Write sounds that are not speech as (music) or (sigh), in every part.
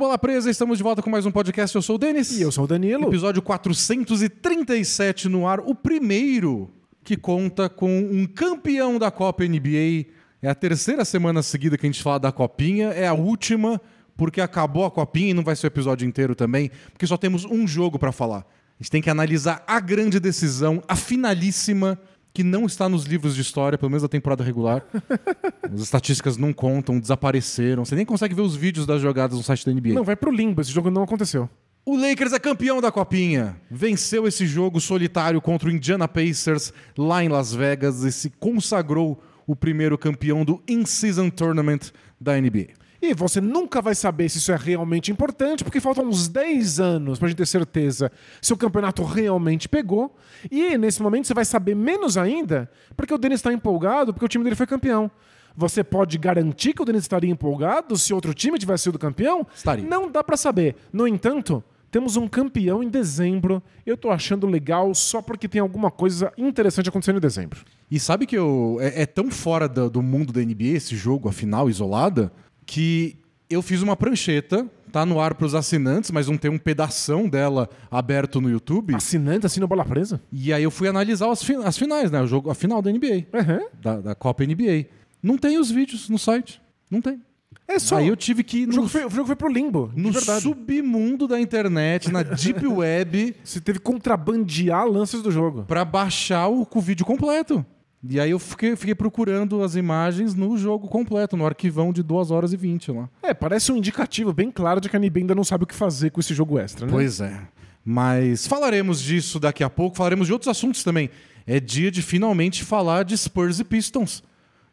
Bola Presa, estamos de volta com mais um podcast. Eu sou o Denis. E eu sou o Danilo. Episódio 437 no ar, o primeiro que conta com um campeão da Copa NBA. É a terceira semana seguida que a gente fala da Copinha, é a última, porque acabou a Copinha e não vai ser o episódio inteiro também, porque só temos um jogo para falar. A gente tem que analisar a grande decisão, a finalíssima, que não está nos livros de história, pelo menos da temporada regular. (laughs) As estatísticas não contam, desapareceram. Você nem consegue ver os vídeos das jogadas no site da NBA. Não, vai pro limbo. Esse jogo não aconteceu. O Lakers é campeão da Copinha. Venceu esse jogo solitário contra o Indiana Pacers lá em Las Vegas e se consagrou o primeiro campeão do In-Season Tournament da NBA. E você nunca vai saber se isso é realmente importante, porque faltam uns 10 anos pra gente ter certeza se o campeonato realmente pegou. E nesse momento você vai saber menos ainda, porque o Denis está empolgado, porque o time dele foi campeão. Você pode garantir que o Denis estaria empolgado se outro time tivesse sido campeão? Estaria. Não dá pra saber. No entanto, temos um campeão em dezembro. Eu tô achando legal só porque tem alguma coisa interessante acontecendo em dezembro. E sabe que eu, é, é tão fora do, do mundo da NBA esse jogo, a final isolada, que eu fiz uma prancheta, tá no ar para os assinantes, mas não tem um pedação dela aberto no YouTube. Assinante assina bola presa? E aí eu fui analisar as, as finais, né? O jogo, a final da NBA, Uhum. da, da Copa NBA. Não tem os vídeos no site. Não tem. É só. Aí eu tive que ir O jogo, foi, o jogo foi pro limbo. no submundo da internet, na Deep (laughs) Web, Você teve que contrabandear lances do jogo. para baixar o, o vídeo completo. E aí eu fiquei, fiquei procurando as imagens no jogo completo, no arquivão de 2 horas e 20 lá. É, parece um indicativo bem claro de que a NBA ainda não sabe o que fazer com esse jogo extra, né? Pois é. Mas falaremos disso daqui a pouco, falaremos de outros assuntos também. É dia de finalmente falar de Spurs e Pistons.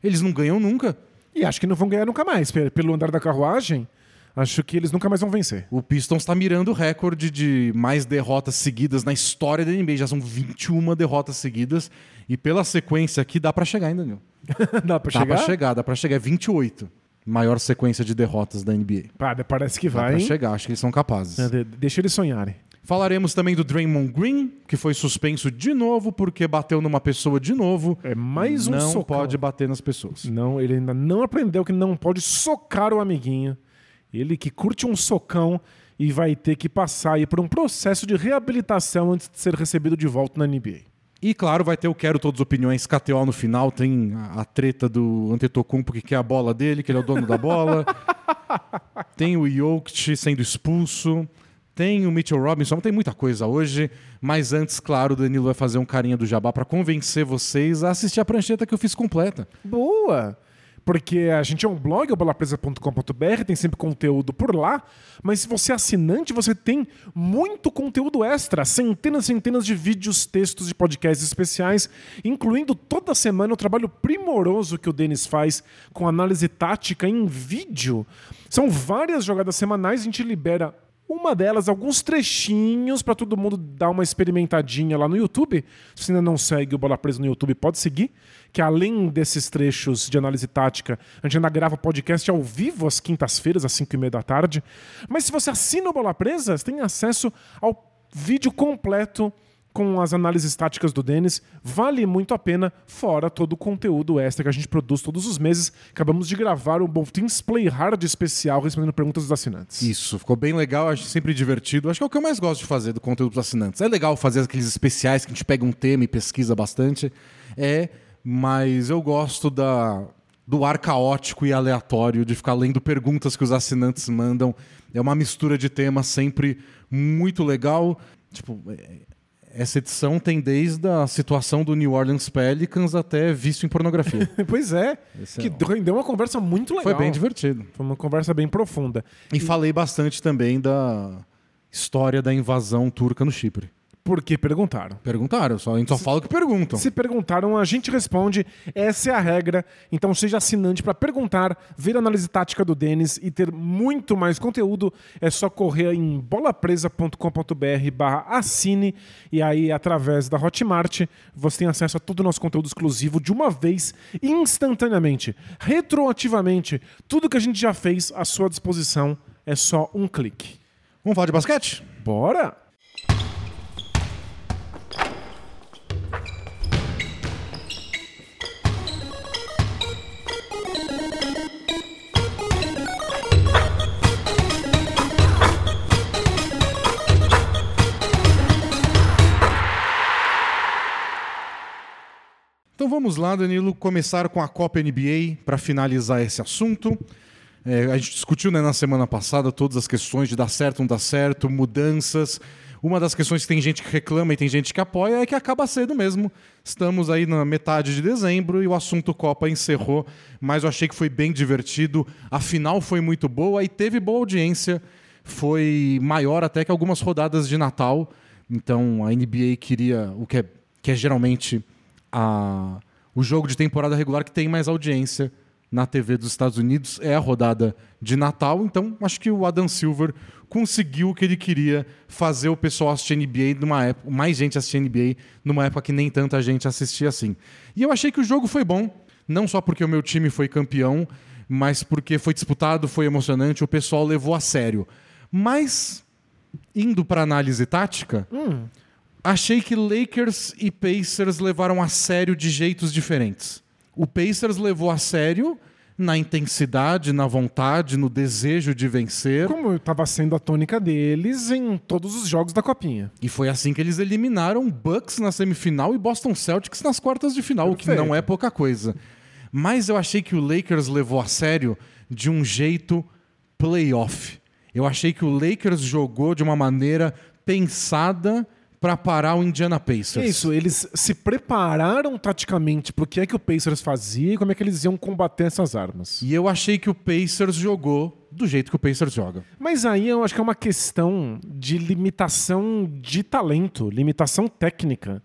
Eles não ganham nunca. E acho que não vão ganhar nunca mais. Pe- Pelo andar da carruagem, acho que eles nunca mais vão vencer. O Pistons está mirando o recorde de mais derrotas seguidas na história da NBA. Já são 21 derrotas seguidas. E pela sequência aqui, dá para chegar ainda, Daniel. (laughs) Dá pra Dá chegar? para chegar, dá para chegar. É 28. Maior sequência de derrotas da NBA. Parece que Dá vai, pra hein? chegar, acho que eles são capazes. É, de- Deixa eles sonharem. Falaremos também do Draymond Green, que foi suspenso de novo porque bateu numa pessoa de novo. É mais um Não socão. pode bater nas pessoas. Não, ele ainda não aprendeu que não pode socar o amiguinho. Ele que curte um socão e vai ter que passar aí por um processo de reabilitação antes de ser recebido de volta na NBA. E claro, vai ter o Quero Todas Opiniões KTO no final. Tem a, a treta do Antetokounmpo que quer a bola dele, que ele é o dono da bola. (laughs) tem o Jokic sendo expulso. Tem o Mitchell Robinson. Tem muita coisa hoje. Mas antes, claro, o Danilo vai fazer um carinha do jabá para convencer vocês a assistir a prancheta que eu fiz completa. Boa! Porque a gente é um blog, o bolapresa.com.br, tem sempre conteúdo por lá, mas se você é assinante, você tem muito conteúdo extra, centenas e centenas de vídeos, textos e podcasts especiais, incluindo toda semana o trabalho primoroso que o Denis faz com análise tática em vídeo. São várias jogadas semanais, a gente libera uma delas, alguns trechinhos para todo mundo dar uma experimentadinha lá no YouTube. Se ainda não segue o Bola Presa no YouTube, pode seguir. Que além desses trechos de análise tática, a gente ainda grava podcast ao vivo às quintas-feiras, às 5 e meia da tarde. Mas se você assina o Bola Presa, você tem acesso ao vídeo completo com as análises táticas do Denis. Vale muito a pena, fora todo o conteúdo extra que a gente produz todos os meses. Acabamos de gravar o Boltins Play Hard especial respondendo perguntas dos assinantes. Isso, ficou bem legal, acho sempre divertido. Acho que é o que eu mais gosto de fazer do conteúdo dos assinantes. É legal fazer aqueles especiais que a gente pega um tema e pesquisa bastante. É, mas eu gosto da, do ar caótico e aleatório, de ficar lendo perguntas que os assinantes mandam. É uma mistura de temas sempre muito legal. Tipo, é, essa edição tem desde a situação do New Orleans Pelicans até vício em pornografia. (laughs) Pois é, Esse que é rendeu uma conversa muito legal. Foi bem divertido. Foi uma conversa bem profunda. E falei bastante também da história da invasão turca no Chipre. Por que perguntaram? Perguntaram, só, a gente só fala o que perguntam. Se perguntaram, a gente responde. Essa é a regra. Então seja assinante para perguntar, ver a análise tática do Denis e ter muito mais conteúdo. É só correr em bolapresa.com.br barra assine e aí através da Hotmart você tem acesso a todo o nosso conteúdo exclusivo de uma vez, instantaneamente, retroativamente. Tudo que a gente já fez à sua disposição é só um clique. Vamos falar de basquete? Bora! Então vamos lá, Danilo, começar com a Copa NBA para finalizar esse assunto. É, a gente discutiu né, na semana passada todas as questões de dar certo, não dar certo, mudanças. Uma das questões que tem gente que reclama e tem gente que apoia é que acaba cedo mesmo. Estamos aí na metade de dezembro e o assunto Copa encerrou, mas eu achei que foi bem divertido. A final foi muito boa e teve boa audiência. Foi maior até que algumas rodadas de Natal. Então a NBA queria o que é, que é geralmente a, o jogo de temporada regular que tem mais audiência na TV dos Estados Unidos é a rodada de Natal, então acho que o Adam Silver conseguiu o que ele queria, fazer o pessoal assistir NBA numa época, mais gente assistir NBA numa época que nem tanta gente assistia assim. E eu achei que o jogo foi bom, não só porque o meu time foi campeão, mas porque foi disputado, foi emocionante, o pessoal levou a sério. Mas indo para análise tática, Hum. Achei que Lakers e Pacers levaram a sério de jeitos diferentes. O Pacers levou a sério na intensidade, na vontade, no desejo de vencer. Como estava sendo a tônica deles em todos os jogos da Copinha. E foi assim que eles eliminaram Bucks na semifinal e Boston Celtics nas quartas de final, o que Perfeito. não é pouca coisa. Mas eu achei que o Lakers levou a sério de um jeito playoff. Eu achei que o Lakers jogou de uma maneira pensada para parar o Indiana Pacers. É isso, eles se prepararam taticamente pro que é que o Pacers fazia e como é que eles iam combater essas armas. E eu achei que o Pacers jogou do jeito que o Pacers joga. Mas aí eu acho que é uma questão de limitação de talento, limitação técnica.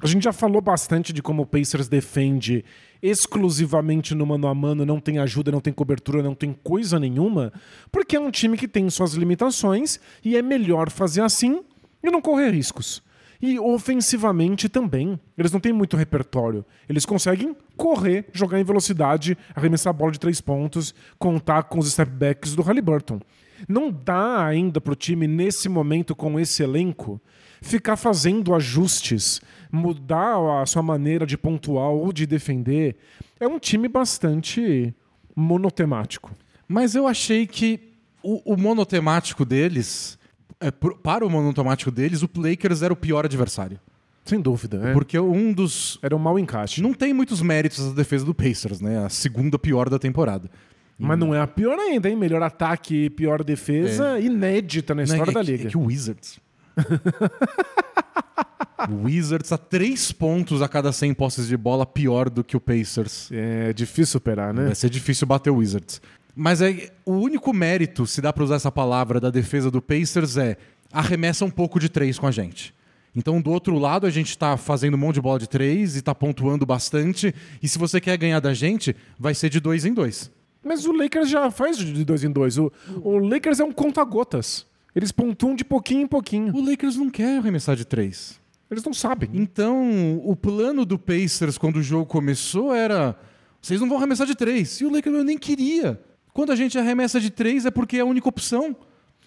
A gente já falou bastante de como o Pacers defende exclusivamente no mano a mano, não tem ajuda, não tem cobertura, não tem coisa nenhuma, porque é um time que tem suas limitações e é melhor fazer assim e não correr riscos. E ofensivamente também, eles não têm muito repertório. Eles conseguem correr, jogar em velocidade, arremessar a bola de três pontos, contar com os stepbacks do Halliburton. Não dá ainda pro time, nesse momento, com esse elenco, ficar fazendo ajustes, mudar a sua maneira de pontuar ou de defender. É um time bastante monotemático. Mas eu achei que o, o monotemático deles, é, para o monotemático deles, o Lakers era o pior adversário. Sem dúvida. É. Porque um dos. Era um mau encaixe. Não tem muitos méritos a defesa do Pacers, né? A segunda pior da temporada. Mas não é a pior ainda, hein? Melhor ataque e pior defesa, inédita na história é, da liga. É que o Wizards. (laughs) Wizards a três pontos a cada 100 posses de bola, pior do que o Pacers. É difícil superar, né? Vai ser difícil bater o Wizards. Mas é, o único mérito, se dá pra usar essa palavra, da defesa do Pacers é arremessa um pouco de três com a gente. Então, do outro lado, a gente tá fazendo um monte de bola de três e tá pontuando bastante. E se você quer ganhar da gente, vai ser de dois em dois. Mas o Lakers já faz de dois em dois. O, o Lakers é um conta-gotas. Eles pontuam de pouquinho em pouquinho. O Lakers não quer arremessar de três. Eles não sabem. Então, o plano do Pacers quando o jogo começou era: vocês não vão arremessar de três. E o Lakers eu nem queria. Quando a gente arremessa de três é porque é a única opção.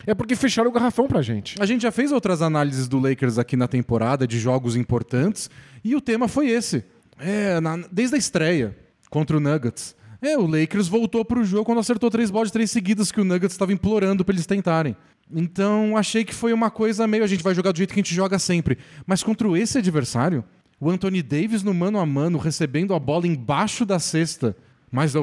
É porque fecharam o garrafão pra gente. A gente já fez outras análises do Lakers aqui na temporada, de jogos importantes, e o tema foi esse. É, na- desde a estreia contra o Nuggets. É, o Lakers voltou pro jogo quando acertou três bolas de três seguidas que o Nuggets estava implorando pra eles tentarem. Então, achei que foi uma coisa meio a gente vai jogar do jeito que a gente joga sempre. Mas contra esse adversário, o Anthony Davis no mano a mano, recebendo a bola embaixo da cesta. Mas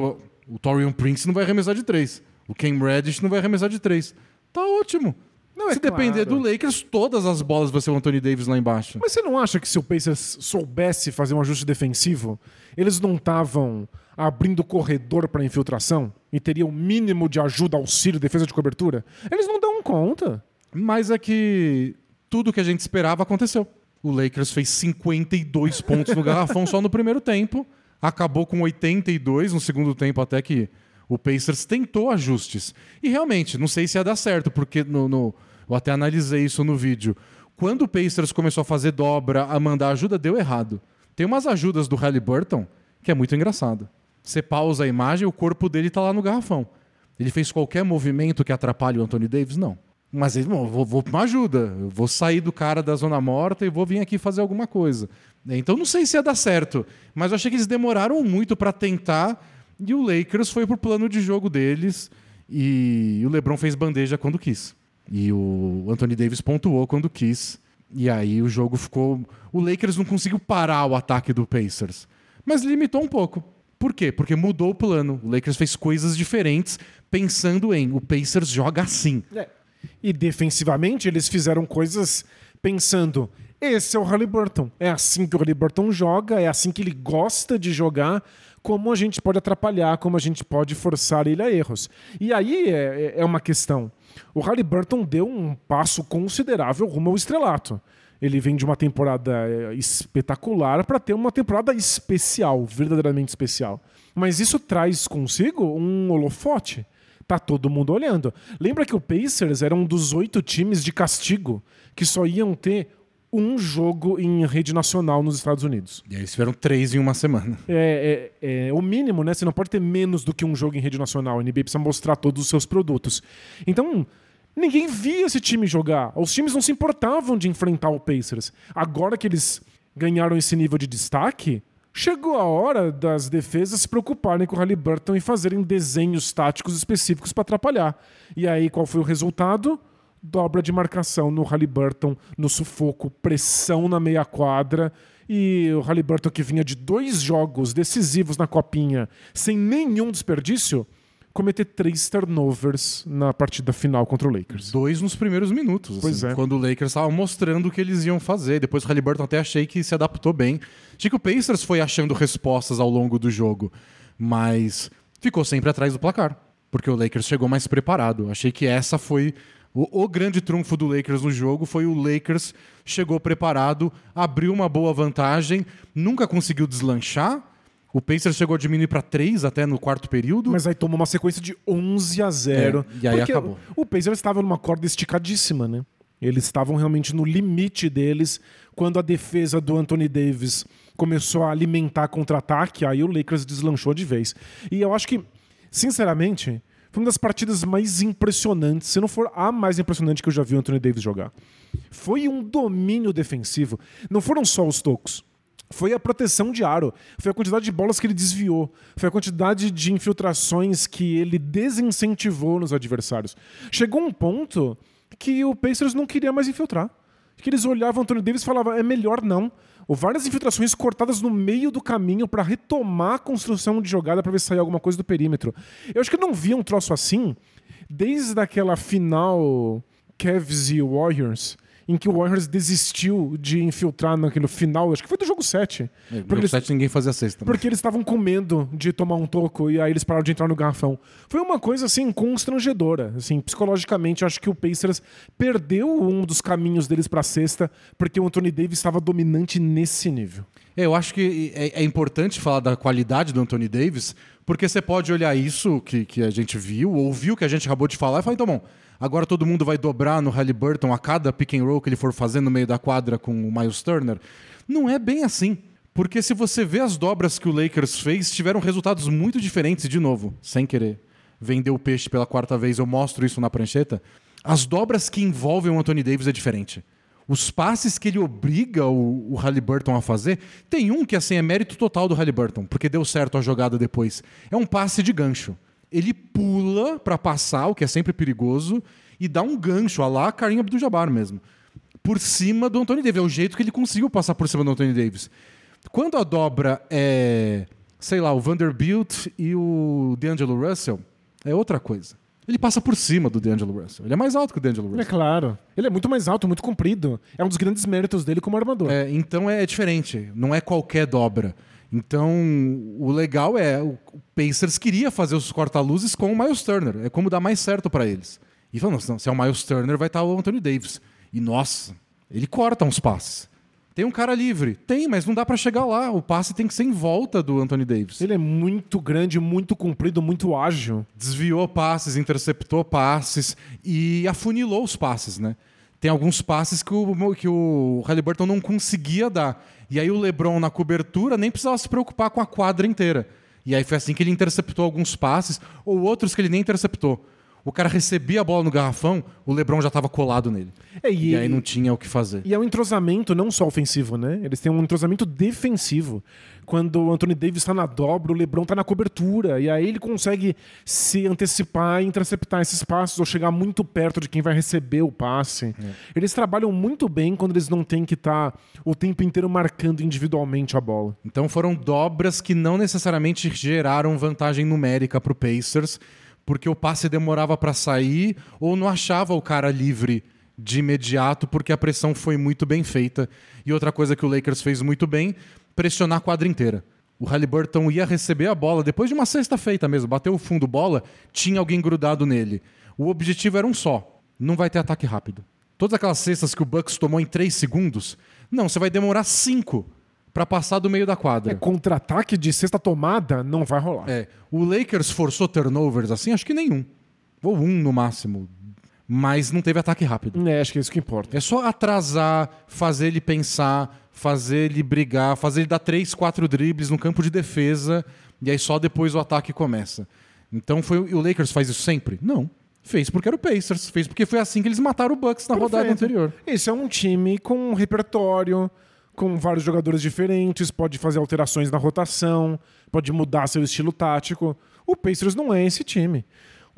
o, Torian Prince não vai arremessar de três. O Cam Reddish não vai arremessar de três. Tá ótimo. Não, é Se depender claro. do Lakers, todas as bolas vão ser o Anthony Davis lá embaixo. Mas você não acha que se o Pacers soubesse fazer um ajuste defensivo, eles não estavam abrindo corredor para infiltração e teriam o mínimo de ajuda, auxílio, defesa de cobertura? Eles não dão conta. Mas é que tudo que a gente esperava aconteceu. O Lakers fez 52 pontos no garrafão só no primeiro tempo. Acabou com 82 no segundo tempo, até que o Pacers tentou ajustes. E realmente, não sei se ia dar certo, porque no, no- eu até analisei isso no vídeo. Quando o Pacers começou a fazer dobra, a mandar ajuda, deu errado. Tem umas ajudas do Halliburton que é muito engraçado. Você pausa a imagem o corpo dele tá lá no garrafão. Ele fez qualquer movimento que atrapalhe o Anthony Davis? Não. Mas ele, eu vou, vou uma ajuda. Eu vou sair do cara da zona morta e vou vir aqui fazer alguma coisa. Então não sei se ia dar certo. Mas eu achei que eles demoraram muito pra tentar. E o Lakers foi pro plano de jogo deles. E o LeBron fez bandeja quando quis. E o Anthony Davis pontuou quando quis. E aí o jogo ficou. O Lakers não conseguiu parar o ataque do Pacers. mas limitou um pouco. Por quê? Porque mudou o plano. O Lakers fez coisas diferentes pensando em o Pacers joga assim. É. E defensivamente eles fizeram coisas pensando esse é o Halliburton. É assim que o Halliburton joga, é assim que ele gosta de jogar. Como a gente pode atrapalhar, como a gente pode forçar ele a erros. E aí é, é uma questão. O Halliburton deu um passo considerável rumo ao estrelato. Ele vem de uma temporada é, espetacular para ter uma temporada especial, verdadeiramente especial. Mas isso traz consigo um holofote. Tá todo mundo olhando. Lembra que o Pacers era um dos oito times de castigo que só iam ter um jogo em rede nacional nos Estados Unidos. E aí eles tiveram três em uma semana. É, é, é, o mínimo, né? Você não pode ter menos do que um jogo em rede nacional. A NBA precisa mostrar todos os seus produtos. Então, ninguém via esse time jogar. Os times não se importavam de enfrentar o Pacers. Agora que eles ganharam esse nível de destaque, chegou a hora das defesas se preocuparem com o Halliburton e fazerem desenhos táticos específicos para atrapalhar. E aí, qual foi o resultado? Dobra de marcação no Halliburton, no sufoco, pressão na meia quadra. E o Halliburton, que vinha de dois jogos decisivos na copinha, sem nenhum desperdício, cometer três turnovers na partida final contra o Lakers. Dois nos primeiros minutos, pois assim, é. quando o Lakers estava mostrando o que eles iam fazer. Depois o Halliburton até achei que se adaptou bem. Achei que o Pacers foi achando respostas ao longo do jogo, mas ficou sempre atrás do placar, porque o Lakers chegou mais preparado. Achei que essa foi o, o, grande trunfo do Lakers no jogo foi o Lakers chegou preparado, abriu uma boa vantagem, nunca conseguiu deslanchar. O Pacers chegou a diminuir para 3 até no quarto período. Mas aí tomou uma sequência de 11 a 0. É, e aí acabou. O, o Pacers estava numa corda esticadíssima, né? Eles estavam realmente no limite deles quando a defesa do Anthony Davis começou a alimentar contra-ataque, aí o Lakers deslanchou de vez. E eu acho que, sinceramente, foi uma das partidas mais impressionantes, se não for a mais impressionante que eu já vi o Anthony Davis jogar. Foi um domínio defensivo. Não foram só os tocos. Foi a proteção de aro, foi a quantidade de bolas que ele desviou, foi a quantidade de infiltrações que ele desincentivou nos adversários. Chegou um ponto que o Pacers não queria mais infiltrar. Que eles olhavam o Anthony Davis e falavam: é melhor não ou várias infiltrações cortadas no meio do caminho para retomar a construção de jogada para ver se sair alguma coisa do perímetro. Eu acho que eu não vi um troço assim desde aquela final Cavs e Warriors em que o Warriors desistiu de infiltrar naquele final, acho que foi do jogo 7. É, porque jogo eles, 7 ninguém fazia sexta. Né? Porque eles estavam com medo de tomar um toco e aí eles pararam de entrar no garrafão. Foi uma coisa assim constrangedora, assim, psicologicamente acho que o Pacers perdeu um dos caminhos deles para a sexta porque o Anthony Davis estava dominante nesse nível. É, eu acho que é, é, importante falar da qualidade do Anthony Davis, porque você pode olhar isso que, que a gente viu, ouviu o que a gente acabou de falar e falar, então bom, Agora todo mundo vai dobrar no Halliburton a cada pick and roll que ele for fazer no meio da quadra com o Miles Turner. Não é bem assim. Porque se você vê as dobras que o Lakers fez, tiveram resultados muito diferentes. De novo, sem querer vender o peixe pela quarta vez, eu mostro isso na prancheta. As dobras que envolvem o Anthony Davis é diferente. Os passes que ele obriga o, o Halliburton a fazer, tem um que assim é mérito total do Halliburton, porque deu certo a jogada depois. É um passe de gancho ele pula para passar, o que é sempre perigoso, e dá um gancho, a lá Karim Abdul-Jabbar mesmo, por cima do Anthony Davis. É o jeito que ele conseguiu passar por cima do Anthony Davis. Quando a dobra é, sei lá, o Vanderbilt e o D'Angelo Russell, é outra coisa. Ele passa por cima do D'Angelo Russell. Ele é mais alto que o D'Angelo Russell. É claro. Ele é muito mais alto, muito comprido. É um dos grandes méritos dele como armador. É, então é diferente. Não é qualquer dobra. Então, o legal é, o Pacers queria fazer os corta-luzes com o Miles Turner. É como dar mais certo para eles. E falou, não, se é o Miles Turner, vai estar o Anthony Davis. E, nossa, ele corta uns passes. Tem um cara livre? Tem, mas não dá para chegar lá. O passe tem que ser em volta do Anthony Davis. Ele é muito grande, muito comprido, muito ágil. Desviou passes, interceptou passes e afunilou os passes, né? Tem alguns passes que o, que o Halliburton não conseguia dar. E aí o LeBron na cobertura nem precisava se preocupar com a quadra inteira. E aí foi assim que ele interceptou alguns passes, ou outros que ele nem interceptou. o cara recebia a bola no garrafão, o LeBron já estava colado nele. É, E aí não tinha o que fazer. E é um entrosamento não só ofensivo, né? Eles têm um entrosamento defensivo. Quando o Anthony Davis está na dobra, o LeBron está na cobertura. E aí ele consegue se antecipar e interceptar esses passos ou chegar muito perto de quem vai receber o passe. Eles trabalham muito bem quando eles não têm que estar o tempo inteiro marcando individualmente a bola. Então foram dobras que não necessariamente geraram vantagem numérica para o Pacers, porque o passe demorava para sair ou não achava o cara livre de imediato porque a pressão foi muito bem feita. E outra coisa que o Lakers fez muito bem, pressionar a quadra inteira. O Halliburton ia receber a bola depois de uma sexta feita mesmo, bateu o fundo bola, tinha alguém grudado nele. O objetivo era um só: não vai ter ataque rápido. Todas aquelas cestas que o Bucks tomou em três segundos, não, você vai demorar cinco para passar do meio da quadra. É, contra-ataque de sexta tomada não vai rolar. É, o Lakers forçou turnovers assim? Acho que nenhum. Ou um no máximo. Mas não teve ataque rápido. É, acho que é isso que importa. É só atrasar, fazer ele pensar, fazer ele brigar, fazer ele dar três, quatro dribles no campo de defesa, e aí só depois o ataque começa. Então foi o Lakers faz isso sempre? Não. Fez porque era o Pacers, fez porque foi assim que eles mataram o Bucks na rodada Perfeito. anterior. Esse é um time com um repertório, com vários jogadores diferentes, pode fazer alterações na rotação, pode mudar seu estilo tático. O Pacers não é esse time.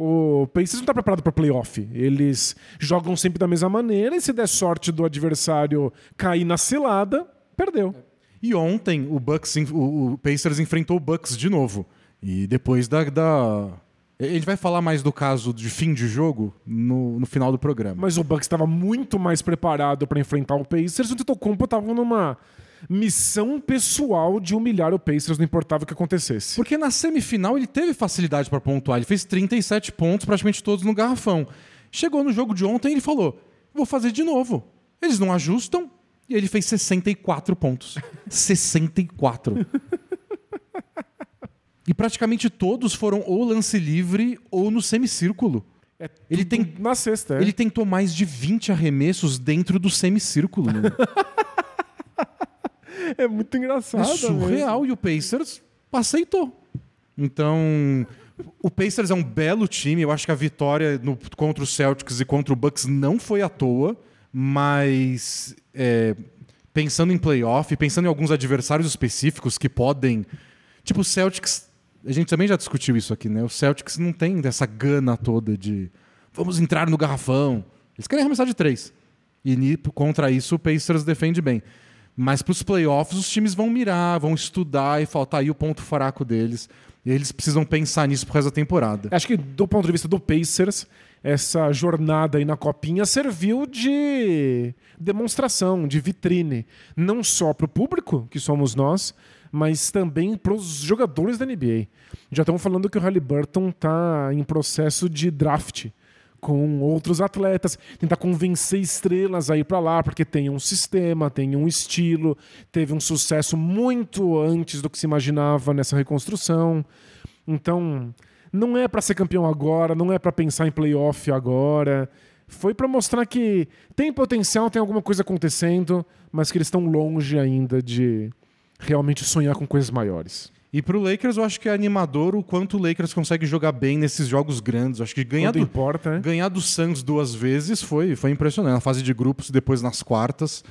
O Pacers não está preparado para playoff. Eles jogam sempre da mesma maneira e se der sorte do adversário cair na cilada, perdeu. E ontem o Bucks, o, o Pacers enfrentou o Bucks de novo. E depois da, da- A gente vai falar mais do caso de fim de jogo no, no final do programa. Mas o Bucks estava muito mais preparado para enfrentar o Pacers. O Antetokounmpo estava numa missão pessoal de humilhar o Pacers, não importava o que acontecesse. Porque na semifinal ele teve facilidade para pontuar. Ele fez 37 pontos, praticamente todos no garrafão. Chegou no jogo de ontem e ele falou: vou fazer de novo. Eles não ajustam. E ele fez 64 pontos. (laughs) 64. e praticamente todos foram ou lance livre ou no semicírculo. É Ele tem- na sexta. é. Ele tentou mais de 20 arremessos dentro do semicírculo. né? (laughs) É muito engraçado. É surreal. E o Pacers aceitou. Então, o Pacers é um belo time. Eu acho que a vitória no- contra o Celtics e contra o Bucks não foi à toa. Mas é, pensando em playoff, pensando em alguns adversários específicos que podem. Tipo, o Celtics. A gente também já discutiu isso aqui, né? O Celtics não tem dessa gana toda de vamos entrar no garrafão. Eles querem arremessar de três. E contra isso o Pacers defende bem. Mas para os playoffs os times vão mirar, vão estudar e faltar aí o ponto fraco deles. E eles precisam pensar nisso pro resto da temporada. Acho que do ponto de vista do Pacers, essa jornada aí na copinha serviu de demonstração, de vitrine, não só para o público, que somos nós, mas também para os jogadores da NBA. Já estamos falando que o Halliburton está em processo de draft com outros atletas, tentar convencer estrelas a ir para lá, porque tem um sistema, tem um estilo, teve um sucesso muito antes do que se imaginava nessa reconstrução. Então, não é para ser campeão agora, não é para pensar em playoff agora. Foi para mostrar que tem potencial, tem alguma coisa acontecendo, mas que eles estão longe ainda de realmente sonhar com coisas maiores. E pro Lakers eu acho que é animador o quanto o Lakers consegue jogar bem nesses jogos grandes. Eu acho que ganhar do, importa, né? ganhar do Suns duas vezes foi, foi impressionante. Na fase de grupos, depois nas quartas.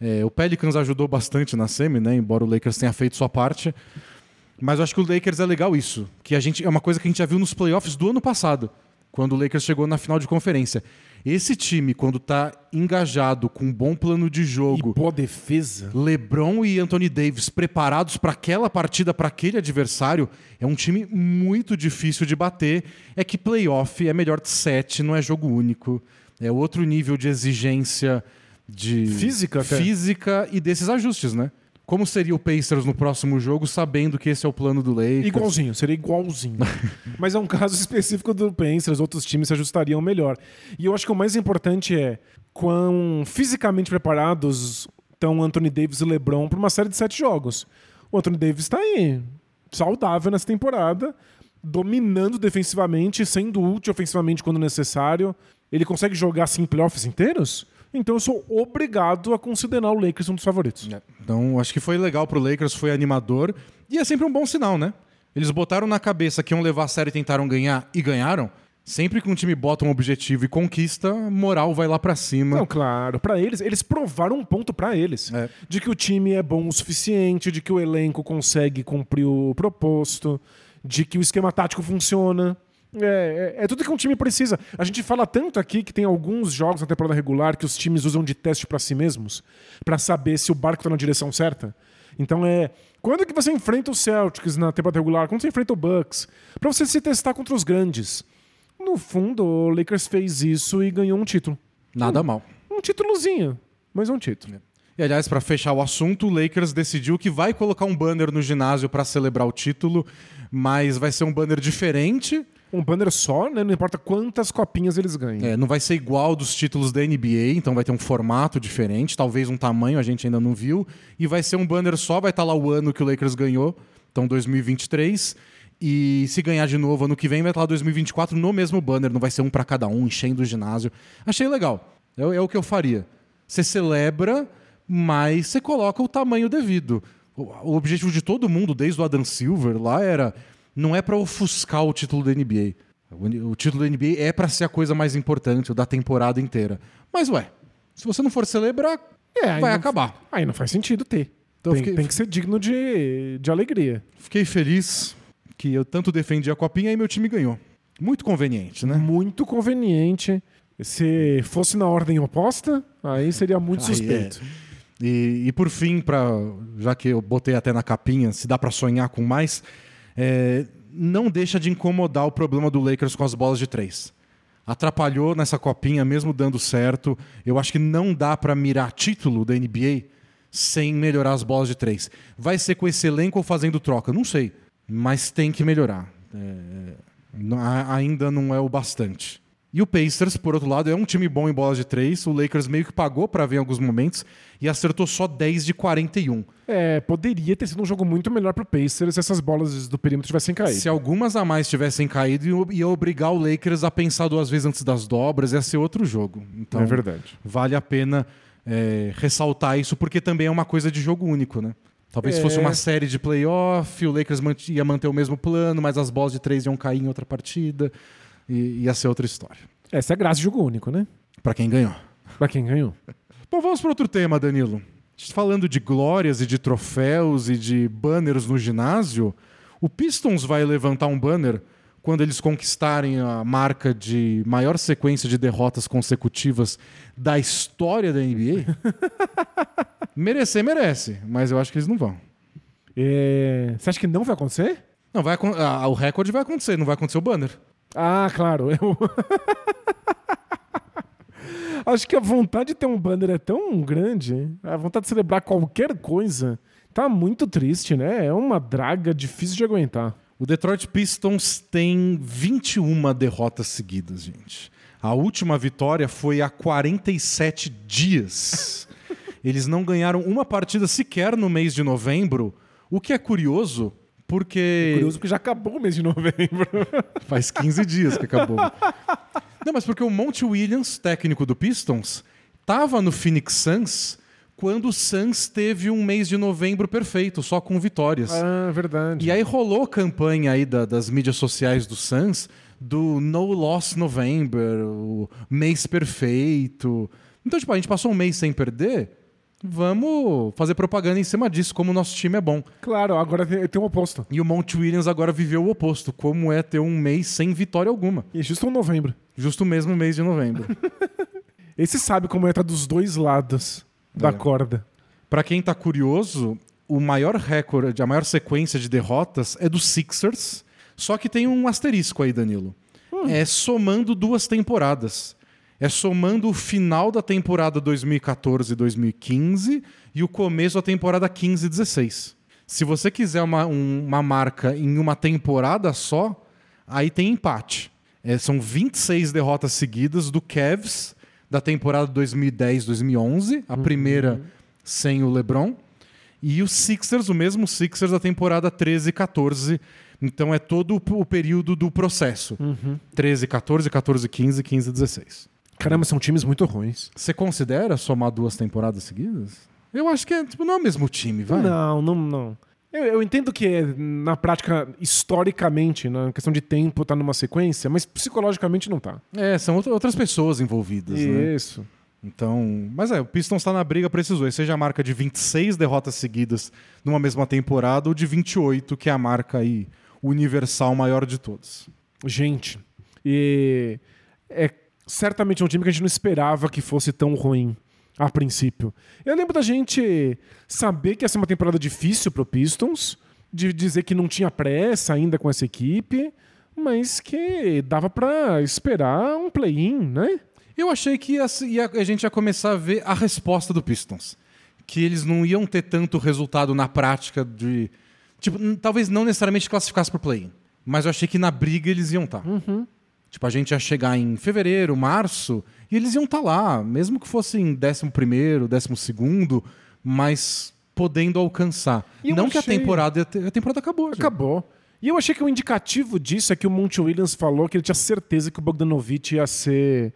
É, o Pelicans ajudou bastante na semi, né? Embora o Lakers tenha feito sua parte. Mas eu acho que o Lakers é legal isso. Que a gente, é uma coisa que a gente já viu nos playoffs do ano passado, quando o Lakers chegou na final de conferência. Esse time, quando tá engajado, com um bom plano de E jogo, boa defesa. LeBron e Anthony Davis preparados para aquela partida, para aquele adversário, é um time muito difícil de bater. É que playoff é melhor de sete, não é jogo único. É outro nível de exigência de Física até. física e desses ajustes, né? Como seria o Pacers no próximo jogo, sabendo que esse é o plano do Lakers? Igualzinho, seria igualzinho. (laughs) Mas é um caso específico do Pacers, outros times se ajustariam melhor. E eu acho que o mais importante é quão fisicamente preparados estão Anthony Davis e LeBron para uma série de sete jogos. O Anthony Davis está aí, saudável nessa temporada, dominando defensivamente, sendo útil ofensivamente quando necessário. Ele consegue jogar assim playoffs inteiros? Então eu sou obrigado a considerar o Lakers um dos favoritos. Então, acho que foi legal pro Lakers, foi animador. E é sempre um bom sinal, né? Eles botaram na cabeça que iam levar a série e tentaram ganhar e ganharam. Sempre que um time bota um objetivo e conquista, moral vai lá pra cima. Não, claro. Pra eles, eles provaram um ponto pra eles. É. De que o time é bom o suficiente, de que o elenco consegue cumprir o proposto, de que o esquema tático funciona. É, é, é tudo que um time precisa. A gente fala tanto aqui que tem alguns jogos na temporada regular que os times usam de teste pra si mesmos, pra saber se o barco tá na direção certa. Então é. Quando que você enfrenta o Celtics na temporada regular? Quando você enfrenta o Bucks? Pra você se testar contra os grandes. No fundo, o Lakers fez isso e ganhou um título. Nada mal. Um títulozinho, mas um título. E aliás, pra fechar o assunto, o Lakers decidiu que vai colocar um banner no ginásio pra celebrar o título, mas vai ser um banner diferente. Um banner só, né? Não importa quantas copinhas eles ganham. É, não vai ser igual dos títulos da NBA, então vai ter um formato diferente, talvez um tamanho a gente ainda não viu. E vai ser um banner só, vai estar lá o ano que o Lakers ganhou, então 2023. E se ganhar de novo ano que vem, vai estar lá 2024 no mesmo banner, não vai ser um pra cada um, enchendo o ginásio. Achei legal. É, é o que eu faria. Você celebra, mas você coloca o tamanho devido. O objetivo de todo mundo, desde o Adam Silver lá, era não é pra ofuscar o título da NBA. O, título da NBA é pra ser a coisa mais importante o da temporada inteira. Mas ué, se você não for celebrar, É, vai acabar. Aí não faz sentido ter. Então tem, fiquei- tem que ser digno de, de alegria. Fiquei feliz que eu tanto defendi a copinha e meu time ganhou. Muito conveniente, né? Muito conveniente. Se fosse na ordem oposta, aí seria muito Aí suspeito. é. E, e por fim, pra, já que eu botei até na capinha, se dá pra sonhar com mais, é, não deixa de incomodar o problema do Lakers com as bolas de três. Atrapalhou nessa copinha, mesmo dando certo. Eu acho que não dá pra mirar título da NBA sem melhorar as bolas de três. Vai ser com esse elenco ou fazendo troca? Não sei. Mas tem que melhorar. É, a- ainda não é o bastante. E o Pacers, por outro lado, é um time bom em bolas de três. O Lakers meio que pagou pra ver em alguns momentos e acertou só 10 de 41. É, poderia ter sido um jogo muito melhor pro Pacers se essas bolas do perímetro tivessem caído. Se algumas a mais tivessem caído, ia- obrigar o Lakers a pensar duas vezes antes das dobras, ia ser outro jogo. Então, é verdade. vale a pena é, ressaltar isso, porque também é uma coisa de jogo único, né? Talvez É. fosse uma série de playoff, o Lakers ia manter o mesmo plano, mas as bolas de três iam cair em outra partida, e ia ser outra história. Essa é a graça de jogo único, né? Pra quem ganhou. Pra quem ganhou. Bom, vamos para outro tema, Danilo. Falando de glórias e de troféus e de banners no ginásio, o Pistons vai levantar um banner quando eles conquistarem a marca de maior sequência de derrotas consecutivas da história da NBA? (laughs) Merecer, merece, mas eu acho que eles não vão. É, Você acha que não vai acontecer? Não, vai, acon- ah, o recorde vai acontecer, não vai acontecer o banner. Ah, claro. Eu... Acho que a vontade de ter um banner é tão grande, a vontade de celebrar qualquer coisa, tá muito triste, né? É uma draga difícil de aguentar. O Detroit Pistons tem 21 derrotas seguidas, gente. A última vitória foi há 47 dias. (laughs) Eles não ganharam uma partida sequer no mês de novembro, o que é curioso, porque Curioso porque já acabou o mês de novembro. (laughs) faz 15 dias que acabou. Não, mas porque o Monty Williams, técnico do Pistons, estava no Phoenix Suns quando o Suns teve um mês de novembro perfeito, só com vitórias. ah, verdade. E aí rolou campanha aí da- das mídias sociais do Suns do No Loss November, o mês perfeito. Então, tipo, a gente passou um mês sem perder, vamos fazer propaganda em cima disso, como o nosso time é bom. Claro, agora tem, tem um oposto. E o Monte Williams agora viveu o oposto, como é ter um mês sem vitória alguma. E justo um novembro. Justo o mesmo mês de novembro. (laughs) Esse sabe como é estar dos dois lados da É. corda. Pra quem tá curioso, o maior recorde, a maior sequência de derrotas é do Sixers, só que tem um asterisco aí, Danilo. É somando duas temporadas. É somando o final da temporada 2014-2015 e o começo da temporada 15-16. Se você quiser uma, um- uma marca em uma temporada só, aí tem empate. É, são 26 derrotas seguidas do Cavs da temporada 2010-2011, a primeira sem o LeBron, e o Sixers, o mesmo Sixers da temporada 13-14. Então é todo o período do processo. 13, 14, 14, 15, 15, 16. Caramba, são times muito ruins. Você considera somar duas temporadas seguidas? Eu acho que é, tipo, não é o mesmo time, vai. Não, não, não. Eu, eu entendo que na prática, historicamente, na questão de tempo, tá numa sequência, mas psicologicamente não tá. É, são outra- outras pessoas envolvidas, né? Isso. Então, mas é, o Pistons está na briga para esses dois, seja a marca de 26 derrotas seguidas numa mesma temporada ou de 28, que é a marca aí universal maior de todas. Gente, e é certamente um time que a gente não esperava que fosse tão ruim a princípio. Eu lembro da gente saber que ia ser uma temporada difícil pro Pistons, de dizer que não tinha pressa ainda com essa equipe, mas que dava pra esperar um play-in, né? Eu achei que ia- ia- a gente ia começar a ver a resposta do Pistons. Que eles não iam ter tanto resultado na prática de. Tipo, talvez não necessariamente classificasse pro play-in. Mas eu achei que na briga eles iam estar. Tipo, a gente ia chegar em fevereiro, março, e eles iam estar lá, mesmo que fosse em 11, 12, mas podendo alcançar. Não que a achei- temporada. A temporada acabou. já. Acabou. E eu achei que o indicativo disso é que o Monty Williams falou que ele tinha certeza que o Bogdanovich ia ser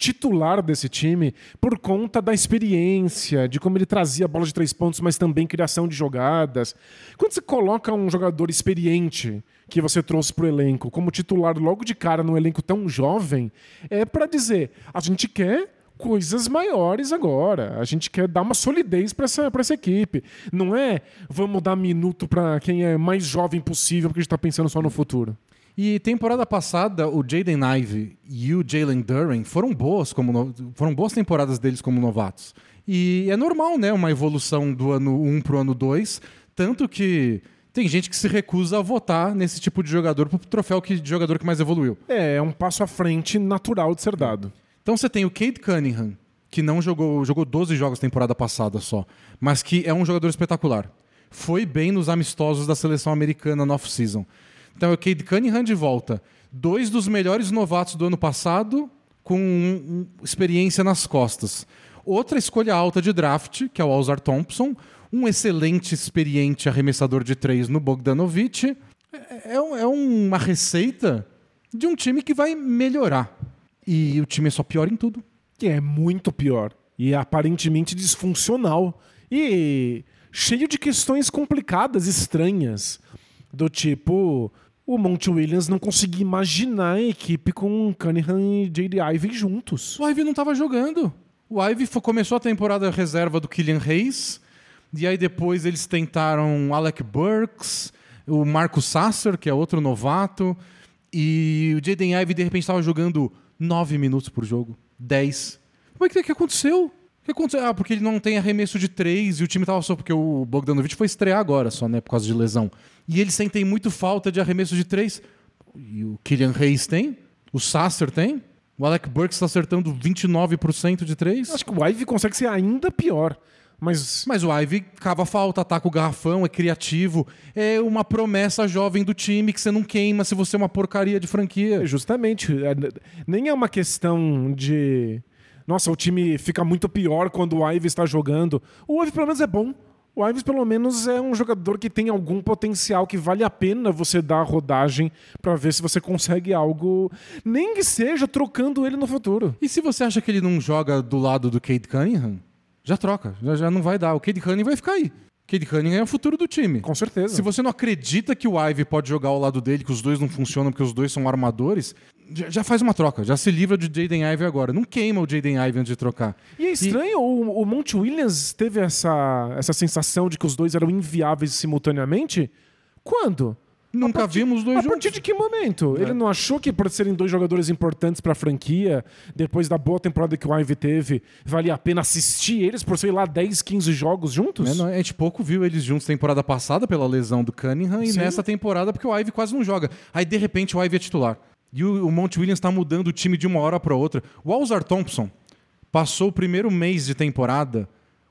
titular desse time por conta da experiência, de como ele trazia bola de três pontos, mas também criação de jogadas. Quando você coloca um jogador experiente que você trouxe pro elenco como titular logo de cara num elenco tão jovem, é para dizer, a gente quer coisas maiores agora. A gente quer dar uma solidez para essa, essa equipe. Não é vamos dar minuto para quem é mais jovem possível porque a gente tá pensando só no futuro. E temporada passada, o Jaden Ive e o Jalen Duren foram boas como no- foram boas temporadas deles como novatos. E é normal, né, uma evolução do ano 1 pro ano 2, tanto que tem gente que se recusa a votar nesse tipo de jogador pro troféu que, de jogador que mais evoluiu. É, é um passo à frente natural de ser dado. Então você tem o Cade Cunningham, que não jogou, jogou 12 jogos temporada passada só, mas que é um jogador espetacular. Foi bem nos amistosos da seleção americana no off-season. Então é o Cade Cunningham de volta. Dois dos melhores novatos do ano passado, com um- um- experiência nas costas. Outra escolha alta de draft, que é o Alzar Thompson. Um excelente, experiente arremessador de três no Bogdanovich. É, é é uma receita de um time que vai melhorar. E o time é só pior em tudo. Que é muito pior. E é aparentemente disfuncional. E cheio de questões complicadas, estranhas. Do tipo, o Monty Williams não conseguia imaginar a equipe com Cunningham e J.D. Ivey juntos. O Ivy não estava jogando. O fo- começou a temporada reserva do Killian Hayes. E aí depois eles tentaram Alec Burks, o Marco Sasser, que é outro novato. E o Jaden Ivey de repente estava jogando 9 minutos por jogo. 10. Mas o que, que aconteceu? Que aconteceu? Ah, porque ele não tem arremesso de 3 e o time tava só porque o Bogdanovich foi estrear agora só, né? Por causa de lesão. E eles sentem muito falta de arremesso de 3. E o Killian Hayes tem? O Sasser tem? O Alec Burks está acertando 29% de 3? Acho que o Ivey consegue ser ainda pior. Mas Mas o Ivy cava falta, ataca o garrafão, é criativo. É uma promessa jovem do time que você não queima se você é uma porcaria de franquia. Justamente. é, Nem é uma questão de. Nossa, o time fica muito pior quando o Ives está jogando. O Ives, pelo menos, é bom. O Ives, pelo menos, é um jogador que tem algum potencial que vale a pena você dar a rodagem para ver se você consegue algo, nem que seja trocando ele no futuro. E se você acha que ele não joga do lado do Cade Cunningham, já troca. Já, já não vai dar. O Cade Cunningham vai ficar aí. Cade Cunningham é o futuro do time. Com certeza. Se você não acredita que o Ivy pode jogar ao lado dele, que os dois não funcionam porque os dois são armadores, já, faz uma troca. Já se livra de Jaden Ivey agora. Não queima o Jaden Ivey antes de trocar. E é estranho, o, o Monte Williams teve essa, essa sensação de que os dois eram inviáveis simultaneamente? Quando? Nunca vimos os dois A juntos. partir de que momento? Ele não achou que por serem dois jogadores importantes pra franquia, depois da boa temporada que o Ivy teve, valia a pena assistir eles por, sei lá, 10, 15 jogos juntos? É, não, a gente pouco viu eles juntos temporada passada pela lesão do Cunningham e Sim. nessa temporada porque o Ivy quase não joga. Aí de repente o Ivy é titular. E o, o Monte Williams está mudando o time de uma hora para outra. O Alzar Thompson passou o primeiro mês de temporada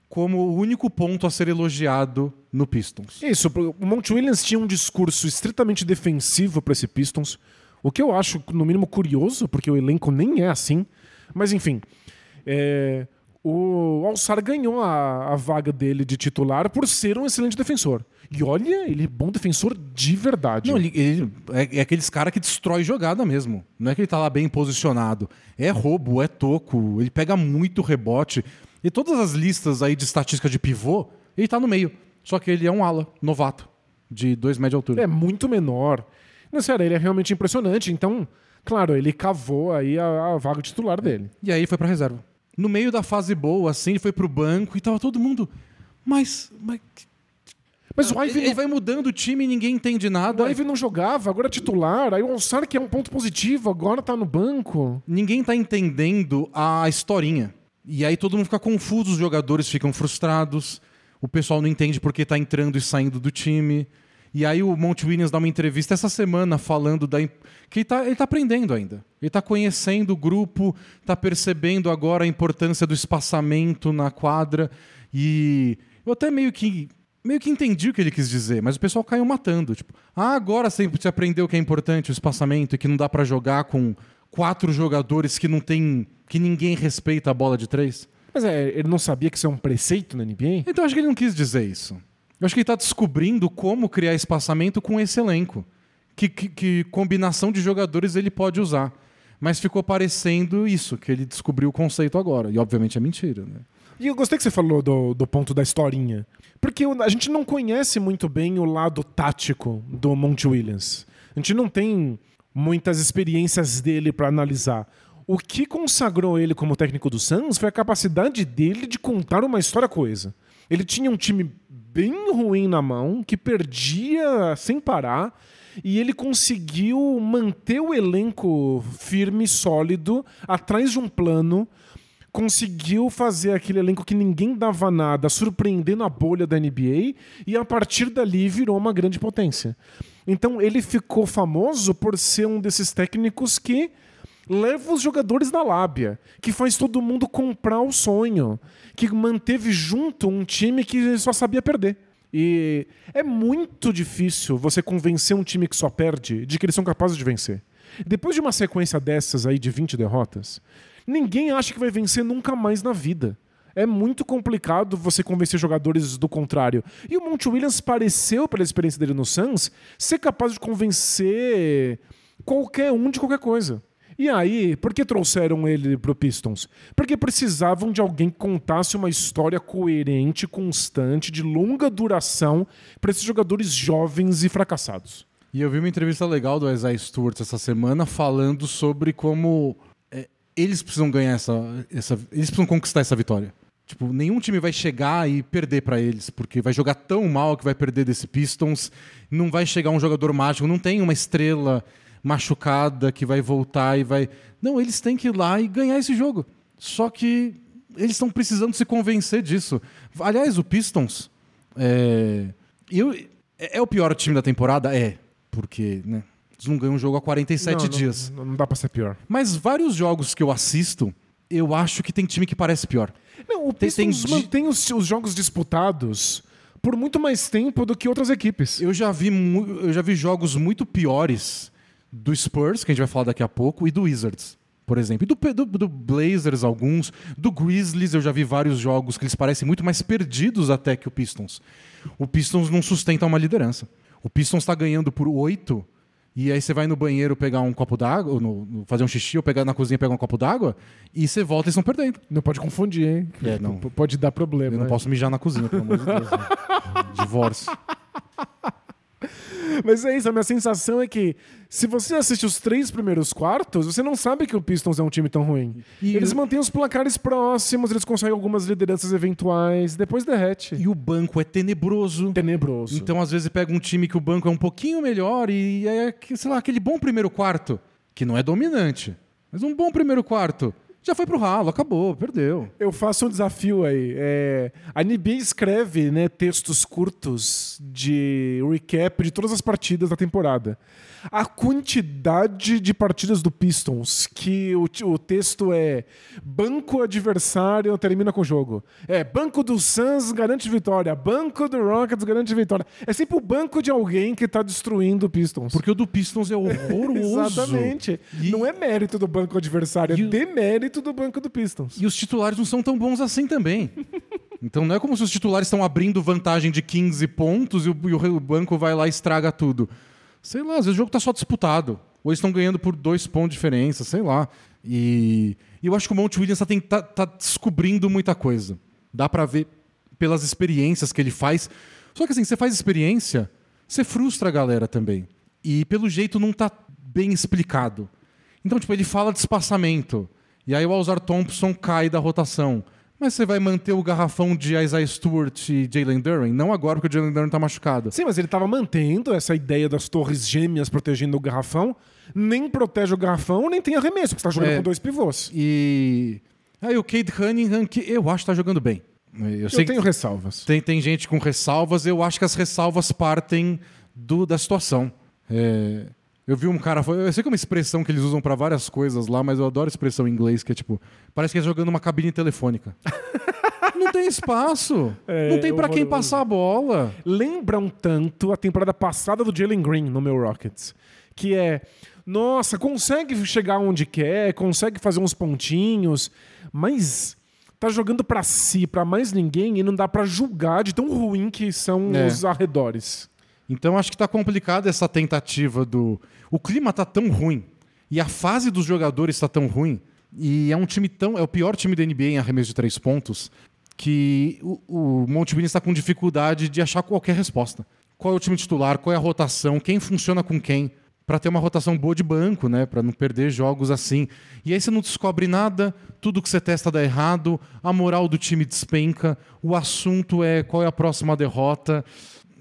como o único ponto a ser elogiado no Pistons. Isso, o Monte Williams tinha um discurso estritamente defensivo para esse Pistons, o que eu acho, no mínimo, curioso, porque o elenco nem é assim. Mas, enfim, é, o Alçar ganhou a, a vaga dele de titular por ser um excelente defensor. E olha, ele é bom defensor de verdade. Não, ele, ele- é, é aqueles cara que destrói jogada mesmo. Não é que ele tá lá bem posicionado. É roubo, é toco, ele pega muito rebote. E todas as listas aí de estatística de pivô, ele tá no meio. Só que ele é um ala, novato. de dois metros de altura. É muito menor. Não, sério, ele é realmente impressionante. Então, claro, ele cavou aí a, a vaga titular dele. E aí foi pra reserva. No meio da fase boa, assim, ele foi pro banco e tava todo mundo. Mas. Mas, Mas o ele, Ivy, ele vai mudando o time e ninguém entende nada. o Ivy não jogava, agora é titular. Aí o Alçar, que é um ponto positivo, agora tá no banco. Ninguém tá entendendo a historinha. E aí todo mundo fica confuso, os jogadores ficam frustrados, o pessoal não entende porque tá entrando e saindo do time. E aí o Monte Williams dá uma entrevista essa semana falando da que ele tá, ele tá aprendendo ainda. Ele tá conhecendo o grupo, tá percebendo agora a importância do espaçamento na quadra. E eu até meio que meio que entendi o que ele quis dizer, mas o pessoal caiu matando, tipo, ah, agora sempre você aprendeu que é importante o espaçamento e que não dá pra jogar com quatro jogadores que não tem que ninguém respeita a bola de três. Mas é, ele não sabia que isso é um preceito na NBA? Então acho que ele não quis dizer isso. Eu acho que ele está descobrindo como criar espaçamento com esse elenco. Que, que- que combinação de jogadores ele pode usar. Mas ficou parecendo isso, que ele descobriu o conceito agora. E obviamente é mentira, né? E eu gostei que você falou do, do ponto da historinha. Porque a gente não conhece muito bem o lado tático do Monte Williams. A gente não tem muitas experiências dele para analisar. O que consagrou ele como técnico do Suns foi a capacidade dele de contar uma história coesa. Ele tinha um time bem ruim na mão, que perdia sem parar, e ele conseguiu manter o elenco firme, sólido, atrás de um plano conseguiu fazer aquele elenco que ninguém dava nada, surpreendendo a bolha da NBA, e a partir dali virou uma grande potência. Então ele ficou famoso por ser um desses técnicos que leva os jogadores na lábia, que faz todo mundo comprar o sonho, que manteve junto um time que só sabia perder. E é muito difícil você convencer um time que só perde de que eles são capazes de vencer. Depois de uma sequência dessas aí de 20 derrotas, ninguém acha que vai vencer nunca mais na vida. É muito complicado você convencer jogadores do contrário. E o Monte Williams pareceu, pela experiência dele no Suns, ser capaz de convencer qualquer um de qualquer coisa. E aí, por que trouxeram ele pro Pistons? Porque precisavam de alguém que contasse uma história coerente, constante, de longa duração para esses jogadores jovens e fracassados. E eu vi uma entrevista legal do Isaiah Stewart essa semana falando sobre como é, eles precisam ganhar essa, essa. Eles precisam conquistar essa vitória. Tipo, nenhum time vai chegar e perder pra eles, porque vai jogar tão mal que vai perder desse Pistons. Não vai chegar um jogador mágico, não tem uma estrela machucada que vai voltar e vai. Não, eles têm que ir lá e ganhar esse jogo. Só que eles estão precisando se convencer disso. Aliás, o Pistons. É, eu, é é o pior time da temporada? É. Porque, né? Eles não ganham um jogo há 47 Não, dias. Não, não dá pra ser pior. Mas vários jogos que eu assisto, eu acho que tem time que parece pior. Não, o Tem- tem Pistons di- mantém os, os jogos disputados por muito mais tempo do que outras equipes. Eu já vi, eu já vi jogos muito piores do Spurs, que a gente vai falar daqui a pouco, e do Wizards, por exemplo. E do, do, do Blazers, alguns. Do Grizzlies, eu já vi vários jogos que eles parecem muito mais perdidos até que o Pistons. O Pistons não sustenta uma liderança. O Pistons está ganhando por oito. E aí você vai no banheiro pegar um copo d'água, fazer um xixi, ou pegar na cozinha pegar um copo d'água, e você volta e estão perdendo. Não pode confundir, hein? É, não. Pode dar problema. Eu não né? posso mijar na cozinha, pelo amor de Deus. né? (laughs) Divórcio. (laughs) Mas é isso, a minha sensação é que se você assiste os três primeiros quartos, você não sabe que o Pistons é um time tão ruim. E eles mantêm os placares próximos, eles conseguem algumas lideranças eventuais, depois derrete. E o banco é tenebroso. Tenebroso. Então, às vezes, pega um time que o banco é um pouquinho melhor e é, sei lá, aquele bom primeiro quarto, que não é dominante, mas um bom primeiro quarto. Já foi pro ralo, acabou, perdeu. Eu faço um desafio aí. É, a NBA escreve né, textos curtos de recap de todas as partidas da temporada. A quantidade de partidas do Pistons que o, o texto é banco adversário termina com o jogo. É banco do Suns garante vitória, banco do Rockets garante vitória. É sempre o banco de alguém que tá destruindo o Pistons. Porque o do Pistons é horroroso. (laughs) Exatamente. E- Não é mérito do banco adversário, E é demérito do banco do Pistons. E os titulares não são tão bons assim também. (laughs) Então não é como se os titulares estão abrindo vantagem de 15 pontos e o, e o banco vai lá e estraga tudo. Sei lá, às vezes o jogo tá só disputado. Ou eles estão ganhando por dois pontos de diferença, sei lá. E, e eu acho que o Monte Williams tá, tá- tá descobrindo muita coisa. Dá pra ver pelas experiências que ele faz. Só que assim, você faz experiência, você frustra a galera também. E pelo jeito não tá bem explicado. Então, tipo, ele fala de espaçamento. E aí o Alzar Thompson cai da rotação. Mas você vai manter o garrafão de Isaiah Stewart e Jalen Duren? Não agora, porque o Jalen Duren tá machucado. Sim, mas ele estava mantendo essa ideia das torres gêmeas protegendo o garrafão. Nem protege o garrafão, nem tem arremesso, porque você tá jogando É. com dois pivôs. E. Aí o Cade Cunningham, que eu acho que tá jogando bem. Eu, Eu tenho ressalvas. tem, tem gente com ressalvas, eu acho que as ressalvas partem do, da situação. É, eu vi um cara. Eu sei que é uma expressão que eles usam pra várias coisas lá, mas eu adoro a expressão em inglês, que é tipo. Parece que é jogando uma cabine telefônica. (laughs) Não tem espaço. É, não tem pra quem passar a bola. Lembra um tanto a temporada passada do Jalen Green no meu Rockets. Que é, nossa, consegue chegar onde quer, consegue fazer uns pontinhos, mas tá jogando pra si, pra mais ninguém, e não dá pra julgar de tão ruim que são É. os arredores. Então acho que tá complicada essa tentativa do. O clima tá tão ruim e a fase dos jogadores tá tão ruim e é um time tão. É o pior time da NBA em arremesso de três pontos que o, o Monte Williams está com dificuldade de achar qualquer resposta. Qual é o time titular? Qual é a rotação? Quem funciona com quem? Pra ter uma rotação boa de banco, né? Pra não perder jogos assim. E aí você não descobre nada, tudo que você testa dá errado, a moral do time despenca, o assunto é qual é a próxima derrota.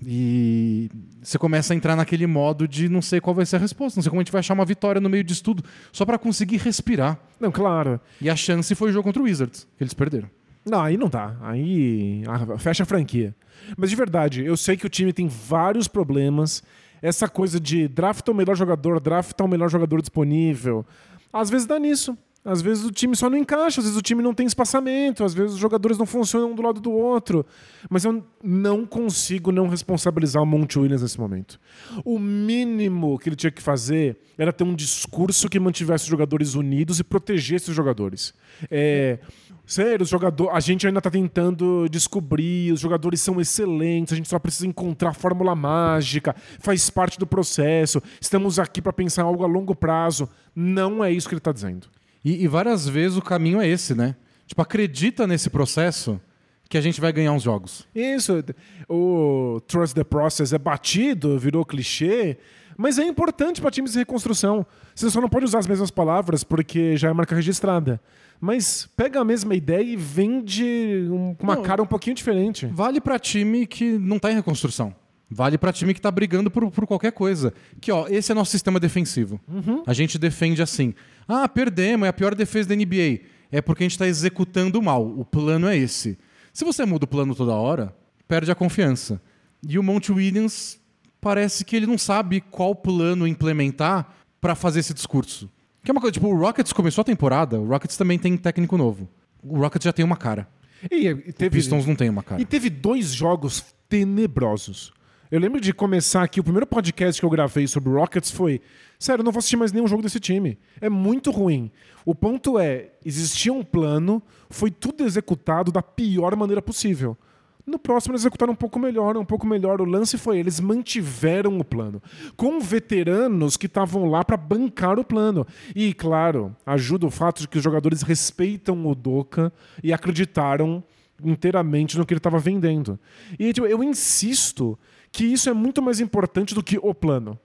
E você começa a entrar naquele modo de não sei qual vai ser a resposta, não sei como a gente vai achar uma vitória no meio disso tudo, só pra conseguir respirar. Não, claro. E a chance foi o jogo contra o Wizards, que eles perderam. Não, aí não dá. Aí ah, fecha a franquia. Mas de verdade, eu sei que o time tem vários problemas. Essa coisa de drafta o melhor jogador, drafta o melhor jogador disponível. Às vezes dá nisso. Às vezes o time só não encaixa, às vezes o time não tem espaçamento, às vezes os jogadores não funcionam um do lado do outro. Mas eu não consigo não responsabilizar o Monte Williams nesse momento. O mínimo que ele tinha que fazer era ter um discurso que mantivesse os jogadores unidos e protegesse os jogadores. É, sério, os jogador, a gente ainda está tentando descobrir, os jogadores são excelentes, a gente só precisa encontrar a fórmula mágica, faz parte do processo, estamos aqui para pensar algo a longo prazo. Não é isso que ele está dizendo. E, e várias vezes o caminho é esse, né? Tipo, acredita nesse processo que a gente vai ganhar uns jogos. Isso, o trust the process é batido, virou clichê, mas é importante para times de reconstrução. Você só não pode usar as mesmas palavras porque já é marca registrada. Mas pega a mesma ideia e vende um- com uma Não, cara um pouquinho diferente. Vale pra time que não tá em reconstrução. Vale pra time que tá brigando por, por qualquer coisa. Que, ó, esse é nosso sistema defensivo. A gente defende assim. Ah, perdemos, é a pior defesa da NBA. É porque a gente tá executando mal. O plano é esse. Se você muda o plano toda hora, perde a confiança. E o Monte Williams parece que ele não sabe qual plano implementar pra fazer esse discurso. Que é uma coisa, tipo, o Rockets começou a temporada, o Rockets também tem técnico novo. O Rockets já tem uma cara. E, e O teve, Pistons não tem uma cara. e teve dois jogos tenebrosos. Eu lembro de começar aqui, o primeiro podcast que eu gravei sobre o Rockets foi: sério, não vou assistir mais nenhum jogo desse time. É muito ruim. O ponto é: existia um plano, foi tudo executado da pior maneira possível. No próximo eles executaram um pouco melhor, um pouco melhor. O lance foi: eles mantiveram o plano, com veteranos que estavam lá para bancar o plano. E, claro, ajuda o fato de que os jogadores respeitam o Doca e acreditaram inteiramente no que ele estava vendendo. E tipo, eu insisto que isso é muito mais importante do que o plano.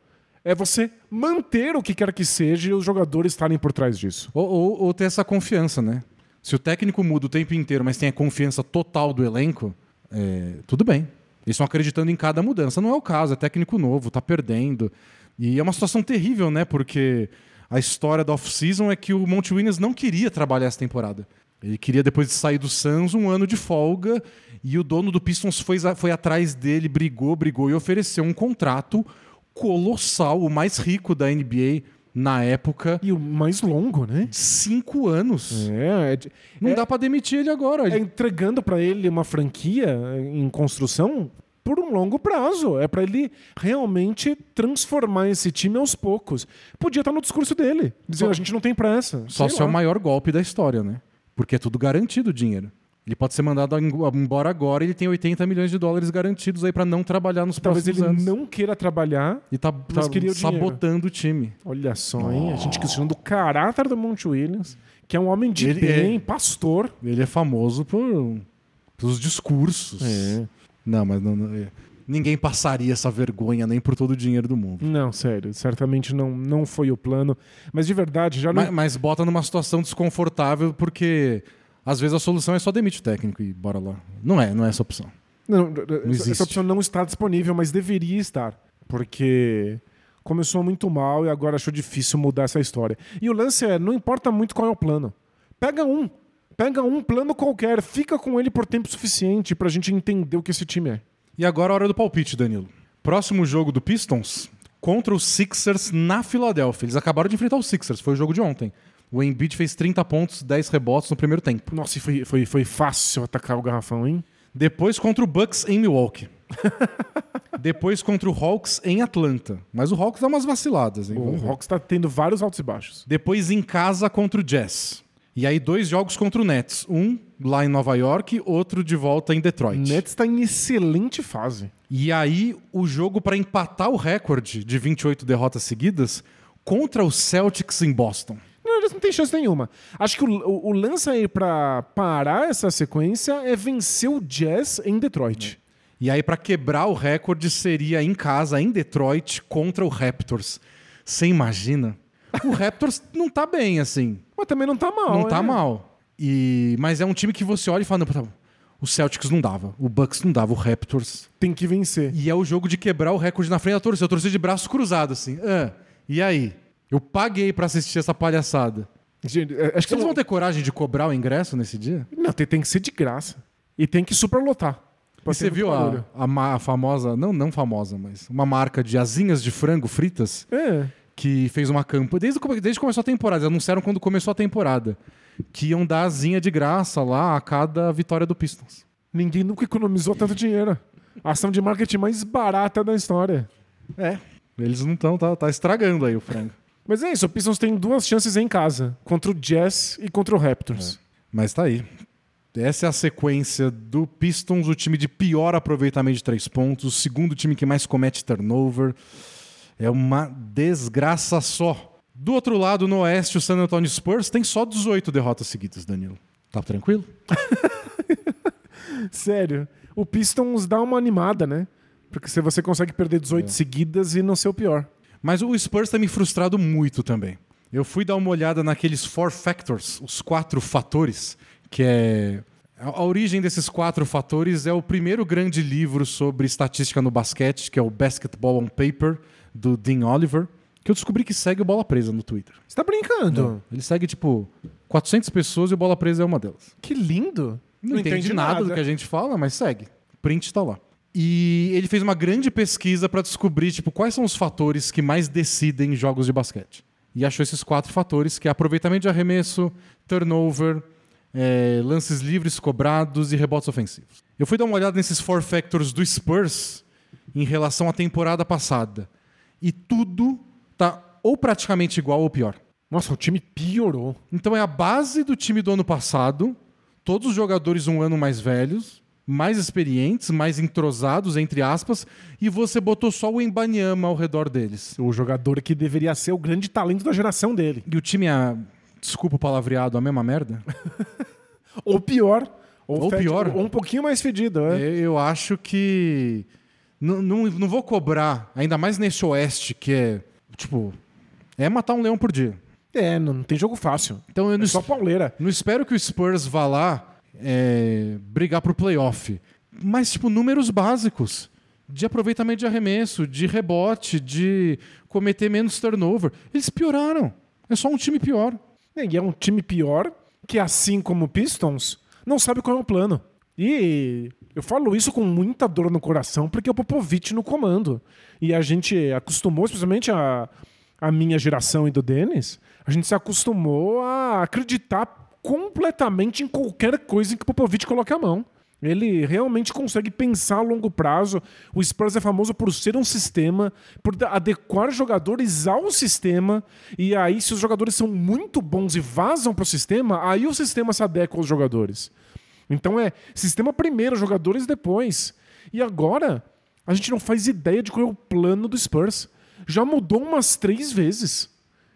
É você manter o que quer que seja e os jogadores estarem por trás disso. Ou, ou- ou ter essa confiança, né? Se o técnico muda o tempo inteiro, mas tem a confiança total do elenco, é, tudo bem. Eles estão acreditando em cada mudança. Não é o caso, é técnico novo, tá perdendo. E é uma situação terrível, né? Porque a história da off-season é que o Monte Williams não queria trabalhar essa temporada. Ele queria, depois de sair do Suns, um ano de folga. E o dono do Pistons foi, foi atrás dele, brigou, brigou e ofereceu um contrato colossal, o mais rico da NBA na época. E o mais longo, né? Cinco anos. É, é Não é- dá pra demitir ele agora. é entregando para ele uma franquia em construção por um longo prazo. É para ele realmente transformar esse time aos poucos. Podia estar no discurso dele, dizer Só- a gente não tem pressa. Só se é o maior golpe da história, né? Porque é tudo garantido o dinheiro. Ele pode ser mandado embora agora e ele tem 80 milhões de dólares garantidos aí pra não trabalhar nos Talvez ele próximos anos. não queira trabalhar. E tá, tá o sabotando o time. Olha só, hein? A gente questionando o caráter do Monte Williams, que é um homem de Ele bem, é- pastor. Ele é famoso por, pelos discursos. É. Não, mas não, não- é. ninguém passaria essa vergonha nem por todo o dinheiro do mundo. Não, sério, certamente não, não foi o plano. Mas de verdade, já não. Mas, mas bota numa situação desconfortável porque às vezes a solução é só demite o técnico e bora lá. Não é, não é essa opção. Não, essa, existe. essa opção não está disponível, mas deveria estar. Porque começou muito mal e agora achou difícil mudar essa história. E o lance é, não importa muito qual é o plano. Pega um. Pega um plano qualquer, fica com ele por tempo suficiente pra gente entender o que esse time é. E agora a hora do palpite, Danilo. Próximo jogo do Pistons contra os Sixers na Filadélfia. Eles acabaram de enfrentar os Sixers, foi o jogo de ontem. O Embiid fez 30 pontos, 10 rebotes no primeiro tempo. Nossa, e foi, foi, foi fácil atacar o garrafão, hein? Depois contra o Bucks em Milwaukee. (laughs) Depois contra o Hawks em Atlanta. Mas o Hawks dá umas vaciladas, hein? O Vamos ver. Hawks tá tendo vários altos e baixos. Depois em casa contra o Jazz. E aí dois jogos contra o Nets. Um lá em Nova York, outro de volta em O Detroit. Nets tá em excelente fase. E aí o jogo para empatar o recorde de 28 derrotas seguidas contra o Celtics em Boston. Não, eles não têm chance nenhuma. Acho que o, o, o lance aí pra parar essa sequência é vencer o Jazz em Detroit. E aí para quebrar o recorde seria em casa em Detroit contra o Raptors. Você imagina? O (laughs) Raptors não tá bem assim. Mas também não tá mal. não tá né? mal. E mas é um time que você olha e fala, não, tá, o Celtics não dava, o Bucks não dava, o Raptors. Tem que vencer. E é o jogo de quebrar o recorde na frente da torcida. Eu torci de braço cruzado assim. Ah, e aí? Eu paguei pra assistir essa palhaçada. Gente, é, acho que Vocês vão ter coragem de cobrar o ingresso nesse dia? Não, tem, tem que ser de graça. E tem que superlotar. E você viu a, a, a famosa, não, não famosa, mas uma marca de asinhas de frango fritas É. que fez uma campanha. Desde, desde que começou a temporada, eles anunciaram quando começou a temporada. Que iam dar asinha de graça lá a cada vitória do Pistons. Ninguém nunca economizou tanto dinheiro. A ação de marketing mais barata da história. É. Eles não estão, tá, tá estragando aí o frango. Mas é isso, o Pistons tem duas chances em casa. Contra o Jazz e contra o Raptors. Mas tá aí. Essa é a sequência do Pistons, o time de pior aproveitamento de três pontos, o segundo time que mais comete turnover. É uma desgraça só. Do outro lado, no oeste, o San Antonio Spurs tem só 18 derrotas seguidas, Danilo. Tá tranquilo? (laughs) Sério, o Pistons dá uma animada, né? Porque se você consegue perder 18 seguidas e não ser o pior. Mas o Spurs tem me frustrado muito também. Eu fui dar uma olhada naqueles four factors, os quatro fatores, que é. A origem desses quatro fatores é o primeiro grande livro sobre estatística no basquete, que é o Basketball on Paper, do Dean Oliver, que eu descobri que segue o Bola Presa no Twitter. Você tá brincando? Ele segue, tipo, 400 pessoas e o Bola Presa é uma delas. Que lindo. Não, entende nada, do que a gente fala, mas segue. Print tá lá. E ele fez uma grande pesquisa para descobrir tipo, quais são os fatores que mais decidem jogos de basquete. E achou esses quatro fatores, que é aproveitamento de arremesso, turnover, eh, lances livres cobrados e rebotes ofensivos. Eu fui dar uma olhada nesses four factors do Spurs em relação à temporada passada. E tudo tá ou praticamente igual ou pior. Nossa, o time piorou. Então é a base do time do ano passado, todos os jogadores um ano mais velhos, mais experientes, mais entrosados, entre aspas, e você botou só o Embanyama ao redor deles. O jogador que deveria ser o grande talento da geração dele. E o time é, desculpa o palavreado, a mesma merda? (laughs) Ou pior. Ou fede- pior. Ou um pouquinho mais fedido, é. É, Eu acho que. Não, não, não vou cobrar, ainda mais nesse oeste, que é. Tipo. É matar um leão por dia. É, não, não tem jogo fácil. Então eu não, É só pauleira. Não espero que o Spurs vá lá é, brigar pro playoff. Mas, tipo, números básicos. De aproveitamento de arremesso, de rebote, de cometer menos turnover. Eles pioraram. É só um time pior. E é um time pior que, assim como o Pistons, não sabe qual é o plano. E eu falo isso com muita dor no coração, porque é o Popovich no comando. E a gente acostumou, especialmente a, a minha geração e do Denis, a gente se acostumou a acreditar completamente em qualquer coisa em que o Popovich coloque a mão. Ele realmente consegue pensar a longo prazo. O Spurs é famoso por ser um sistema, por adequar jogadores ao sistema. E aí, se os jogadores são muito bons e vazam para o sistema, aí o sistema se adequa aos jogadores. Então é sistema primeiro, jogadores depois. E agora, a gente não faz ideia de qual é o plano do Spurs. Já mudou umas três vezes.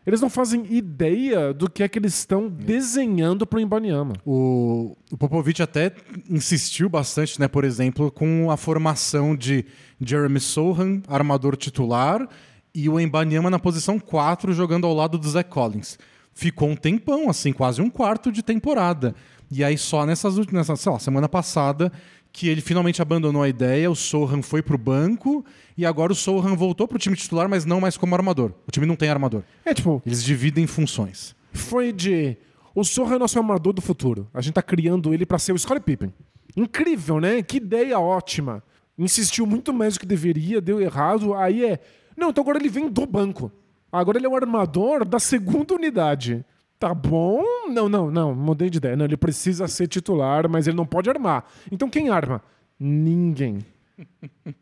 Eles não fazem ideia do que é que eles estão desenhando pro Imbaniama. O, o Popovich até insistiu bastante, né, por exemplo, com a formação de Jeremy Sohan, armador titular, e o Embanyama na posição 4, jogando ao lado do Zach Collins. Ficou um tempão, assim, quase um quarto de temporada. E aí só nessas últimas, sei lá, semana passada, que ele finalmente abandonou a ideia, o Sohan foi pro banco e agora o Sohan voltou pro time titular, mas não mais como armador. O time não tem armador. É tipo, Eles dividem funções. foi de. O Sorra é nosso armador do futuro. A gente tá criando ele pra ser o Scottie Pippen. Incrível, né? Que ideia ótima. Insistiu muito mais do que deveria, deu errado. Aí é. Não, então agora ele vem do banco. Agora ele é o armador da segunda unidade. Tá bom? Não, não, não. Mudei de ideia. Não, ele precisa ser titular, mas ele não pode armar. Então quem arma? Ninguém. (laughs)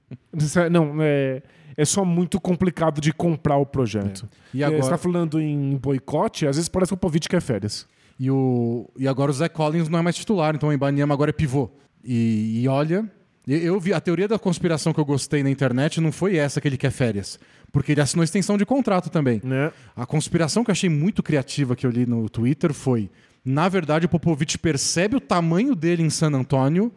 É- Não, é, é só muito complicado de comprar o projeto. E É, agora- Você tá falando em boicote, às vezes parece que o Povich quer férias. E, o, e agora o Zach Collins não é mais titular, então o Embanyama agora é pivô. E, e olha, eu, vi a teoria da conspiração que eu gostei na internet não foi essa que ele quer férias, porque ele assinou extensão de contrato também. Né? A conspiração que eu achei muito criativa que eu li no Twitter foi: na verdade, o Popovich percebe o tamanho dele em San Antonio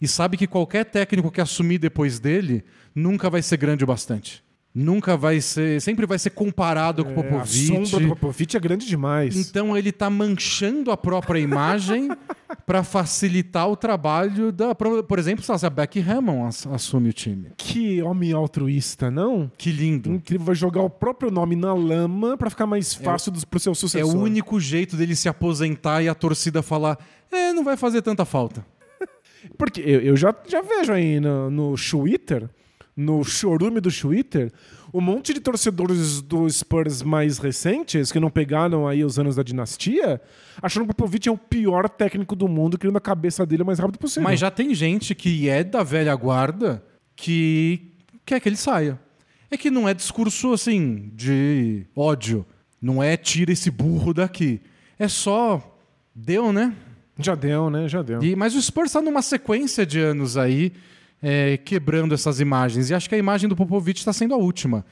e sabe que qualquer técnico que assumir depois dele nunca vai ser grande o bastante. Nunca vai ser. Sempre vai ser comparado com o É, a Popovich. sombra do Popovich é grande demais. Então ele tá manchando a própria imagem (laughs) para facilitar o trabalho da. Por exemplo, se a Becky Hammond ass- assume o time. Que homem altruísta, não? Que lindo. Incrível, vai jogar o próprio nome na lama pra ficar mais fácil dos pro seu É sucessor. o único jeito dele se aposentar e a torcida falar: é, não vai fazer tanta falta. (laughs) Porque eu, eu já, já vejo aí no, no Twitter, no chorume do Twitter, um monte de torcedores do Spurs mais recentes, que não pegaram aí os anos da dinastia, achando que o Popovich é o pior técnico do mundo, querendo a cabeça dele o mais rápido possível. Mas já tem gente que é da velha guarda que quer que ele saia. É que não é discurso assim de ódio. Não é tira esse burro daqui. É só. Deu, né? Já deu, né? Já deu. E, mas o Spurs está numa sequência de anos aí é, quebrando essas imagens. E acho que a imagem do Popovich está sendo a última.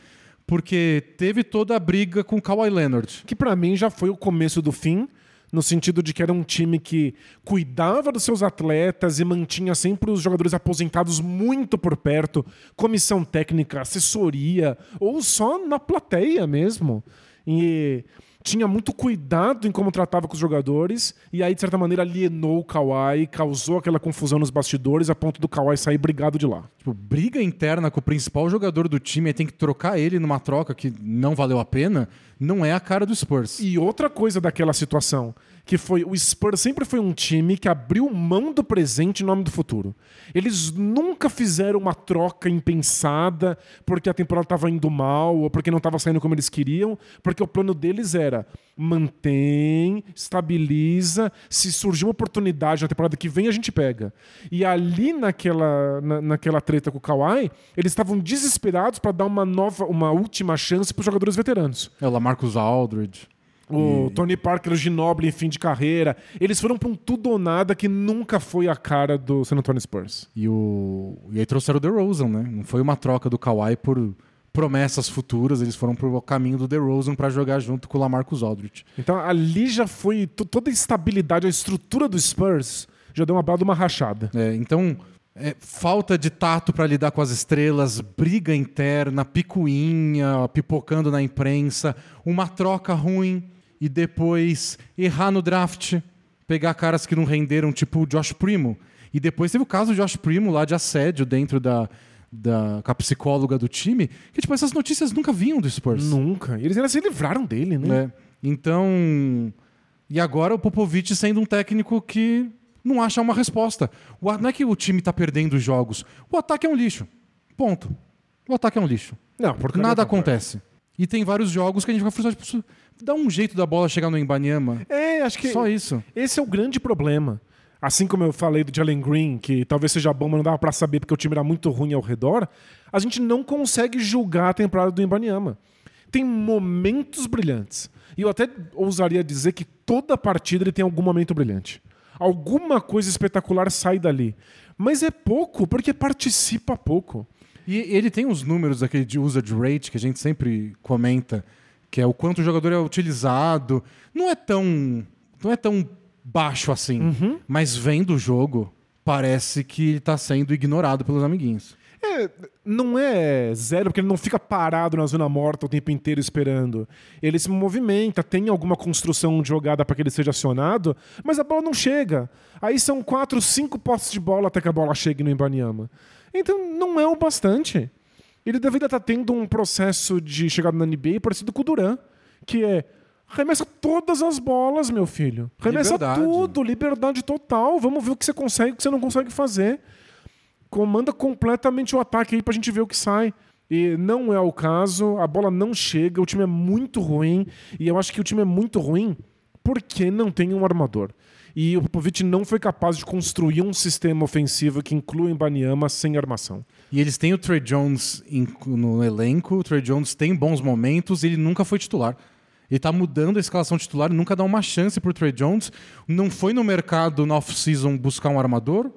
Porque teve toda a briga com o Kawhi Leonard. que pra mim já foi o começo do fim, no sentido de que era um time que cuidava dos seus atletas e mantinha sempre os jogadores aposentados muito por perto, comissão técnica, assessoria, ou só na plateia mesmo. E tinha muito cuidado em como tratava com os jogadores, e aí, de certa maneira, alienou o Kawhi, causou aquela confusão nos bastidores, a ponto do Kawhi sair brigado de lá. Tipo, briga interna com o principal jogador do time e tem que trocar ele numa troca que não valeu a pena, não é a cara do Spurs. E outra coisa daquela situação, que foi o Spurs sempre foi um time que abriu mão do presente em nome do futuro. Eles nunca fizeram uma troca impensada porque a temporada estava indo mal ou porque não estava saindo como eles queriam, porque o plano deles era mantém, estabiliza, se surgir uma oportunidade na temporada que vem a gente pega. E ali naquela, na- naquela treta com o Kawhi, eles estavam desesperados para dar uma nova, uma última chance para os jogadores veteranos. É o Lamarcus Aldridge. O Tony Parker, o Ginobili em fim de carreira. Eles foram pra um tudo ou nada que nunca foi a cara do San Antonio Spurs. E, o... e aí trouxeram o DeRozan, né? Não foi uma troca do Kawhi por promessas futuras, eles foram pro caminho do DeRozan para jogar junto com o Lamarcus Aldridge. Então ali já foi to- toda a estabilidade, a estrutura do Spurs já deu uma bela de uma rachada. É, então, é, falta de tato para lidar com as estrelas, briga interna, picuinha, pipocando na imprensa, uma troca ruim e depois errar no draft, pegar caras que não renderam, tipo o Josh Primo. E depois teve o caso do Josh Primo lá de assédio dentro da, da com a psicóloga do time, que tipo, essas notícias nunca vinham do Spurs. Nunca. E eles ainda se livraram dele, né? É. Então. E agora o Popovich sendo um técnico que não acha uma resposta. O, não é que o time tá perdendo jogos. O ataque é um lixo. Ponto. O ataque é um lixo. Não, porque Nada acontece. E tem vários jogos que a gente vai frustrado. Tipo, dá um jeito da bola chegar no Embanyama. É, acho que Só isso. esse é o grande problema. Assim como eu falei do Jalen Green, que talvez seja bom, mas não dava pra saber porque o time era muito ruim ao redor, a gente não consegue julgar a temporada do Ibaniama. Tem momentos brilhantes. E eu até ousaria dizer que toda partida ele tem algum momento brilhante. Alguma coisa espetacular sai dali. Mas é pouco, porque participa pouco. E ele tem os números daquele de usage rate que a gente sempre comenta, que é o quanto o jogador é utilizado. Não é tão, não é tão baixo assim, Uhum. mas vendo o jogo, parece que ele tá sendo ignorado pelos amiguinhos. É, não é zero, porque ele não fica parado na zona morta o tempo inteiro esperando. Ele se movimenta, tem alguma construção de jogada para que ele seja acionado, mas a bola não chega. Aí são quatro, cinco postes de bola até que a bola chegue no Ibaniama. Então não é o bastante. Ele deveria estar tendo um processo de chegada na NBA parecido com o Duran, que é Remessa todas as bolas, meu filho. Remessa Liberdade. tudo, liberdade total. Vamos ver o que você consegue e o que você não consegue fazer comanda completamente o ataque aí pra gente ver o que sai. E não é o caso, a bola não chega, o time é muito ruim. E eu acho que o time é muito ruim porque não tem um armador. E o Popovich não foi capaz de construir um sistema ofensivo que inclua Banyama sem armação. E eles têm o Trey Jones no elenco, o Trey Jones tem bons momentos, ele nunca foi titular. Ele tá mudando a escalação titular, nunca dá uma chance pro Trey Jones. Não foi no mercado na off-season buscar um armador.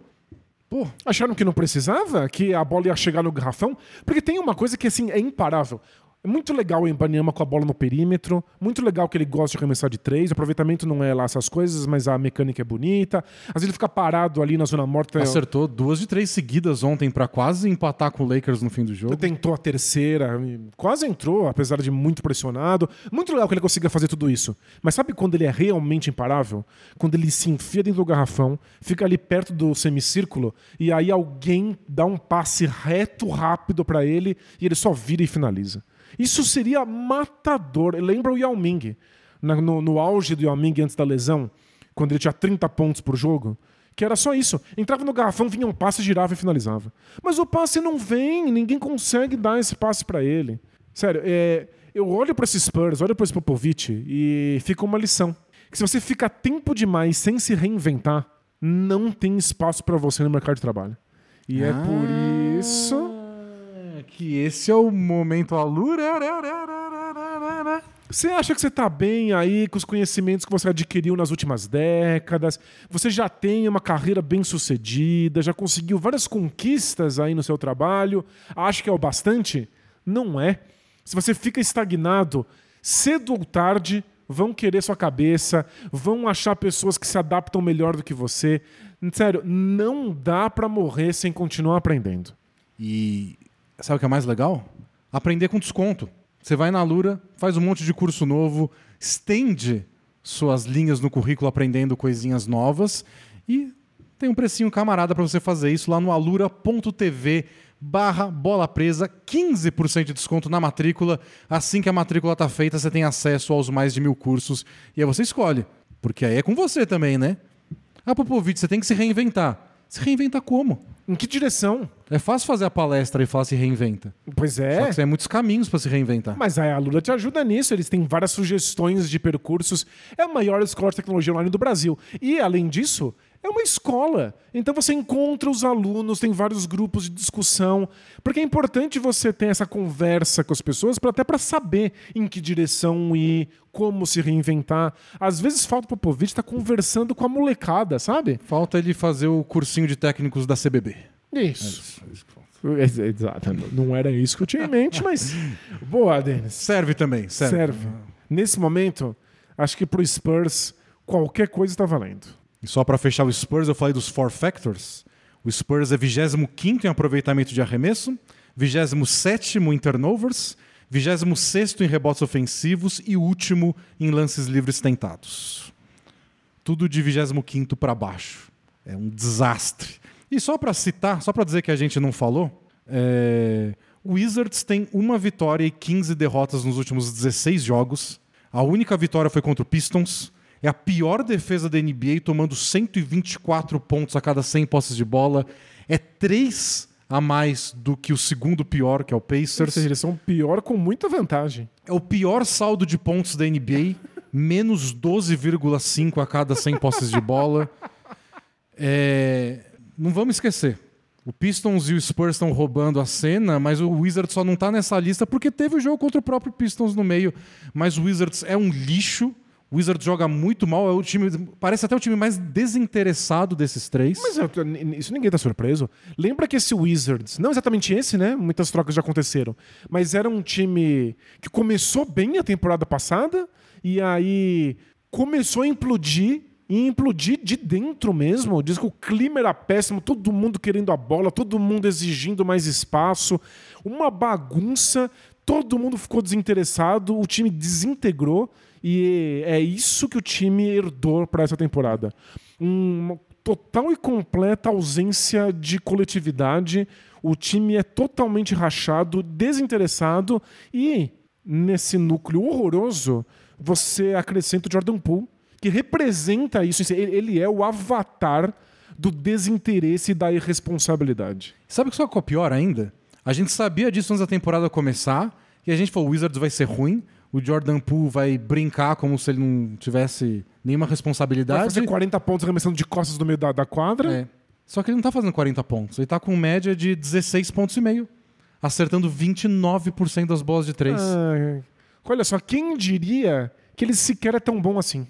Pô, Acharam que não precisava? Que a bola ia chegar no garrafão? Porque tem uma coisa que assim é imparável. É muito legal o Embanyama com a bola no perímetro, muito legal que ele gosta de arremessar de três, o aproveitamento não é lá essas coisas, mas a mecânica é bonita. Às vezes ele fica parado ali na zona morta. acertou duas de três seguidas ontem pra quase empatar com o Lakers no fim do jogo. Tentou a terceira, quase entrou, apesar de muito pressionado. Muito legal que ele consiga fazer tudo isso. Mas sabe quando ele é realmente imparável? Quando ele se enfia dentro do garrafão, fica ali perto do semicírculo, e aí alguém dá um passe reto, rápido pra ele, e ele só vira e finaliza. Isso seria matador. Lembra o Yao Ming, no, no auge do Yao Ming antes da lesão, quando ele tinha 30 pontos por jogo? Que era só isso. Entrava no garrafão, vinha um passe, girava e finalizava. Mas o passe não vem, ninguém consegue dar esse passe pra ele. Sério, é, eu olho pra esses Spurs, olho pra esse Popovich e fica uma lição. Que se você fica tempo demais sem se reinventar, não tem espaço pra você no mercado de trabalho. E é por isso. Que esse é o momento alura. Você acha que você está bem aí com os conhecimentos que você adquiriu nas últimas décadas? Você já tem uma carreira bem sucedida, já conseguiu várias conquistas aí no seu trabalho? Acha que é o bastante? Não é. Se você fica estagnado, cedo ou tarde vão querer sua cabeça, vão achar pessoas que se adaptam melhor do que você. Sério, não dá para morrer sem continuar aprendendo. E sabe o que é mais legal? Aprender com desconto. Você vai na Lura, faz um monte de curso novo, estende suas linhas no currículo aprendendo coisinhas novas e tem um precinho camarada para você fazer isso lá no alura.tv barra bola presa, 15% de desconto na matrícula. Assim que a matrícula tá feita, você tem acesso aos mais de mil cursos e aí você escolhe. Porque aí é com você também, né? Ah, Popovich, você tem que se reinventar. Se reinventa como? Em que direção? É fácil fazer a palestra e falar se reinventa. Pois Só é. que tem muitos caminhos para se reinventar. Mas a Lula te ajuda nisso, eles têm várias sugestões de percursos. É a maior escola de tecnologia online do Brasil. E, além disso, é uma escola. Então você encontra os alunos, tem vários grupos de discussão. Porque é importante você ter essa conversa com as pessoas, pra, até para saber em que direção ir, como se reinventar. Às vezes falta o Popovich estar conversando com a molecada, sabe? Falta ele fazer o cursinho de técnicos da CBB. Isso. Ex- Exato. Não era isso que eu tinha em mente, mas. (laughs) Boa, Denis. Serve também, serve. Serve. Nesse momento, acho que pro Spurs, qualquer coisa está valendo. E só para fechar o Spurs, eu falei dos four factors. O Spurs é 25 em aproveitamento de arremesso, 27 em turnovers, 26 em rebotes ofensivos e último em lances livres tentados. Tudo de 25 para baixo. É um desastre. E só para citar, só para dizer que a gente não falou, é... o Wizards tem uma vitória e 15 derrotas nos últimos 16 jogos. A única vitória foi contra o Pistons. É a pior defesa da NBA, tomando 124 pontos a cada 100 posses de bola. É 3 a mais do que o segundo pior, que é o Ou Pacers. seja, eles são pior com muita vantagem. É o pior saldo de pontos da NBA, menos 12,5 a cada 100 posses de bola. É, Não vamos esquecer. O Pistons e o Spurs estão roubando a cena, mas o Wizards só não tá nessa lista porque teve o jogo contra o próprio Pistons no meio. Mas o Wizards é um lixo. O Wizards joga muito mal, é o time. Parece até o time mais desinteressado desses três. Mas isso ninguém tá surpreso. Lembra que esse Wizards, não exatamente esse, né? Muitas trocas já aconteceram, mas era um time que começou bem a temporada passada e aí começou a implodir e implodir de dentro mesmo. Diz que o clima era péssimo, todo mundo querendo a bola, todo mundo exigindo mais espaço, uma bagunça, todo mundo ficou desinteressado, o time desintegrou e é isso que o time herdou para essa temporada. Uma total e completa ausência de coletividade. O time é totalmente rachado, desinteressado e nesse núcleo horroroso você acrescenta o Jordan Poole, que representa isso. Ele é o avatar do desinteresse e da irresponsabilidade. Sabe o que só é pior ainda? A gente sabia disso antes da temporada começar, e a gente falou: o Wizards vai ser ruim, o Jordan Poole vai brincar como se ele não tivesse nenhuma Vai responsabilidade. fazer 40 pontos arremessando de costas no meio da, da quadra. É. Só que ele não tá fazendo 40 pontos, ele tá com média de 16 pontos e meio, acertando 29% das bolas de três. Ah, olha só, quem diria que ele sequer é tão bom assim?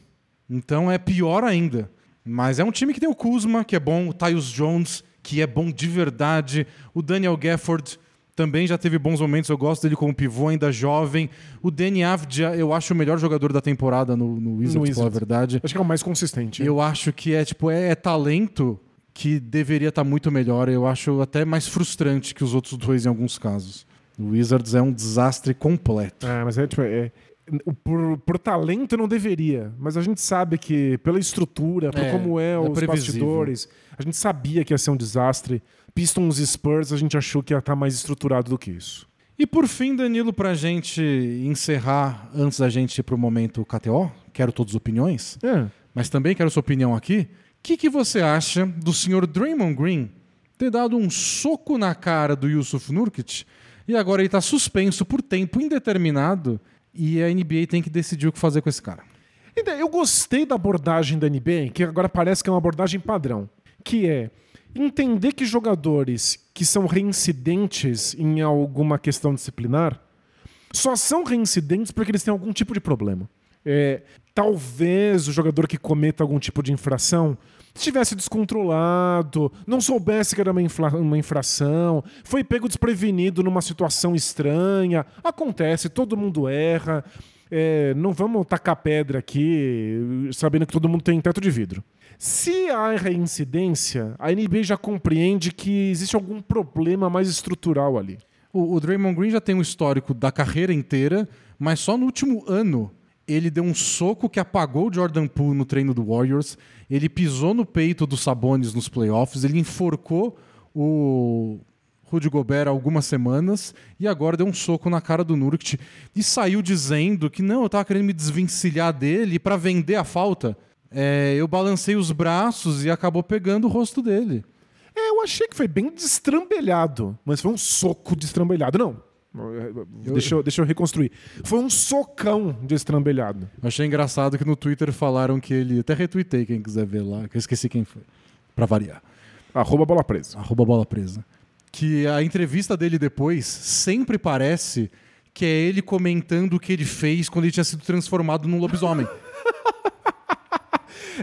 Então é pior ainda. Mas é um time que tem o Kuzma, que é bom, o Tyus Jones, que é bom de verdade, o Daniel Gafford também já teve bons momentos, eu gosto dele como pivô, ainda jovem. O Danny Avdia, eu acho o melhor jogador da temporada no, no Wizards, No pela Wizards. verdade. Acho que é o mais consistente. Eu acho que é tipo é, é talento que deveria estar muito melhor. Eu acho até mais frustrante que os outros dois em alguns casos. O Wizards é um desastre completo. É, mas é tipo. É, por, por talento não deveria, mas a gente sabe que pela estrutura, por É, como é, é os previsível. bastidores, a gente sabia que ia ser um desastre. Pistons e Spurs, a gente achou que ia estar mais estruturado do que isso. E por fim, Danilo, pra gente encerrar, antes da gente ir pro momento KTO, quero todas as opiniões, É. mas também quero sua opinião aqui. O que, que você acha do senhor Draymond Green ter dado um soco na cara do Yusuf Nurkic e agora ele está suspenso por tempo indeterminado e a NBA tem que decidir o que fazer com esse cara? Então, Eu gostei da abordagem da NBA, que agora parece que é uma abordagem padrão, que é entender que jogadores que são reincidentes em alguma questão disciplinar só são reincidentes porque eles têm algum tipo de problema. É, talvez o jogador que cometa algum tipo de infração estivesse descontrolado, não soubesse que era uma, infla- uma infração, foi pego desprevenido numa situação estranha. Acontece, todo mundo erra. É, não vamos tacar pedra aqui, sabendo que todo mundo tem teto de vidro. Se há reincidência, a NBA já compreende que existe algum problema mais estrutural ali. O, o Draymond Green já tem um histórico da carreira inteira, mas só no último ano ele deu um soco que apagou o Jordan Poole no treino do Warriors, ele pisou no peito do Sabonis nos playoffs, ele enforcou o Rudy Gobert há algumas semanas e agora deu um soco na cara do Nurkic e saiu dizendo que não, eu tava querendo me desvencilhar dele para vender a falta. É, eu balancei os braços e acabou pegando o rosto dele. É, eu achei que foi bem destrambelhado, mas foi um soco destrambelhado. Não. Deixa, eu, deixa eu reconstruir. Foi um socão destrambelhado. Eu achei engraçado que no Twitter falaram que ele. Até retuitei quem quiser ver lá, que eu esqueci quem foi. Pra variar. Arroba bola presa. Arroba bola presa. Que a entrevista dele depois sempre parece que é ele comentando o que ele fez quando ele tinha sido transformado num lobisomem.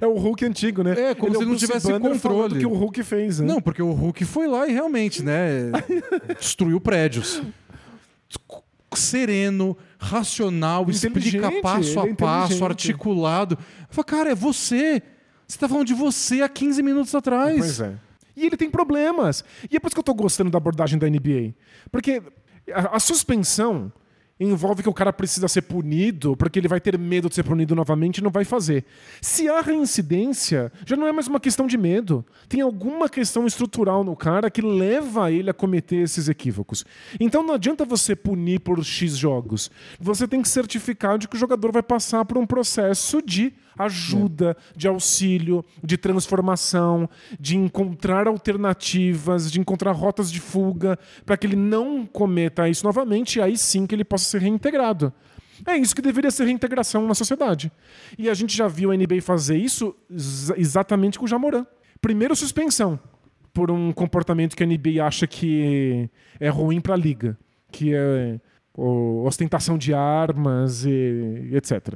É o Hulk antigo, né? É, como se o ele não tivesse Banner controle. falando que o Hulk fez, né? Não, porque o Hulk foi lá e realmente, né? (laughs) destruiu prédios. Sereno, racional, explica Inteligente, passo a ele é passo, articulado. Eu falo, cara, é você. Você tá falando de você há 15 minutos atrás. Pois é. E ele tem problemas. E é por isso que eu tô gostando da abordagem da NBA. Porque a, a suspensão envolve que o cara precisa ser punido, porque ele vai ter medo de ser punido novamente e não vai fazer. Se há reincidência, já não é mais uma questão de medo. Tem alguma questão estrutural no cara que leva ele a cometer esses equívocos. Então não adianta você punir por X jogos. Você tem que certificar de que o jogador vai passar por um processo de ajuda, de auxílio, de transformação, de encontrar alternativas, de encontrar rotas de fuga, para que ele não cometa isso novamente e aí sim que ele possa ser reintegrado. É isso que deveria ser reintegração na sociedade. E a gente já viu a NBA fazer isso ex- exatamente com o Jamoran. Primeiro, suspensão por um comportamento que a NBA acha que é ruim para a liga, que é ostentação de armas e etc.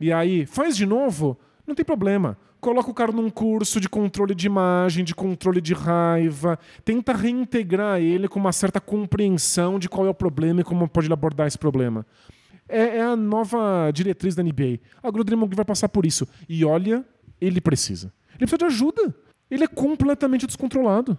E aí, faz de novo, não tem problema. Coloca o cara num curso de controle de imagem, de controle de raiva, tenta reintegrar ele com uma certa compreensão de qual é o problema e como pode abordar esse problema. É, é a nova diretriz da NBA. Agora o vai passar por isso. E olha, ele precisa. Ele precisa de ajuda. Ele é completamente descontrolado.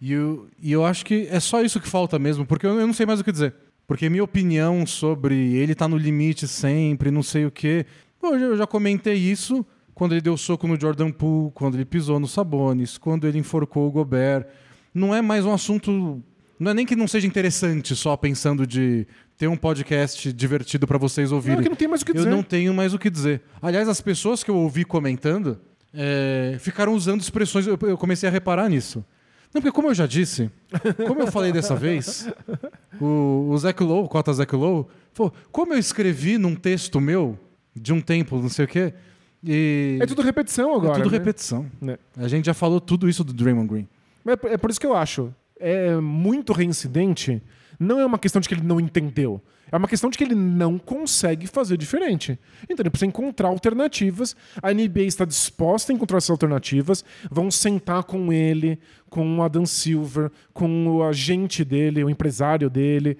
E eu, e eu acho que é só isso que falta mesmo, porque eu, eu não sei mais o que dizer. Porque minha opinião sobre ele tá no limite sempre, não sei o quê. Pô, eu já- comentei isso quando ele deu soco no Jordan Poole, quando ele pisou no Sabonis, quando ele enforcou o Gobert. Não é mais um assunto. Não é nem que não seja interessante só pensando de ter um podcast divertido pra vocês Não, ouvirem. é que não tem mais o que dizer. Eu não tenho mais o que dizer. Aliás, as pessoas que eu ouvi comentando é, ficaram usando expressões. Eu, eu comecei a reparar nisso. Não, porque como eu já disse, como eu falei dessa vez, o, o Zach Lowe, o Cota Zach Lowe, falou, como eu escrevi num texto meu, de um tempo, não sei o quê, e... É tudo repetição é agora. tudo né? repetição. Né? A gente já falou tudo isso do Draymond Green. É, por- é por isso que eu acho. É muito reincidente. Não é uma questão de que ele não entendeu. É uma questão de que ele não consegue fazer diferente. Então ele precisa encontrar alternativas. A NBA está disposta a encontrar essas alternativas. Vão sentar com ele, com o Adam Silver, com o agente dele, o empresário dele.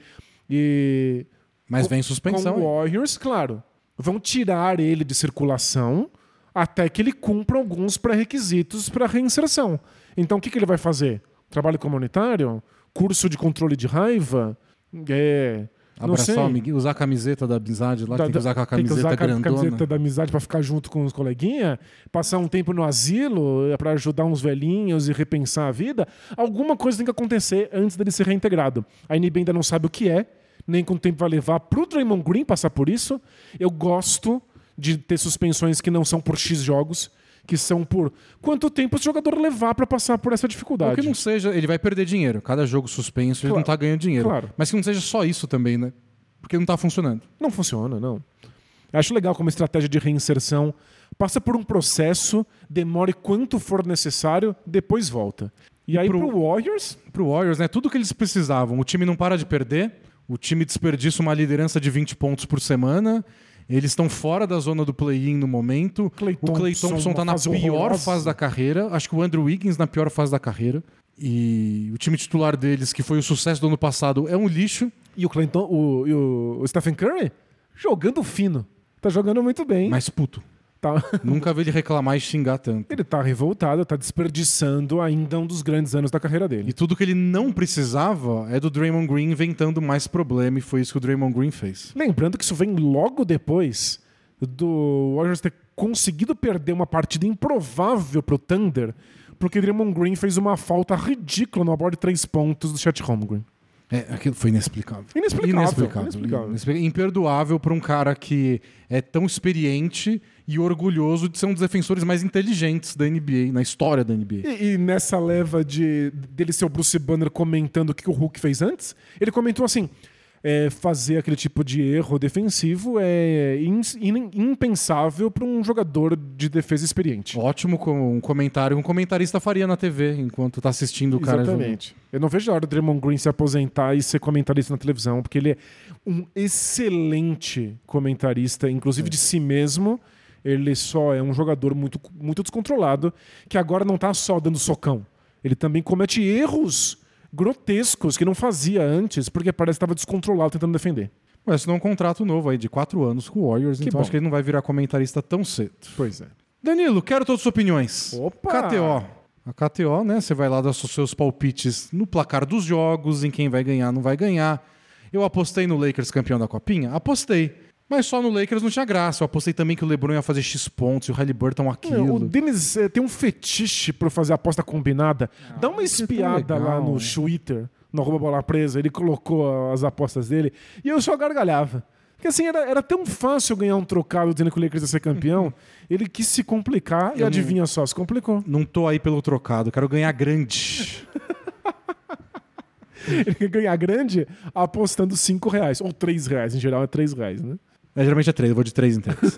E Mas vem suspensão. Com o Warriors, claro. Vão tirar ele de circulação até que ele cumpra alguns pré-requisitos para reinserção. Então, o que, que ele vai fazer? Trabalho comunitário? Curso de controle de raiva? É. Abraçar o amiguinho, usar a camiseta da amizade lá, Da- tem que usar com a tem que camiseta usar a grandona. camiseta da amizade para ficar junto com os coleguinhas, passar um tempo no asilo para ajudar uns velhinhos e repensar a vida. Alguma coisa tem que acontecer antes dele ser reintegrado. A NB ainda não sabe o que é, nem quanto tempo vai levar pro Draymond Green passar por isso. Eu gosto de ter suspensões que não são por X jogos, que são por quanto tempo esse jogador levar para passar por essa Ou dificuldade. que não seja, ele vai perder dinheiro. Cada jogo suspenso, ele Claro. não tá ganhando dinheiro. Claro. Mas que não seja só isso também, né? Porque não tá funcionando. Não funciona, não. Acho legal como estratégia de reinserção. Passa por um processo, demore quanto for necessário, depois volta. E aí pro- pro Warriors, Pro Warriors, né? Tudo que eles precisavam. O time não para de perder. O time desperdiça uma liderança de 20 pontos por semana. Eles estão fora da zona do play-in no momento. Clay o Clay Thompson, tá uma na pior horrorosa. fase da carreira. Acho que o Andrew Wiggins na pior fase da carreira. E o time titular deles, que foi o sucesso do ano passado, é um lixo. e o e o, o Stephen Curry jogando fino. Tá jogando muito bem. Mas puto. Tá- (laughs) Nunca vi ele reclamar e xingar tanto. ele tá revoltado, tá desperdiçando ainda um dos grandes anos da carreira E dele. tudo que ele não precisava é do Draymond Green inventando mais problema, e foi isso que o Draymond Green fez. Lembrando que isso vem logo depois do Warriors ter conseguido perder uma partida improvável pro Thunder, porque Draymond Green fez uma falta ridícula no bola de três pontos do Chet Holmgren. É, aquilo foi inexplicável. Inexplicável, Inexplicável. inexplicável. Inexpli- Imperdoável para um cara que é tão experiente e orgulhoso de ser um dos defensores mais inteligentes da NBA, na história da NBA. E, e nessa leva de dele ser o Bruce Banner comentando o que o Hulk fez antes, ele comentou assim: é, fazer aquele tipo de erro defensivo é ins- in- impensável para um jogador de defesa experiente. Ótimo com um comentário um comentarista faria na TV enquanto tá assistindo o cara jogando. Exatamente. Eu não vejo a hora do Draymond Green se aposentar e ser comentarista na televisão, porque ele é um excelente comentarista, inclusive de si mesmo. Ele só é um jogador muito, muito descontrolado, que agora não tá só dando socão. Ele também comete erros grotescos que não fazia antes, porque parece que estava descontrolado tentando defender. Mas assinou um contrato novo aí de quatro anos com o Warriors, então bom. acho que ele não vai virar comentarista tão cedo. Pois é. Danilo, quero todas as suas opiniões. Opa! KTO. A KTO, né? Você vai lá dar os seus palpites no placar dos jogos, em quem vai ganhar, não vai ganhar. Eu apostei no Lakers campeão da Copinha? Apostei. Mas só no Lakers não tinha graça. Eu apostei também que o LeBron ia fazer X pontos e o Halliburton aquilo. O Denis eh, tem um fetiche por fazer aposta combinada. Dá uma é espiada lá legal, no né? Twitter, no arroba bola presa, ele colocou as apostas dele e eu só gargalhava. Porque assim, era, era tão fácil ganhar um trocado dizendo que o Lakers ia ser campeão, (laughs) ele quis se complicar e Eu não- adivinha só, se complicou. Não tô aí pelo trocado, quero ganhar grande. (laughs) Ele quer ganhar grande apostando 5 reais, ou 3 reais, em geral é 3 reais, né? É, geralmente é três, eu vou de três em três. (laughs)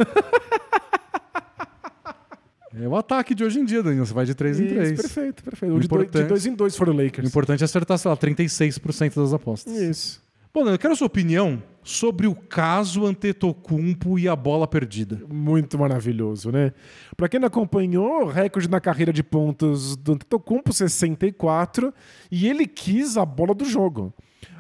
é o ataque de hoje em dia, Danilo. Você vai de três em Isso, três. Perfeito, perfeito. Ou de dois, de dois em dois for o O Lakers. importante é acertar, sei lá, 36% das apostas. Isso. Bom, Nando, eu quero a sua opinião sobre o caso Antetokounmpo e a bola perdida. Muito maravilhoso, né? Pra quem não acompanhou, recorde na carreira de pontos do Antetokounmpo, 64, e ele quis a bola do jogo.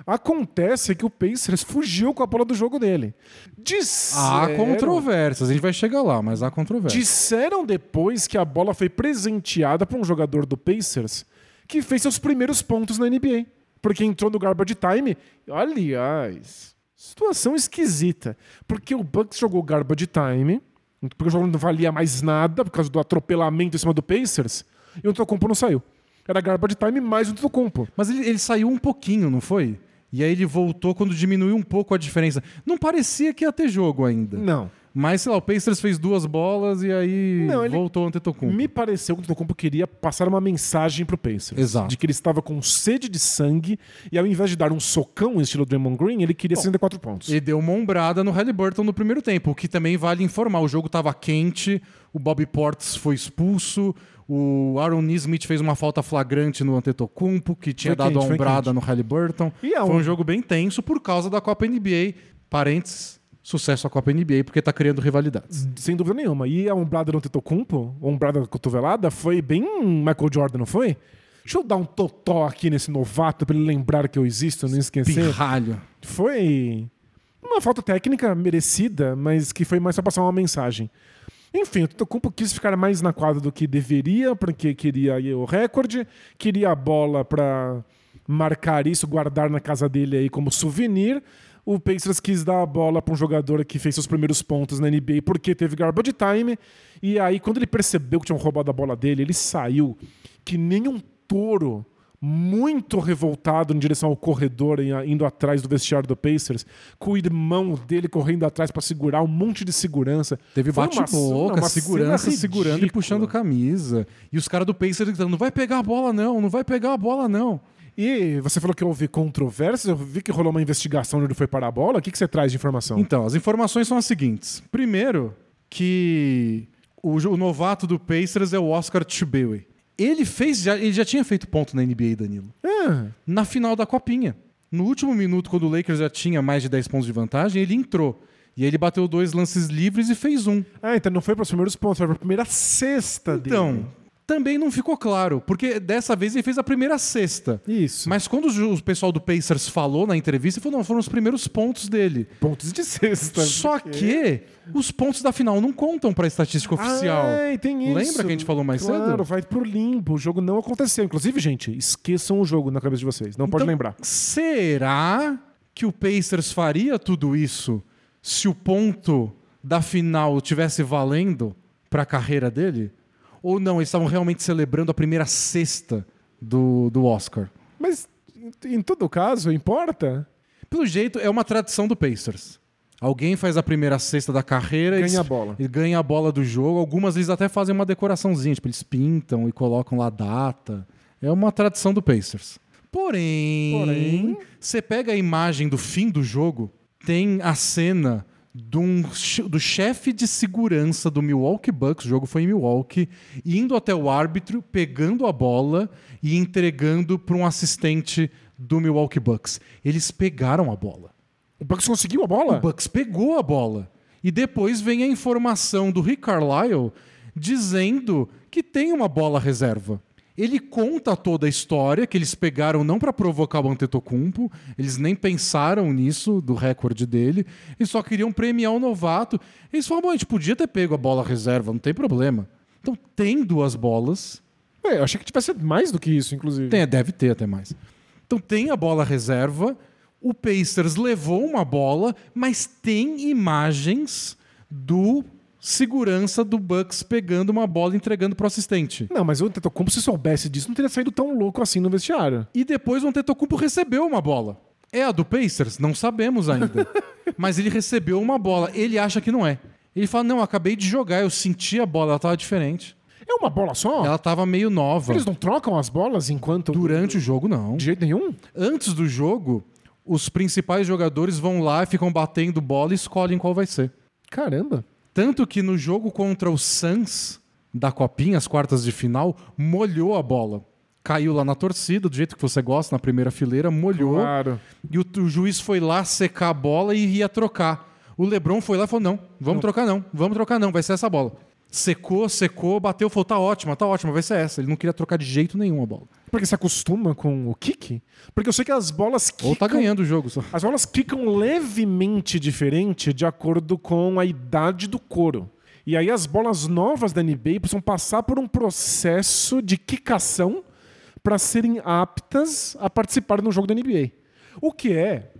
Acontece que o Pacers fugiu com a bola do jogo dele. Disseram, Há controvérsias, a gente vai chegar lá, mas há controvérsias. disseram depois que a bola foi presenteada por um jogador do Pacers que fez seus primeiros pontos na NBA. Porque entrou no garbage time. Aliás, situação esquisita. Porque o Bucks jogou garbage time, porque o jogo não valia mais nada por causa do atropelamento em cima do Pacers, e o Antetokounmpo não saiu. Era garbage time mais o Antetokounmpo. Mas ele, ele saiu um pouquinho, não foi? E aí ele voltou quando diminuiu um pouco a diferença. Não parecia que ia ter jogo ainda. Não. Mas, sei lá, o Pacers fez duas bolas e aí Não, ele- voltou o Antetokounmpo. Me pareceu que o Antetokounmpo queria passar uma mensagem pro Pacers. Exato. De que ele estava com sede de sangue e ao invés de dar um socão estilo Draymond Green, ele queria 64 pontos. Ele deu uma ombrada no Halliburton no primeiro tempo, o que também vale informar. O jogo estava quente, o Bobby Portis foi expulso, o Aaron Nesmith fez uma falta flagrante no Antetokounmpo, que tinha Foi dado a ombrada quente. no Halliburton. E é Foi um- um jogo bem tenso por causa da Copa NBA. Parênteses, sucesso à Copa NBA, porque tá criando rivalidades. Sem dúvida nenhuma. E a ombrada no Antetokounmpo, a ombrada da cotovelada, foi bem Michael Jordan, não foi? Deixa eu dar um totó aqui nesse novato pra ele lembrar que eu existo, não esquecer. Pirralho. Foi uma falta técnica merecida, mas que foi mais pra passar uma mensagem. Enfim, o Tocumpo quis ficar mais na quadra do que deveria, porque queria o recorde, queria a bola pra marcar isso, guardar na casa dele aí como souvenir. O Pacers quis dar a bola pra um jogador que fez seus primeiros pontos na NBA porque teve garbage time. E aí, quando ele percebeu que tinham roubado a bola dele, ele saiu que nem um touro muito revoltado em direção ao corredor, indo atrás do vestiário do Pacers, com o irmão dele correndo atrás pra segurar, um monte de segurança. Teve bate-boca, segurança segurando e puxando camisa. E os caras do Pacers gritando: não vai pegar a bola, não, não vai pegar a bola, não. E você falou que houve controvérsias, eu vi que rolou uma investigação onde ele foi parar a bola. O que, que você traz de informação? Então, as informações são as seguintes. Primeiro, que o, o novato do Pacers é o Oscar Chubewe. Ele fez, já, ele já tinha feito ponto na NBA, Danilo. Ah, Na final da Copinha. No último minuto, quando o Lakers já tinha mais de 10 pontos de vantagem, ele entrou. E aí ele bateu dois lances livres e fez um. ah, então não foi para os primeiros pontos, foi para a primeira cesta dele. Então, também não ficou claro, porque dessa vez ele fez a primeira cesta. Isso. Mas quando o pessoal do Pacers falou na entrevista, falou, não, foram os primeiros pontos dele. Pontos de cesta. Só que os pontos da final não contam pra estatística oficial. Ai, tem isso. Lembra que a gente falou mais claro, cedo? vai pro limbo. O jogo não aconteceu. Inclusive, gente, esqueçam o jogo na cabeça de vocês. Não pode Então, lembrar. Será que o Pacers faria tudo isso se o ponto da final tivesse valendo pra carreira dele? Ou não, eles estavam realmente celebrando a primeira sexta do, do Oscar? Mas, em, todo caso, importa? Pelo jeito, é uma tradição do Pacers. Alguém faz a primeira cesta da carreira Ganha eles- a bola. Ele ganha a bola do jogo. Algumas vezes até fazem uma decoraçãozinha, tipo, eles pintam e colocam lá a data. É uma tradição do Pacers. Porém, Porém- você pega a imagem do fim do jogo, tem a cena um do chefe de segurança do Milwaukee Bucks, o jogo foi em Milwaukee, indo até o árbitro, pegando a bola e entregando para um assistente do Milwaukee Bucks. Eles pegaram a bola. O Bucks conseguiu a bola? O Bucks pegou a bola. E depois vem a informação do Rick Carlisle dizendo que tem uma bola reserva. Ele conta toda a história que eles pegaram não para provocar o Antetokounmpo, eles nem pensaram nisso do recorde dele, eles só queriam premiar o novato. Eles falaram, bom, a gente podia ter pego a bola reserva, não tem problema. Então tem duas bolas, É, eu achei que tivesse mais do que isso, inclusive. tem, deve ter até mais. Então tem a bola reserva. O Pacers levou uma bola, mas tem imagens do segurança do Bucks pegando uma bola e entregando pro assistente. Não, mas o Antetokounmpo, se soubesse disso, não teria saído tão louco assim no vestiário. E depois o Antetokounmpo recebeu uma bola. É a do Pacers? Não sabemos ainda. (laughs) mas ele recebeu uma bola. Ele acha que não é. Ele fala: "Não, acabei de jogar, eu senti a bola, ela tava diferente. É uma bola só? Ela tava meio nova. Eles não trocam as bolas enquanto... Durante o jogo não. De jeito nenhum? Antes do jogo, os principais jogadores vão lá e ficam batendo bola e escolhem qual vai ser. Caramba. Tanto que no jogo contra o Suns da Copinha, as quartas de final, molhou a bola. caiu lá na torcida, do jeito que você gosta, na primeira fileira, molhou. Claro. E o, o juiz foi lá secar a bola e ia trocar. O Lebron foi lá e falou: não, vamos trocar não, vamos trocar não, vai ser essa bola. Secou, secou, bateu, falou: tá ótima, tá ótima, vai ser essa. Ele não queria trocar de jeito nenhum a bola. Porque se acostuma com o kick? Porque eu sei que as bolas Ou tá quicam- ganhando o jogo só. As bolas ficam levemente diferente de acordo com a idade do couro. E aí as bolas novas da NBA precisam passar por um processo de quicação para serem aptas a participar no jogo da NBA. O que é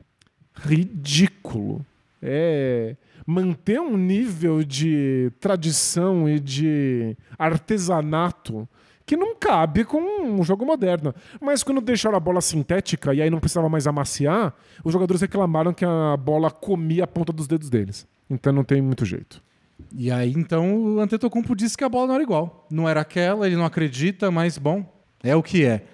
ridículo. É manter um nível de tradição e de artesanato que não cabe com um jogo moderno. Mas quando deixaram a bola sintética e aí não precisava mais amaciar, os jogadores reclamaram que a bola comia a ponta dos dedos deles. Então não tem muito jeito. E aí, então, o Antetokounmpo disse que a bola não era igual. Não era aquela, ele não acredita, mas, bom, é o que é.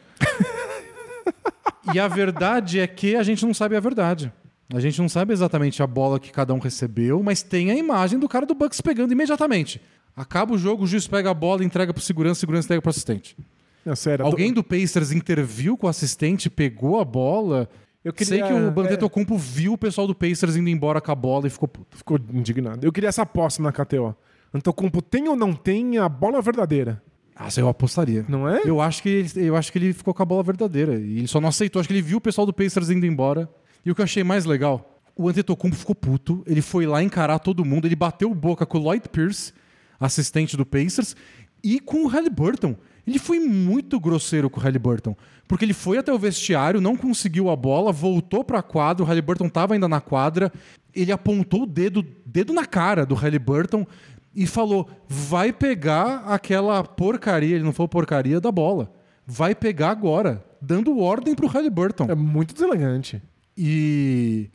(laughs) e a verdade é que a gente não sabe a verdade. A gente não sabe exatamente a bola que cada um recebeu, mas tem a imagem do cara do Bucks pegando imediatamente. Acaba o jogo, o juiz pega a bola, entrega pro segurança, segurança entrega pro assistente. Não, sério. Alguém do Pacers interviu com o assistente, pegou a bola. Eu Sei queria- que o é. Antetokounmpo viu o pessoal do Pacers indo embora com a bola e ficou puto. ficou indignado. Eu queria essa aposta na KTO. Antetokounmpo tem ou não tem a bola verdadeira? Ah, eu apostaria. Não é? Eu acho, que ele, eu acho que ele ficou com a bola verdadeira. E ele só não aceitou. Acho que ele viu o pessoal do Pacers indo embora. E o que eu achei mais legal, o Antetokounmpo ficou puto. Ele foi lá encarar todo mundo. Ele bateu boca com o Lloyd Pierce, assistente do Pacers, e com o Halliburton. Ele foi muito grosseiro com o Halliburton. Porque ele foi até o vestiário, não conseguiu a bola, voltou pra quadra, o Halliburton tava ainda na quadra. Ele apontou o dedo, dedo na cara do Halliburton e falou: vai pegar aquela porcaria, ele não falou porcaria da bola. Vai pegar agora, dando ordem pro Halliburton. É muito deselegante. E,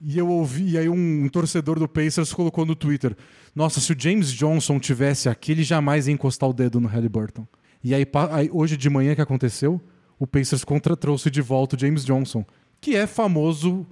e eu ouvi, e aí um, torcedor do Pacers colocou no Twitter: Nossa, se o James Johnson tivesse aqui, ele jamais ia encostar o dedo no Halliburton. E aí, aí, hoje de manhã que aconteceu, o Pacers contra trouxe de volta o James Johnson, que é famoso.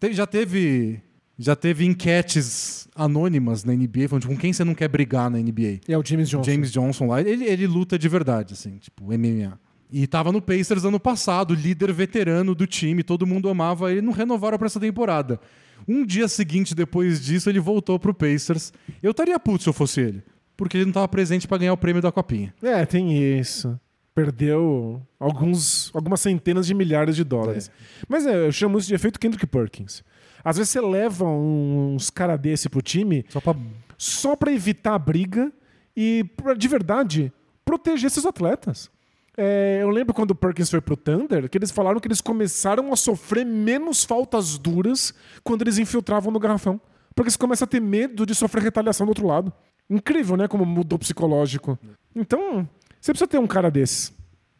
te- já teve. Já teve enquetes anônimas na NBA, falando tipo, com quem você não quer brigar na NBA. E é o James Johnson. James Johnson lá, ele, ele luta de verdade, assim, tipo, MMA. E tava no Pacers ano passado, líder veterano do time, todo mundo amava ele, não renovaram pra essa temporada. Um dia seguinte, depois disso, ele voltou pro Pacers. Eu estaria puto se eu fosse ele, porque ele não tava presente pra ganhar o prêmio da Copinha. É, tem isso. Perdeu alguns, algumas centenas de milhares de dólares. Mas é, eu chamo isso de efeito Kendrick Perkins. Às vezes você leva uns cara desse pro time Só pra. só pra evitar a briga e, pra, de verdade, proteger esses atletas. É, eu lembro quando o Perkins foi pro Thunder, que eles falaram que eles começaram a sofrer menos faltas duras quando eles infiltravam no garrafão. Porque você começa a ter medo de sofrer retaliação do outro lado. Incrível, né? Como mudou o psicológico. Então, você precisa ter um cara desse.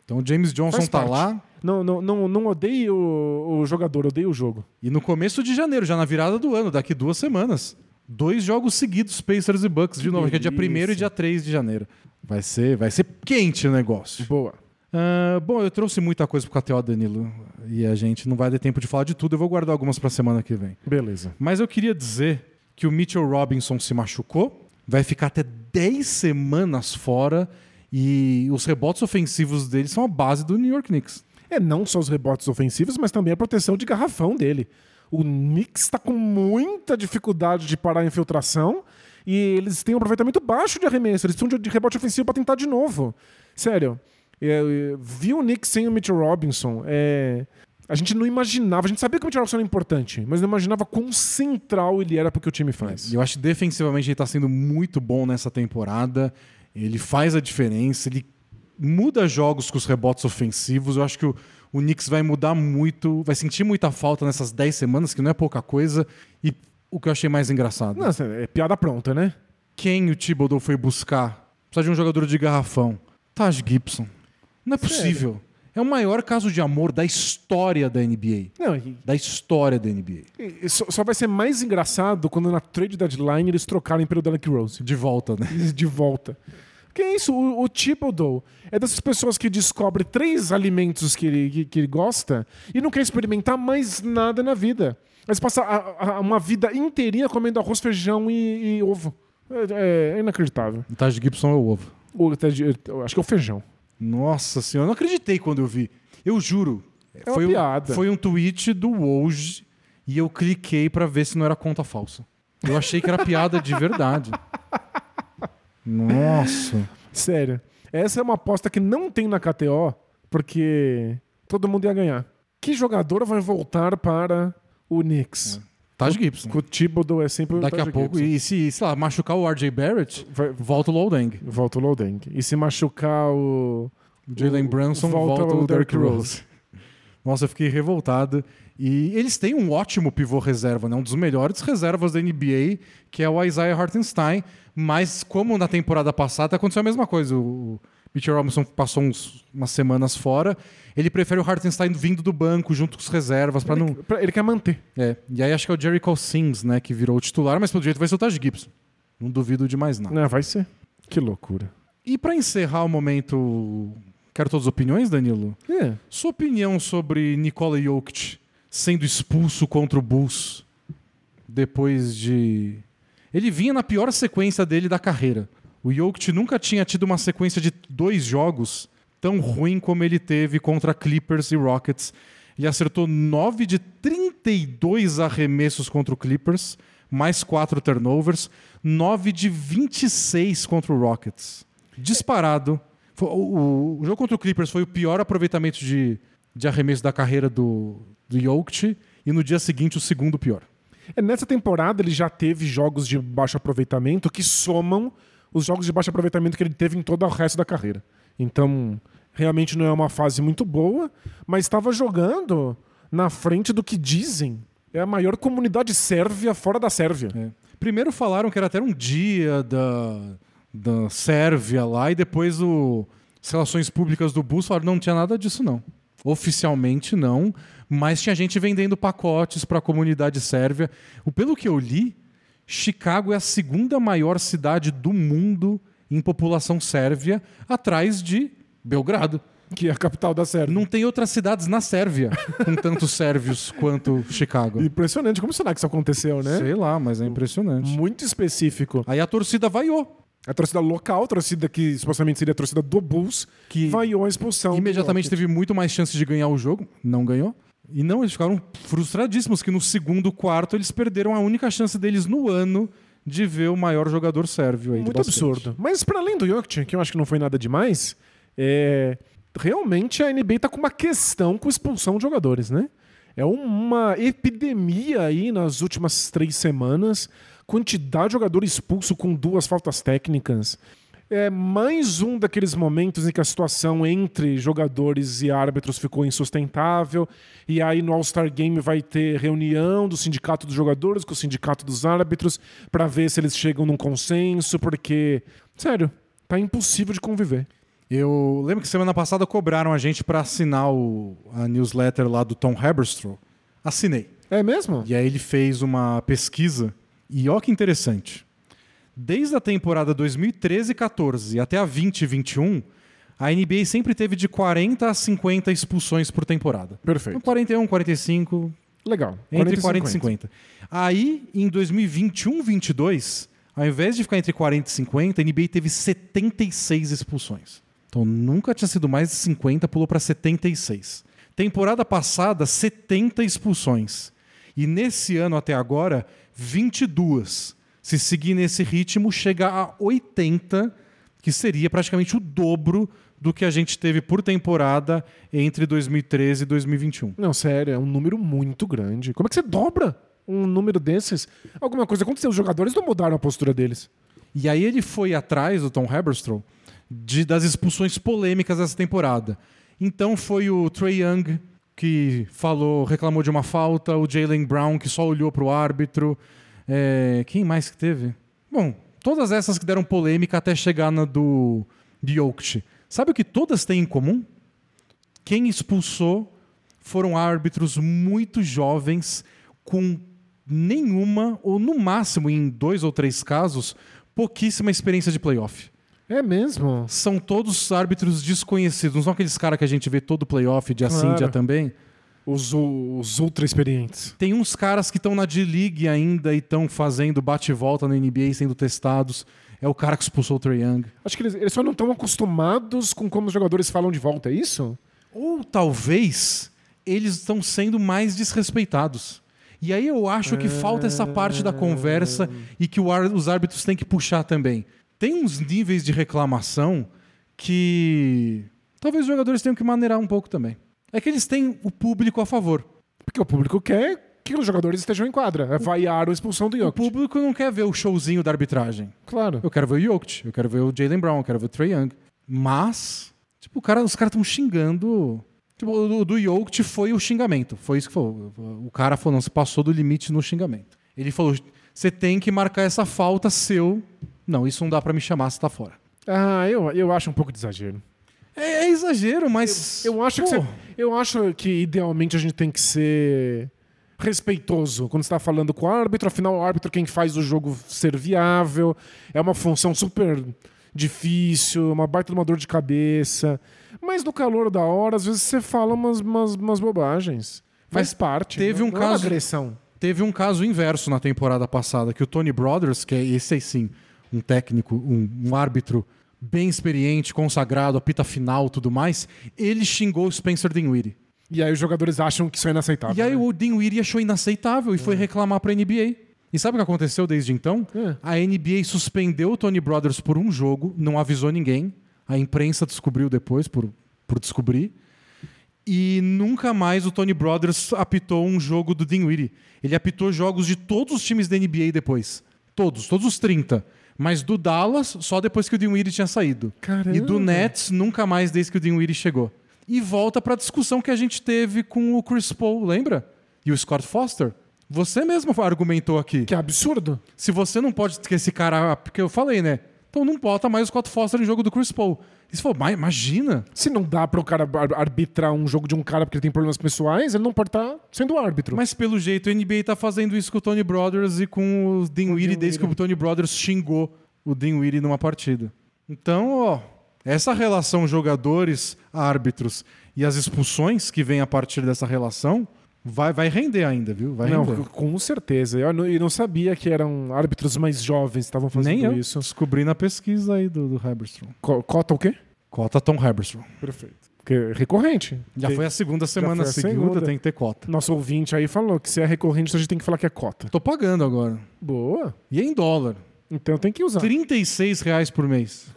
Então o James Johnson Faz tá parte. lá. Não, não, não, não odeie o, o jogador, odeie o jogo. E no começo de janeiro, já na virada do ano, daqui duas semanas. Dois jogos seguidos, Pacers e Bucks, de novo, que é dia 1 e dia 3 de janeiro. Vai ser, vai ser quente o negócio. Boa. Ah, bom, eu trouxe muita coisa pro KTO, Danilo. E a gente não vai ter tempo de falar de tudo. Eu vou guardar algumas pra semana que vem. Beleza. Mas eu queria dizer que o Mitchell Robinson se machucou, vai ficar até 10 semanas fora. E os rebotes ofensivos dele são a base do New York Knicks. É não só os rebotes ofensivos, mas também a proteção de garrafão dele. O Knicks está com muita dificuldade de parar a infiltração e eles têm um aproveitamento baixo de arremesso. Eles precisam de- de rebote ofensivo para tentar de novo. Sério. É, é, vi o Knicks sem o Mitchell Robinson. é, a gente não imaginava. A gente sabia que o Mitchell Robinson era importante, mas não imaginava quão central ele era para o que o time faz. Eu acho que defensivamente ele está sendo muito bom nessa temporada. Ele faz a diferença, ele muda jogos com os rebotes ofensivos. Eu acho que o, o Knicks vai mudar muito, vai sentir muita falta nessas 10 semanas, que não é pouca coisa. E o que eu achei mais engraçado, Nossa, é piada pronta, né? quem o Thibodeau foi buscar? Precisa de um jogador de garrafão. Taj Gibson. Não é possível. É o maior caso de amor da história da NBA. Não, e- Da história da NBA. e só, só vai ser mais engraçado quando na trade deadline eles trocarem pelo Derrick Rose. De volta, né? de volta. Que é isso, o, o Thibodeau é dessas pessoas que descobre três alimentos que ele, que, que ele gosta e não quer experimentar mais nada na vida. Mas passa a- a- uma vida inteirinha comendo arroz, feijão e, e ovo. É, é inacreditável. O Taj Gibson é o ovo. Eu acho que é o feijão. Nossa senhora, eu não acreditei quando eu vi. Eu juro. É uma foi, um- foi um tweet do Woj e eu cliquei pra ver se não era conta falsa. Eu achei que era piada de verdade. (laughs) Nossa. Sério. Essa é uma aposta que não tem na KTO, porque todo mundo ia ganhar. Que jogador vai voltar para o Knicks? Taj Gibson. O Thibodeau é sempre o Daqui a Taj pouco, Gibson. e se, sei lá, machucar o RJ Barrett, Vai- volta o Lowdang. Volta o Lodeng. E se machucar o. Jalen o- Brunson, volta, o Derrick Rose. (laughs) Nossa, eu fiquei revoltado. E eles têm um ótimo pivô reserva, né? um dos melhores reservas da NBA, que é o Isaiah Hartenstein. Mas, como na temporada passada, aconteceu a mesma coisa. O Mitchell Robinson passou uns- umas semanas fora. Ele prefere o Hartenstein vindo do banco junto com os reservas para não. Ele, pra- ele quer manter. É. E aí acho que é o Jericho Sims, né, que virou o titular, mas pelo jeito vai ser o Taj Gibson. Não duvido de mais nada. Não, vai ser. Que loucura. E para encerrar o momento, quero todas as opiniões, Danilo. É. Sua opinião sobre Nikola Jokic sendo expulso contra o Bulls depois de. Ele vinha na pior sequência dele da carreira. O Jokic nunca tinha tido uma sequência de dois jogos tão ruim como ele teve contra Clippers e Rockets. Ele acertou 9 de 32 arremessos contra o Clippers, mais 4 turnovers, 9 de 26 contra o Rockets. Disparado. O jogo contra o Clippers foi o pior aproveitamento de, de arremesso da carreira do, do Jokic e no dia seguinte o segundo pior. É, Nessa temporada ele já teve jogos de baixo aproveitamento que somam os jogos de baixo aproveitamento que ele teve em todo o resto da carreira. Então, realmente não é uma fase muito boa, mas estava jogando na frente do que dizem é a maior comunidade sérvia fora da Sérvia. É. Primeiro falaram que era até um dia da, da Sérvia lá, e depois o, as relações públicas do Bulls falaram não tinha nada disso não. Oficialmente não, mas tinha gente vendendo pacotes para a comunidade sérvia. O, pelo que eu li, Chicago é a segunda maior cidade do mundo em população sérvia, atrás de Belgrado. Que é a capital da Sérvia. Não tem outras cidades na Sérvia com tantos (laughs) sérvios quanto Chicago. Impressionante. Como será que isso aconteceu, né? Sei lá, mas é impressionante. Muito específico. Aí a torcida vaiou. A torcida local, a torcida que supostamente seria a torcida do Bulls, Que vaiou a expulsão. imediatamente teve muito mais chances de ganhar o jogo. Não ganhou. E não, eles ficaram frustradíssimos que no segundo quarto eles perderam a única chance deles no ano de ver o maior jogador sérvio aí Muito absurdo. Mas para além do Jokic, que eu acho que não foi nada demais, é... realmente a NBA tá com uma questão com expulsão de jogadores, né? É uma epidemia aí nas últimas três semanas. Quantidade de jogador expulso com duas faltas técnicas. É mais um daqueles momentos em que a situação entre jogadores e árbitros ficou insustentável. E aí no All-Star Game vai ter reunião do sindicato dos jogadores com o sindicato dos árbitros para ver se eles chegam num consenso, porque, sério, tá impossível de conviver. Eu lembro que semana passada cobraram a gente para assinar o- a newsletter lá do Tom Haberstroh. Assinei. É mesmo? E aí ele fez uma pesquisa. E ó que interessante. Desde a temporada 2013-14 até a 2021, a NBA sempre teve de 40 a 50 expulsões por temporada. Perfeito. Então, 41, 45, Legal. entre 40 e 50. Aí, em 2021-22, ao invés de ficar entre 40 e 50, a NBA teve 76 expulsões. Então nunca tinha sido mais de 50, pulou para 76. Temporada passada, 70 expulsões. E nesse ano até agora, 22. Se seguir nesse ritmo, chega a 80, que seria praticamente o dobro do que a gente teve por temporada entre 2013 e 2021. Não, sério, é um número muito grande. Como é que você dobra um número desses? Alguma coisa aconteceu, os jogadores não mudaram a postura deles. E aí ele foi atrás, do Tom Haberstroh, de, das expulsões polêmicas dessa temporada. Então foi o Trey Young que falou, reclamou de uma falta, o Jalen Brown que só olhou para o árbitro. É, quem mais que teve? Bom, todas essas que deram polêmica até chegar na do de Jokic. Sabe o que todas têm em comum? Quem expulsou foram árbitros muito jovens com nenhuma, ou no máximo, em dois ou três casos, pouquíssima experiência de playoff. É mesmo? São todos árbitros desconhecidos. Não são aqueles caras que a gente vê todo playoff, dia sim, Claro. dia também. Os, os ultra experientes. Tem uns caras que estão na D-League ainda e estão fazendo bate e volta na NBA sendo testados. é o cara que expulsou o Trae Young. Acho que eles, eles só não estão acostumados com como os jogadores falam de volta, é isso? Ou talvez eles estão sendo mais desrespeitados. E aí eu acho que falta essa parte da conversa e que os árbitros têm que puxar também. Tem uns níveis de reclamação que talvez os jogadores tenham que maneirar um pouco também. É que eles têm o público a favor. Porque o público quer que os jogadores estejam em quadra. É vaiar a expulsão do O Jokic. público não quer ver o showzinho da arbitragem. Claro. Eu quero ver o Jokic, eu quero ver o Jalen Brown, eu quero ver o Trae Young. Mas, tipo, o cara, os caras estão xingando. Tipo, o do, do Jokic foi o xingamento. Foi isso que falou. O cara falou, não, você passou do limite no xingamento. Ele falou, você tem que marcar essa falta seu. Não, isso não dá pra me chamar, você tá fora. Ah, eu, eu acho um pouco de exagero. É, é exagero, mas. Eu acho, que Pô, você- eu acho que idealmente a gente tem que ser respeitoso quando está falando com o árbitro. Afinal, o árbitro é quem faz o jogo ser viável. É uma função super difícil, uma baita de uma dor de cabeça. Mas no calor da hora, às vezes você fala umas, umas, umas bobagens. Faz Mas parte. teve não- um não é uma caso- agressão. Teve um caso inverso na temporada passada, que o Tony Brothers, que é esse aí sim, um técnico, um, um árbitro bem experiente, consagrado, apita final tudo mais, ele xingou o Spencer Dinwiddie. E aí os jogadores acham que isso é inaceitável. E aí né? o Dinwiddie achou inaceitável e foi reclamar pra NBA. E sabe o que aconteceu desde então? É. A NBA suspendeu o Tony Brothers por um jogo, não avisou ninguém. A imprensa descobriu depois, por, por descobrir. E nunca mais o Tony Brothers apitou um jogo do Dinwiddie. Ele apitou jogos de todos os times da NBA depois. Todos, todos os 30. Mas do Dallas, só depois que o Dinwiddie tinha saído. Caramba. E do Nets, nunca mais desde que o Dinwiddie chegou. E volta pra discussão que a gente teve com o Chris Paul, lembra? E o Scott Foster. Você mesmo argumentou aqui. Que absurdo. Se você não pode ter esse cara. Porque eu falei, né? Então não bota mais o Scott Foster em jogo do Chris Paul. E falou, mas imagina. Se não dá para o cara ar- arbitrar um jogo de um cara porque ele tem problemas pessoais, ele não pode estar sendo árbitro. Mas pelo jeito, a NBA tá fazendo isso com o Tony Brothers e com o Dinwiddie desde que o Tony Brothers xingou o Dinwiddie numa partida. Então, ó, essa relação jogadores-árbitros e as expulsões que vem a partir dessa relação vai, vai render ainda, viu? Vai não, render. com certeza. Eu não, eu não sabia que eram árbitros mais jovens que estavam fazendo Nem eu isso. descobri na pesquisa aí do, do Haberstrom. Co- Cota o quê? Cota Tom Haberstrom. Perfeito. Porque é recorrente. Já Tem- foi a segunda semana a seguida, segunda. tem que ter cota. Nosso ouvinte aí falou que se é recorrente, a gente tem que falar que é cota. Tô pagando agora. Boa. E é em dólar. Então tem que usar. 36 reais por mês.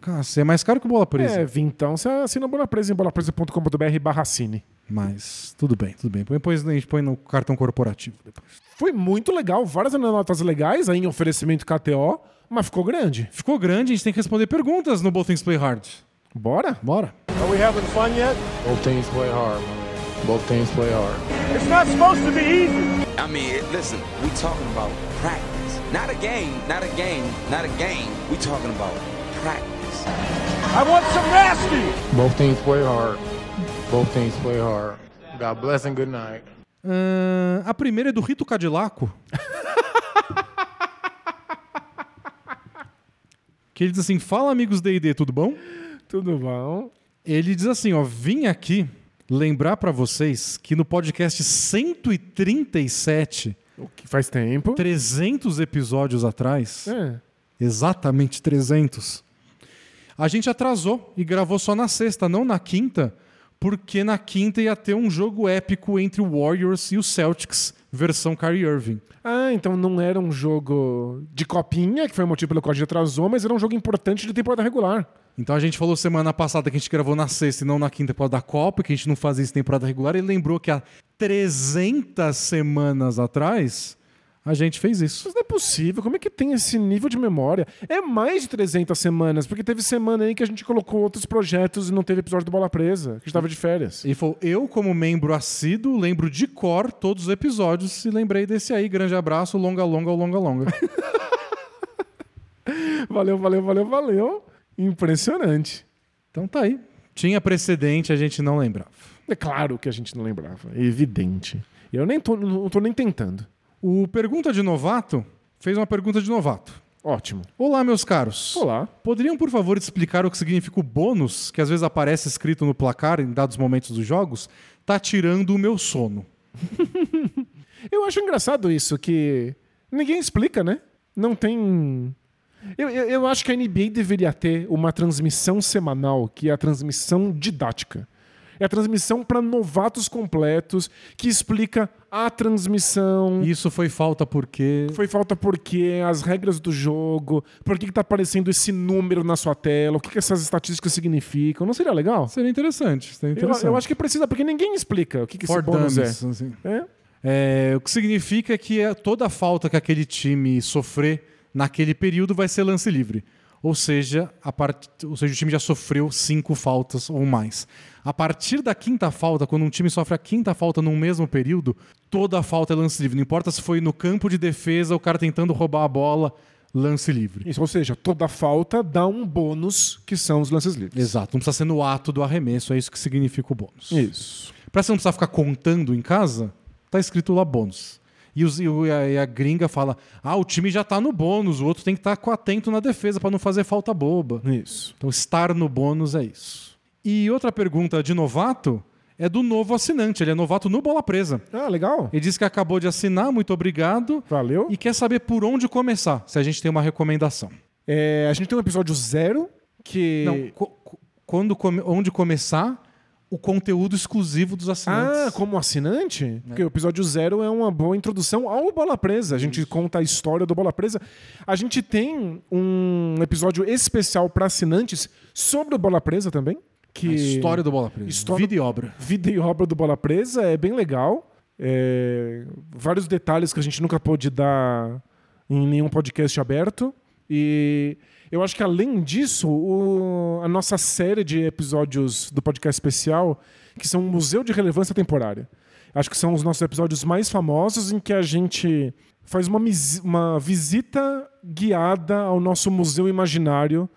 Cara, você é mais caro que o bola presa. É, vintão, você assina Bola Presa em bolapresa.com.br barra cine. Mas tudo bem, tudo bem. Depois a gente põe no cartão corporativo. Depois. Foi muito legal, várias notas legais aí em oferecimento KTO, mas ficou grande. Ficou grande, a gente tem que responder perguntas no Both Things Play Hard. Bora? Bora. Are we having fun yet? Both teams play hard. Both teams play hard. It's not supposed to be easy. I mean, listen, we talking about practice. Not a game, not a game, not a game. We talking about practice. I want some nasty. Both teams play hard. Both teams play hard. God bless and good night. Ahn, a primeira é do Rito Cadillaco. (laughs) que ele diz assim: Fala, amigos D&D, tudo bom? Tudo bom? Ele diz assim, ó, vim aqui lembrar pra vocês que no podcast 137, O que faz tempo. 300 episódios atrás, É. exatamente 300, a gente atrasou e gravou só na sexta, não na quinta, porque na quinta ia ter um jogo épico entre o Warriors e o Celtics, versão Kyrie Irving. Ah, então não era um jogo de copinha, que foi o motivo pelo qual a gente atrasou, mas era um jogo importante de temporada regular. Então a gente falou semana passada que a gente gravou na sexta e não na quinta por causa da Copa, que a gente não fazia isso em temporada regular. Ele lembrou que há 300 semanas atrás a gente fez isso. Mas não é possível, como é que tem esse nível de memória? É mais de 300 semanas, porque teve semana aí que a gente colocou outros projetos e não teve episódio do Bola Presa, que a gente tava de férias. Ele falou: Eu, como membro assíduo, lembro de cor todos os episódios e lembrei desse aí. Grande abraço, longa, longa, longa, longa. (laughs) Valeu, valeu, valeu, valeu. Impressionante. então tá aí. Tinha precedente, a gente não lembrava. É claro que a gente não lembrava, é evidente. Eu nem tô, não tô nem tentando. O Pergunta de Novato fez uma pergunta de novato. Ótimo. Olá, meus caros. Olá. Poderiam, por favor, explicar o que significa o bônus, que às vezes aparece escrito no placar em dados momentos dos jogos? Tá tirando o meu sono. (laughs) Eu acho engraçado isso, que ninguém explica, né? Não tem. Eu, eu, eu acho que a NBA deveria ter uma transmissão semanal, que é a transmissão didática. É a transmissão para novatos completos, que explica a transmissão. Isso foi falta porque. Foi falta porque as regras do jogo, por que, que tá aparecendo esse número na sua tela, o que, que essas estatísticas significam. Não seria legal? Seria interessante. Seria Eu, interessante. eu acho que precisa, porque ninguém explica o que, que esse For bônus dummies, é. assim. é. É, o que significa que é toda a falta que aquele time sofrer naquele período vai ser lance livre. Ou seja, a part... ou seja, o time já sofreu cinco faltas ou mais. A partir da quinta falta, quando um time sofre a quinta falta num mesmo período, toda a falta é lance livre. Não importa se foi no campo de defesa, o cara tentando roubar a bola, lance livre. Isso, ou seja, toda falta dá um bônus, que são os lances livres. Exato, não precisa ser no ato do arremesso, é isso que significa o bônus. Isso. Pra você não precisar ficar contando em casa, tá escrito lá bônus. E, os- e a, e a gringa fala: ah, o time já tá no bônus, o outro tem que estar atento na defesa pra não fazer falta boba. Isso. Então, estar no bônus é isso. E outra pergunta de novato é do novo assinante. Ele é novato no Bola Presa. Ah, legal. Ele disse que acabou de assinar, muito obrigado. Valeu. E quer saber por onde começar, se a gente tem uma recomendação. É, a gente tem um episódio zero que. Não, quando onde começar o conteúdo exclusivo dos assinantes. Ah, como assinante? Porque o episódio zero é uma boa introdução ao Bola Presa. A gente conta a história do Bola Presa. A gente tem um episódio especial para assinantes sobre o Bola Presa também. Que A história do Bola Presa. História- Vida e obra. Vida e obra do Bola Presa é bem legal. É, Vários detalhes que a gente nunca pôde dar em nenhum podcast aberto. E eu acho que além disso, o- a nossa série de episódios do podcast especial, que são um Museu de Relevância Temporária. Acho que são os nossos episódios mais famosos em que a gente faz uma, uma visita guiada ao nosso museu imaginário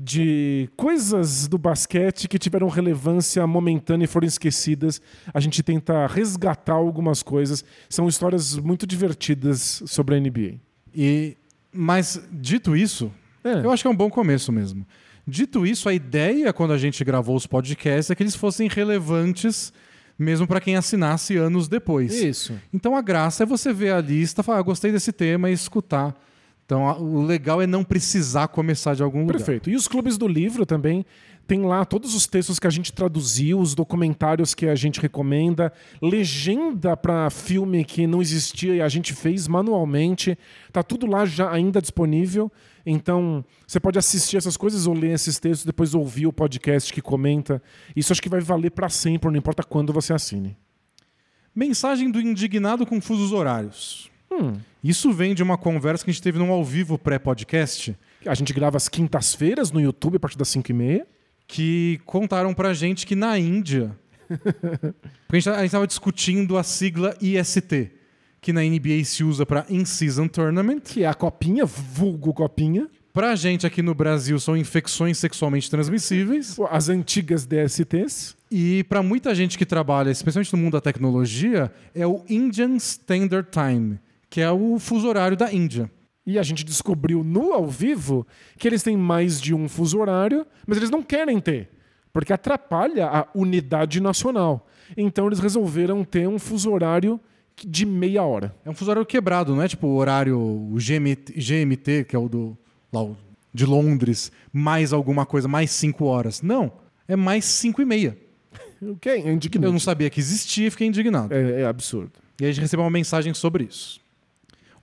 de coisas do basquete que tiveram relevância momentânea e foram esquecidas. A gente tenta resgatar algumas coisas. São histórias muito divertidas sobre a NBA. E, mas, dito isso, É. eu acho que é um bom começo mesmo. Dito isso, a ideia quando a gente gravou os podcasts é que eles fossem relevantes mesmo para quem assinasse anos depois. Isso. Então a graça é você ver a lista, falar, ah, gostei desse tema e escutar. Então o legal é não precisar começar de algum lugar. Perfeito. E os clubes do livro também tem lá todos os textos que a gente traduziu, os documentários que a gente recomenda, legenda para filme que não existia e a gente fez manualmente. Tá tudo lá já ainda disponível. Então, você pode assistir essas coisas ou ler esses textos, depois ouvir o podcast que comenta. Isso acho que vai valer para sempre, não importa quando você assine. Mensagem do indignado com fusos horários. Hum. Isso vem de uma conversa que a gente teve num ao vivo pré-podcast. A gente grava às quintas-feiras no YouTube a partir das 5h30. que contaram pra gente que na Índia. (laughs) A gente estava discutindo a sigla IST, que na NBA se usa para In-Season Tournament. Que é a copinha, vulgo copinha. Pra gente aqui no Brasil são infecções sexualmente transmissíveis. As antigas DSTs. E pra muita gente que trabalha, especialmente no mundo da tecnologia, é o Indian Standard Time, que é o fuso horário da Índia. E a gente descobriu no ao vivo que eles têm mais de um fuso horário, mas eles não querem ter, porque atrapalha a unidade nacional. Então eles resolveram ter um fuso horário de meia hora. É um fuso horário quebrado, não é tipo o horário o GMT, GMT, que é o do lá, o de Londres, mais alguma coisa, mais cinco horas. Não, é mais cinco e meia. O que é indignante. Eu não sabia que existia e fiquei indignado. É, é absurdo. E aí a gente recebeu uma mensagem sobre isso.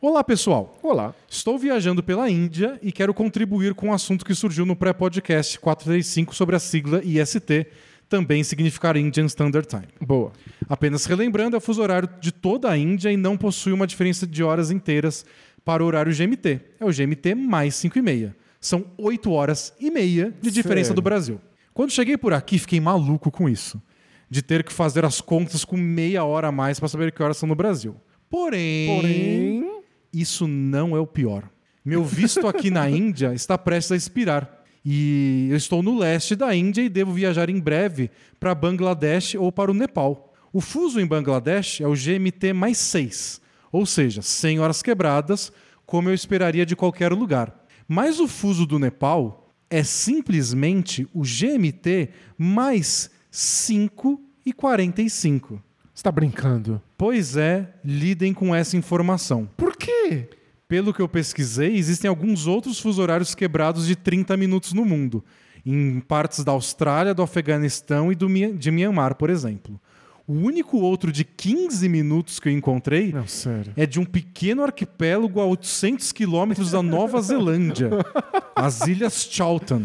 Olá, pessoal. Olá. Estou viajando pela Índia e quero contribuir com um assunto que surgiu no pré-podcast 435 sobre a sigla IST, também significar Indian Standard Time. Boa. Apenas relembrando, é o fuso horário de toda a Índia e não possui uma diferença de horas inteiras para o horário GMT. É o GMT mais 5 e meia. São 8 horas e meia de diferença Sério? do Brasil. Quando cheguei por aqui, fiquei maluco com isso. De ter que fazer as contas com meia hora a mais para saber que horas são no Brasil. Porém, Porém, isso não é o pior. Meu visto aqui na (laughs) Índia está prestes a expirar. E eu estou no leste da Índia e devo viajar em breve para Bangladesh ou para o Nepal. O fuso em Bangladesh é o GMT mais 6, ou seja, 100 horas quebradas, como eu esperaria de qualquer lugar. Mas o fuso do Nepal é simplesmente o GMT mais 5 e 45. você tá brincando. Pois é, lidem com essa informação. Por quê? Pelo que eu pesquisei, existem alguns outros fuso horários quebrados de 30 minutos no mundo, em partes da Austrália, do Afeganistão e do, de Myanmar, por exemplo. O único outro de 15 minutos que eu encontrei Não, é de um pequeno arquipélago a 800 quilômetros da Nova Zelândia, as Ilhas Charlton.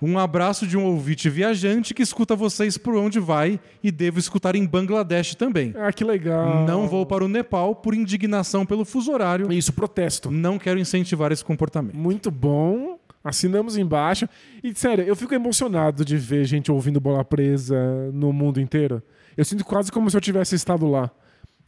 Um abraço de um ouvinte viajante que escuta vocês por onde vai e devo escutar em Bangladesh também. Ah, que legal. Não vou para o Nepal por indignação pelo fuso horário. Isso, protesto. Não quero incentivar esse comportamento. Muito bom. Assinamos embaixo. E, sério, eu fico emocionado de ver gente ouvindo Bola Presa no mundo inteiro. Eu sinto quase como se eu tivesse estado lá.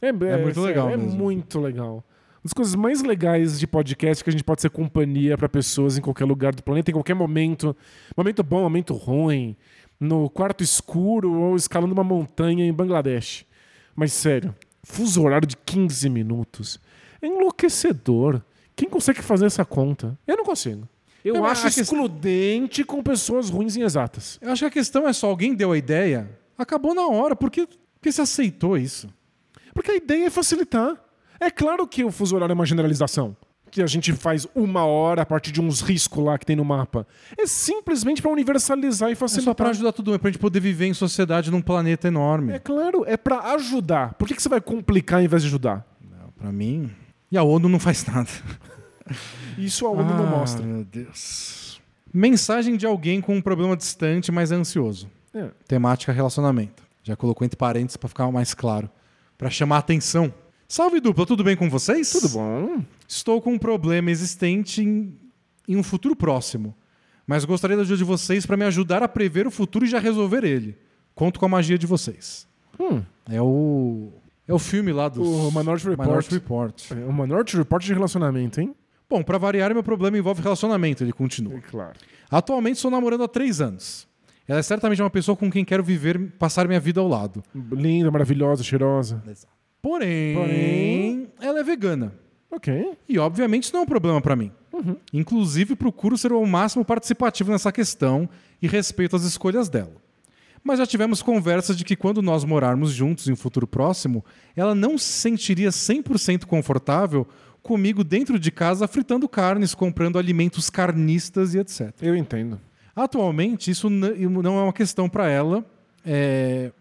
É, muito legal É mesmo. muito legal. Uma das coisas mais legais de podcast é que a gente pode ser companhia para pessoas em qualquer lugar do planeta, em qualquer momento. Momento bom, momento ruim. No quarto escuro ou escalando uma montanha em Bangladesh. Mas, sério, fuso horário de 15 minutos. É enlouquecedor. Quem consegue fazer essa conta? Eu não consigo. Eu Não, acho excludente com pessoas ruins em exatas. Eu acho que a questão é só alguém deu a ideia, acabou na hora, porque, porque você aceitou isso. Porque a ideia é facilitar. É claro que o fuso horário é uma generalização. Que a gente faz uma hora a partir de uns riscos lá que tem no mapa. É simplesmente para universalizar e É só facilitar. pra ajudar todo mundo, pra gente poder viver em sociedade num planeta enorme. É claro, é para ajudar. Por que, que você vai complicar ao invés de ajudar? Não, Pra mim. E a ONU não faz nada. Isso a ONU não Ah, mostra. Meu Deus. Mensagem de alguém com um problema distante, mas é ansioso. É. Temática relacionamento. Já colocou entre parênteses pra ficar mais claro. Pra chamar a atenção. Salve dupla, tudo bem com vocês? Tudo bom? Estou com um problema existente em, em um futuro próximo. Mas gostaria da ajuda de vocês para me ajudar a prever o futuro e já resolver ele. Conto com a magia de vocês. Hum. É o. É o filme lá do. O Minority Report. Report. É uma Norte Report de relacionamento, hein? Bom, para variar, meu problema envolve relacionamento, ele continua. É claro. Atualmente estou namorando há três anos. Ela é certamente uma pessoa com quem quero viver, passar minha vida ao lado. Linda, maravilhosa, cheirosa. Porém, Porém- ela é vegana. Ok. E obviamente isso não é um problema para mim. Inclusive, procuro ser o máximo participativo nessa questão e respeito as escolhas dela. Mas já tivemos conversas de que quando nós morarmos juntos em um futuro próximo, ela não se sentiria 100% confortável comigo dentro de casa fritando carnes, comprando alimentos carnistas e etc. Eu entendo. Atualmente, isso não é uma questão para ela, é,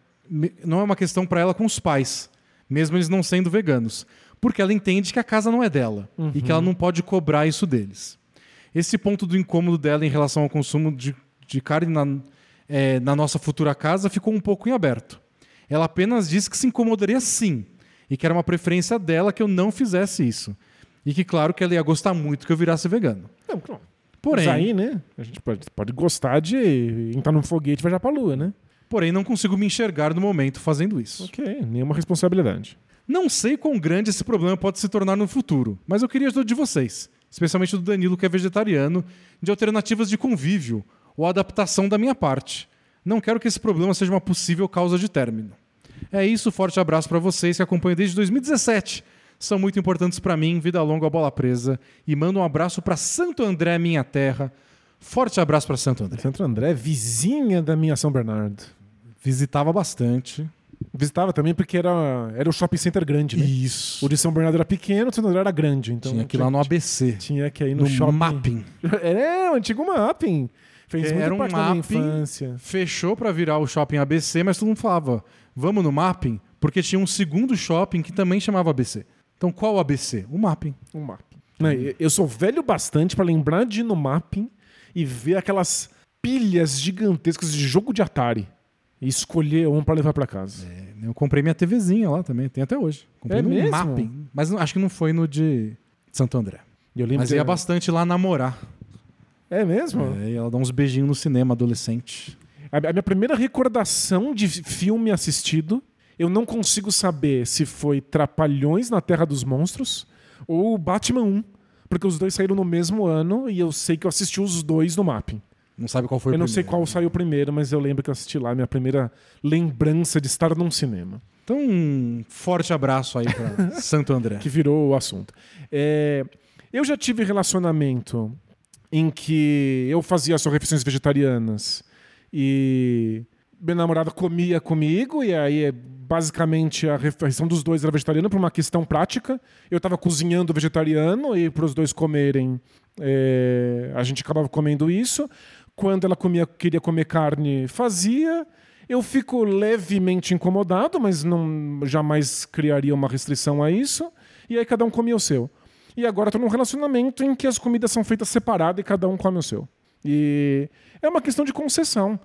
não é uma questão para ela com os pais, mesmo eles não sendo veganos, porque ela entende que a casa não é dela e que ela não pode cobrar isso deles. Esse ponto do incômodo dela em relação ao consumo de, de carne na, é, na nossa futura casa ficou um pouco em aberto. Ela apenas disse que se incomodaria sim e que era uma preferência dela que eu não fizesse isso. E que, claro, que ela ia gostar muito que eu virasse vegano. Não, claro. Porém, Mas aí, né? A gente pode, pode gostar de entrar num foguete e viajar pra lua, né? Porém não consigo me enxergar no momento fazendo isso. Ok, nenhuma responsabilidade. Não sei quão grande esse problema pode se tornar no futuro, mas eu queria ajuda de vocês, especialmente do Danilo, que é vegetariano, de alternativas de convívio ou adaptação da minha parte. Não quero que esse problema seja uma possível causa de término. É isso, forte abraço para vocês que acompanham desde 2017. São muito importantes para mim, vida longa a bola presa. E mando um abraço para Santo André, minha terra. Forte abraço para Santo André. Santo André, vizinha da minha São Bernardo. Visitava bastante. Visitava também porque era, era o shopping center grande, né? Isso. O de São Bernardo era pequeno, o de Santo André era grande. Então Tinha que ir lá no ABC. Tinha que ir no, No shopping. mapping. (laughs) É, o antigo mapping. Fez muito Era um parte da minha mapping. infância. Fechou para virar o shopping ABC, mas todo mundo falava, vamos no mapping, porque tinha um segundo shopping que também chamava ABC. Então qual o ABC? O mapping. Um mapping. Né, eu- Eu sou velho bastante pra lembrar de ir no mapping e ver aquelas pilhas gigantescas de jogo de Atari. E escolher um pra levar pra casa. Eu comprei minha TVzinha lá também, tem até hoje. Comprei É no mesmo? mapping, mas não- acho que não foi no de Santo André. Eu lembro Mas ia bastante lá namorar. É mesmo? É, e ela dá uns beijinhos no cinema adolescente. A a minha primeira recordação de filme assistido, eu não consigo saber se foi Trapalhões na Terra dos Monstros ou Batman 1. Porque os dois saíram no mesmo ano e eu sei que eu assisti os dois no mapping. Não sabe qual foi eu o não sei primeiro. qual saiu primeiro, mas eu lembro que eu assisti lá, minha primeira lembrança de estar num cinema. Então, um forte abraço aí pra (laughs) Santo André. que virou o assunto. É, eu já tive relacionamento em que eu fazia só refeições vegetarianas e minha namorada comia comigo e aí basicamente a refeição dos dois era vegetariana por uma questão prática. Eu estava cozinhando vegetariano e para os dois comerem, é, a gente acabava comendo isso. Quando ela comia, queria comer carne, fazia. Eu fico levemente incomodado, mas não jamais criaria uma restrição a isso. E aí cada um comia o seu. E agora estou num relacionamento em que as comidas são feitas separadas e cada um come o seu. E é uma questão de concessão.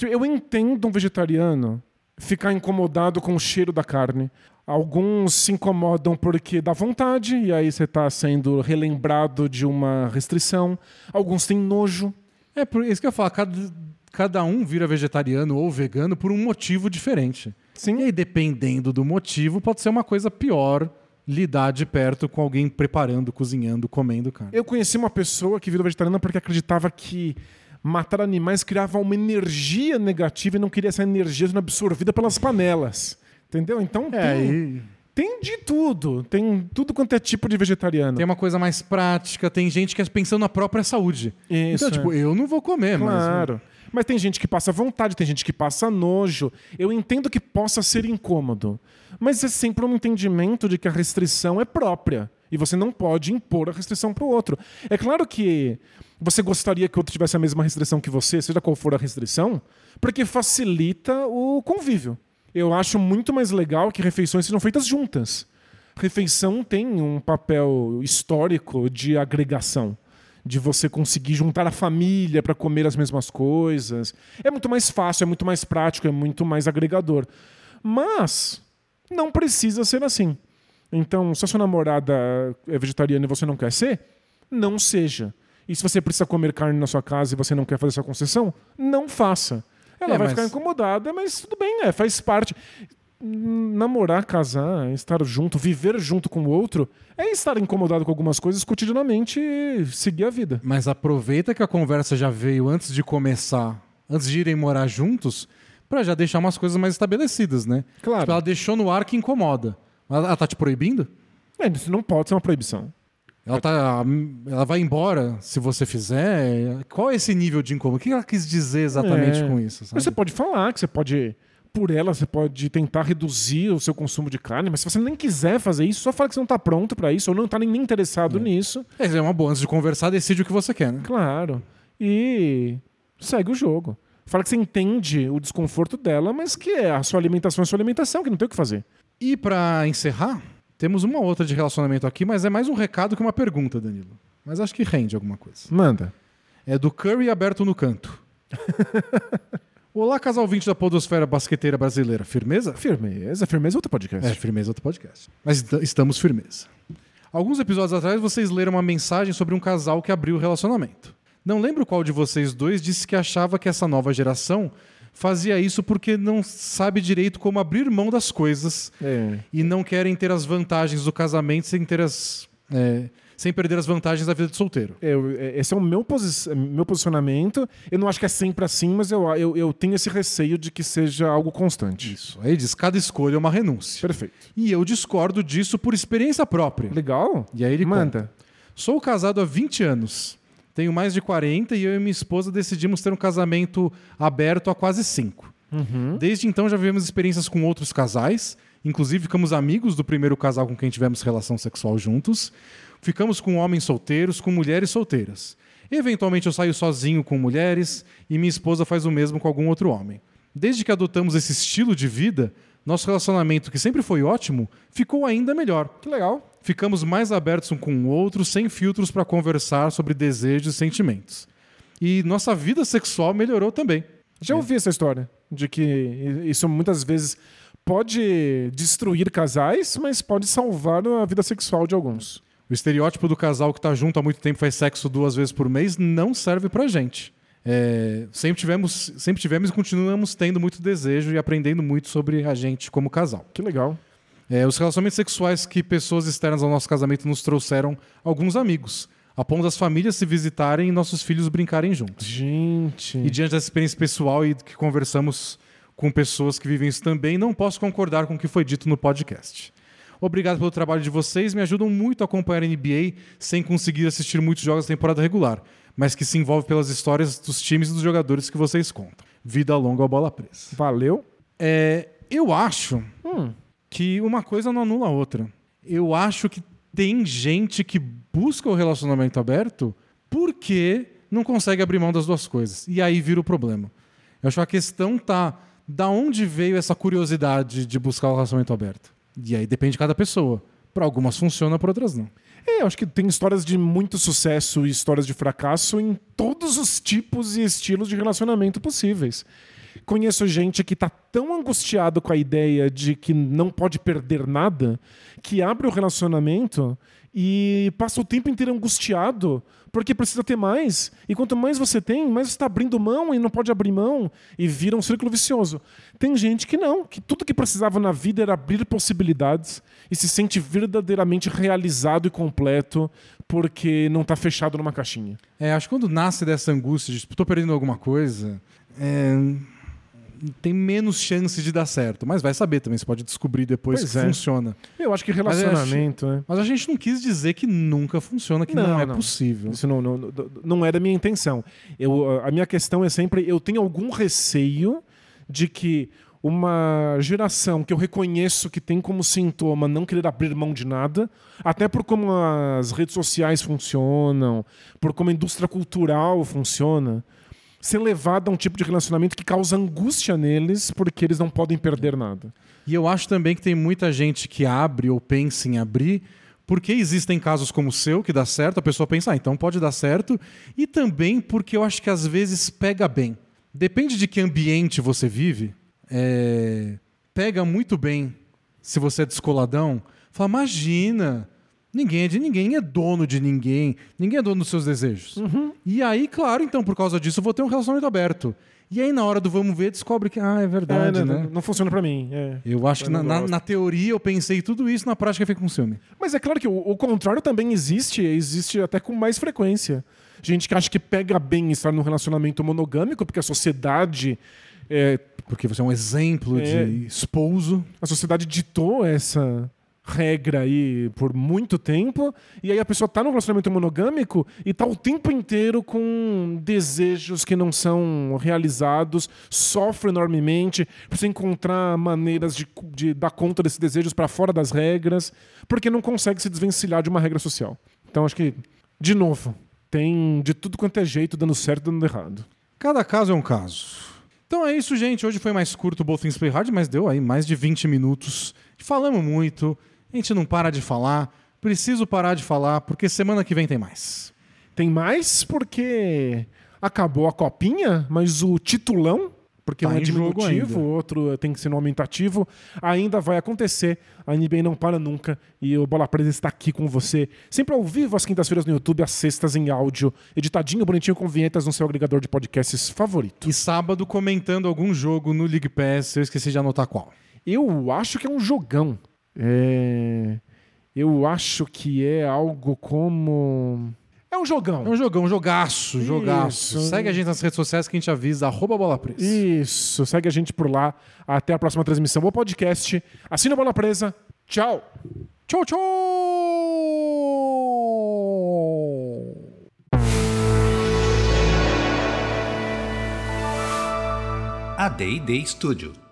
Eu entendo um vegetariano ficar incomodado com o cheiro da carne. Alguns se incomodam porque dá vontade, e aí você está sendo relembrado de uma restrição. Alguns têm nojo. É por isso que eu falo, cada, cada um vira vegetariano ou vegano por um motivo diferente. Sim. E aí, dependendo do motivo, pode ser uma coisa pior lidar de perto com alguém preparando, cozinhando, comendo carne. Eu conheci uma pessoa que virou vegetariana porque acreditava que matar animais criava uma energia negativa e não queria essa energia sendo absorvida pelas panelas. Entendeu? Então É, tem, aí tem de tudo. Tem tudo quanto é tipo de vegetariano. tem uma coisa mais prática, tem gente que é pensando na própria saúde. Isso, então, tipo, eu não vou comer, mas. Claro. Mas tem gente que passa vontade, tem gente que passa nojo. Eu entendo que possa ser incômodo. Mas é sempre um entendimento de que a restrição é própria. E você não pode impor a restrição para o outro. É claro que você gostaria que o outro tivesse a mesma restrição que você, seja qual for a restrição, porque facilita o convívio. Eu acho muito mais legal que refeições sejam feitas juntas. Refeição tem um papel histórico de agregação de você conseguir juntar a família para comer as mesmas coisas. É muito mais fácil, é muito mais prático, é muito mais agregador. Mas não precisa ser assim. Então, se a sua namorada é vegetariana e você não quer ser, não seja. E se você precisa comer carne na sua casa e você não quer fazer essa concessão, não faça. Ela É, vai mas- ficar incomodada, mas tudo bem, é, faz parte. Namorar, casar, estar junto, viver junto com o outro, é estar incomodado com algumas coisas cotidianamente e seguir a vida. Mas aproveita que a conversa já veio antes de começar, antes de irem morar juntos, pra já deixar umas coisas mais estabelecidas, né? Claro. Tipo, ela deixou no ar que incomoda. Ela, ela tá te proibindo? É, isso não pode ser uma proibição. Ela, tá, ela vai embora se você fizer? Qual é esse nível de incômodo? O que ela quis dizer exatamente É. com isso? sabe? Mas Você pode falar que você pode, por ela, você pode tentar reduzir o seu consumo de carne, mas se você nem quiser fazer isso, só fala que você não está pronto para isso ou não está nem interessado nisso. É, é uma boa. Antes de conversar, decide o que você quer, né? Claro. E segue o jogo. Fala que você entende o desconforto dela, mas que a sua alimentação é a sua alimentação, que não tem o que fazer. E pra encerrar, temos uma outra de relacionamento aqui, mas é mais um recado que uma pergunta, Danilo. Mas acho que rende alguma coisa. Manda. É do Curry aberto no canto. (laughs) Olá, casal 20 da Podosfera Basqueteira Brasileira. Firmeza? Firmeza, firmeza é outro podcast. É, firmeza outro podcast. Mas est- estamos firmeza. Alguns episódios atrás vocês leram uma mensagem sobre um casal que abriu o relacionamento. Não lembro qual de vocês dois disse que achava que essa nova geração fazia isso porque não sabe direito como abrir mão das coisas É. e não querem ter as vantagens do casamento sem ter as. é, sem perder as vantagens da vida de solteiro. Eu- é- esse é o meu, posi- meu posicionamento. Eu não acho que é sempre assim, mas eu, eu, eu tenho esse receio de que seja algo constante. Isso. Aí diz: cada escolha é uma renúncia. Perfeito. E eu discordo disso por experiência própria. Legal? E aí ele Manda. conta. Sou casado há 20 anos. Tenho mais de 40 e eu e minha esposa decidimos ter um casamento aberto há quase 5. Desde então já vivemos experiências com outros casais, inclusive ficamos amigos do primeiro casal com quem tivemos relação sexual juntos. Ficamos com homens solteiros, com mulheres solteiras. Eventualmente eu saio sozinho com mulheres e minha esposa faz o mesmo com algum outro homem. Desde que adotamos esse estilo de vida, nosso relacionamento, que sempre foi ótimo, ficou ainda melhor. Que legal. Ficamos mais abertos um com o outro, sem filtros para conversar sobre desejos e sentimentos. E nossa vida sexual melhorou também. Já ouvi essa história de que isso muitas vezes pode destruir casais, mas pode salvar a vida sexual de alguns. O estereótipo do casal que está junto há muito tempo faz sexo duas vezes por mês não serve pra gente. É, sempre, tivemos, sempre tivemos e continuamos tendo muito desejo e aprendendo muito sobre a gente como casal. Que legal. É, os relacionamentos sexuais que pessoas externas ao nosso casamento nos trouxeram alguns amigos, a ponto das famílias se visitarem e nossos filhos brincarem juntos. Gente. E diante dessa experiência pessoal e que conversamos com pessoas que vivem isso também, não posso concordar com o que foi dito no podcast. Obrigado pelo trabalho de vocês, me ajudam muito a acompanhar a NBA sem conseguir assistir muitos jogos da temporada regular, mas que se envolve pelas histórias dos times e dos jogadores que vocês contam. Vida longa ao bola presa. Valeu. É, eu acho que uma coisa não anula a outra. Eu acho que tem gente que busca o relacionamento aberto porque não consegue abrir mão das duas coisas. E aí vira o problema. Eu acho que a questão tá da onde veio essa curiosidade de buscar o relacionamento aberto. E aí depende de cada pessoa. Para algumas funciona, para outras não. É, eu acho que tem histórias de muito sucesso e histórias de fracasso em todos os tipos e estilos de relacionamento possíveis. Conheço gente que tá tão angustiado com a ideia de que não pode perder nada, que abre o relacionamento e passa o tempo inteiro angustiado porque precisa ter mais. E quanto mais você tem, mais você está abrindo mão e não pode abrir mão e vira um círculo vicioso. Tem gente que não, que tudo que precisava na vida era abrir possibilidades e se sente verdadeiramente realizado e completo porque não está fechado numa caixinha. É, acho que quando nasce dessa angústia de estou perdendo alguma coisa, é, tem menos chance de dar certo. Mas vai saber também, você pode descobrir depois Pois que é. funciona. Eu acho que eu acho- relacionamento, né? Mas a gente não quis dizer que nunca funciona, que não, Não, é não. possível. Isso não, não, não- não é da minha intenção. Eu, a minha questão é sempre: eu tenho algum receio de que uma geração que eu reconheço que tem como sintoma não querer abrir mão de nada, até por como as redes sociais funcionam, por como a indústria cultural funciona, ser levada a um tipo de relacionamento que causa angústia neles porque eles não podem perder nada. E eu acho também que tem muita gente que abre ou pensa em abrir, porque existem casos como o seu que dá certo, a pessoa pensa, ah, então pode dar certo, e também porque eu acho que às vezes pega bem. Depende de que ambiente você vive, é, pega muito bem se você é descoladão. Fala, imagina, ninguém é de ninguém, é dono de ninguém, ninguém é dono dos seus desejos. E aí, claro, então, por causa disso, eu vou ter um relacionamento aberto. E aí, na hora do vamos ver, descobre que, ah, é verdade, É, né? não, não funciona pra mim. é. Eu acho que Eu na, não na- gosto. na teoria eu pensei tudo isso, na prática fica com ciúme. Mas é claro que o, o contrário também existe, existe até com mais frequência. Gente que acha que pega bem estar num relacionamento monogâmico, porque a sociedade. é, Porque você é um exemplo É. de esposo. a sociedade ditou essa regra aí por muito tempo, e aí a pessoa tá num relacionamento monogâmico e tá o tempo inteiro com desejos que não são realizados, sofre enormemente, precisa encontrar maneiras de, de dar conta desses desejos para fora das regras, porque não consegue se desvencilhar de uma regra social. Então acho que, de novo, tem de tudo quanto é jeito dando certo dando errado. Cada caso é um caso. Então é isso, gente. Hoje foi mais curto o Both Things Play Hard, mas deu aí mais de 20 minutos. Falamos muito, a gente não para de falar. Preciso parar de falar, porque semana que vem tem mais. Tem mais porque acabou a copinha, mas o titulão, porque Tá um é diminutivo, o outro tem que ser no aumentativo, ainda vai acontecer. A NBA não para nunca e o Bola Presa está aqui com você, sempre ao vivo às quintas-feiras no YouTube, às sextas em áudio, editadinho, bonitinho com vinhetas no seu agregador de podcasts favorito. E sábado comentando algum jogo no League Pass, eu esqueci de anotar qual. Eu acho que é um jogão. É... Eu acho que é algo como. É um jogão. É um jogão, um jogaço, jogaço. Isso. Segue a gente nas redes sociais que a gente avisa, arroba bola presa. Isso, segue a gente por lá. Até a próxima transmissão. Bom podcast. Assina a Bola Presa. Tchau. Tchau, tchau! A D&D Studio.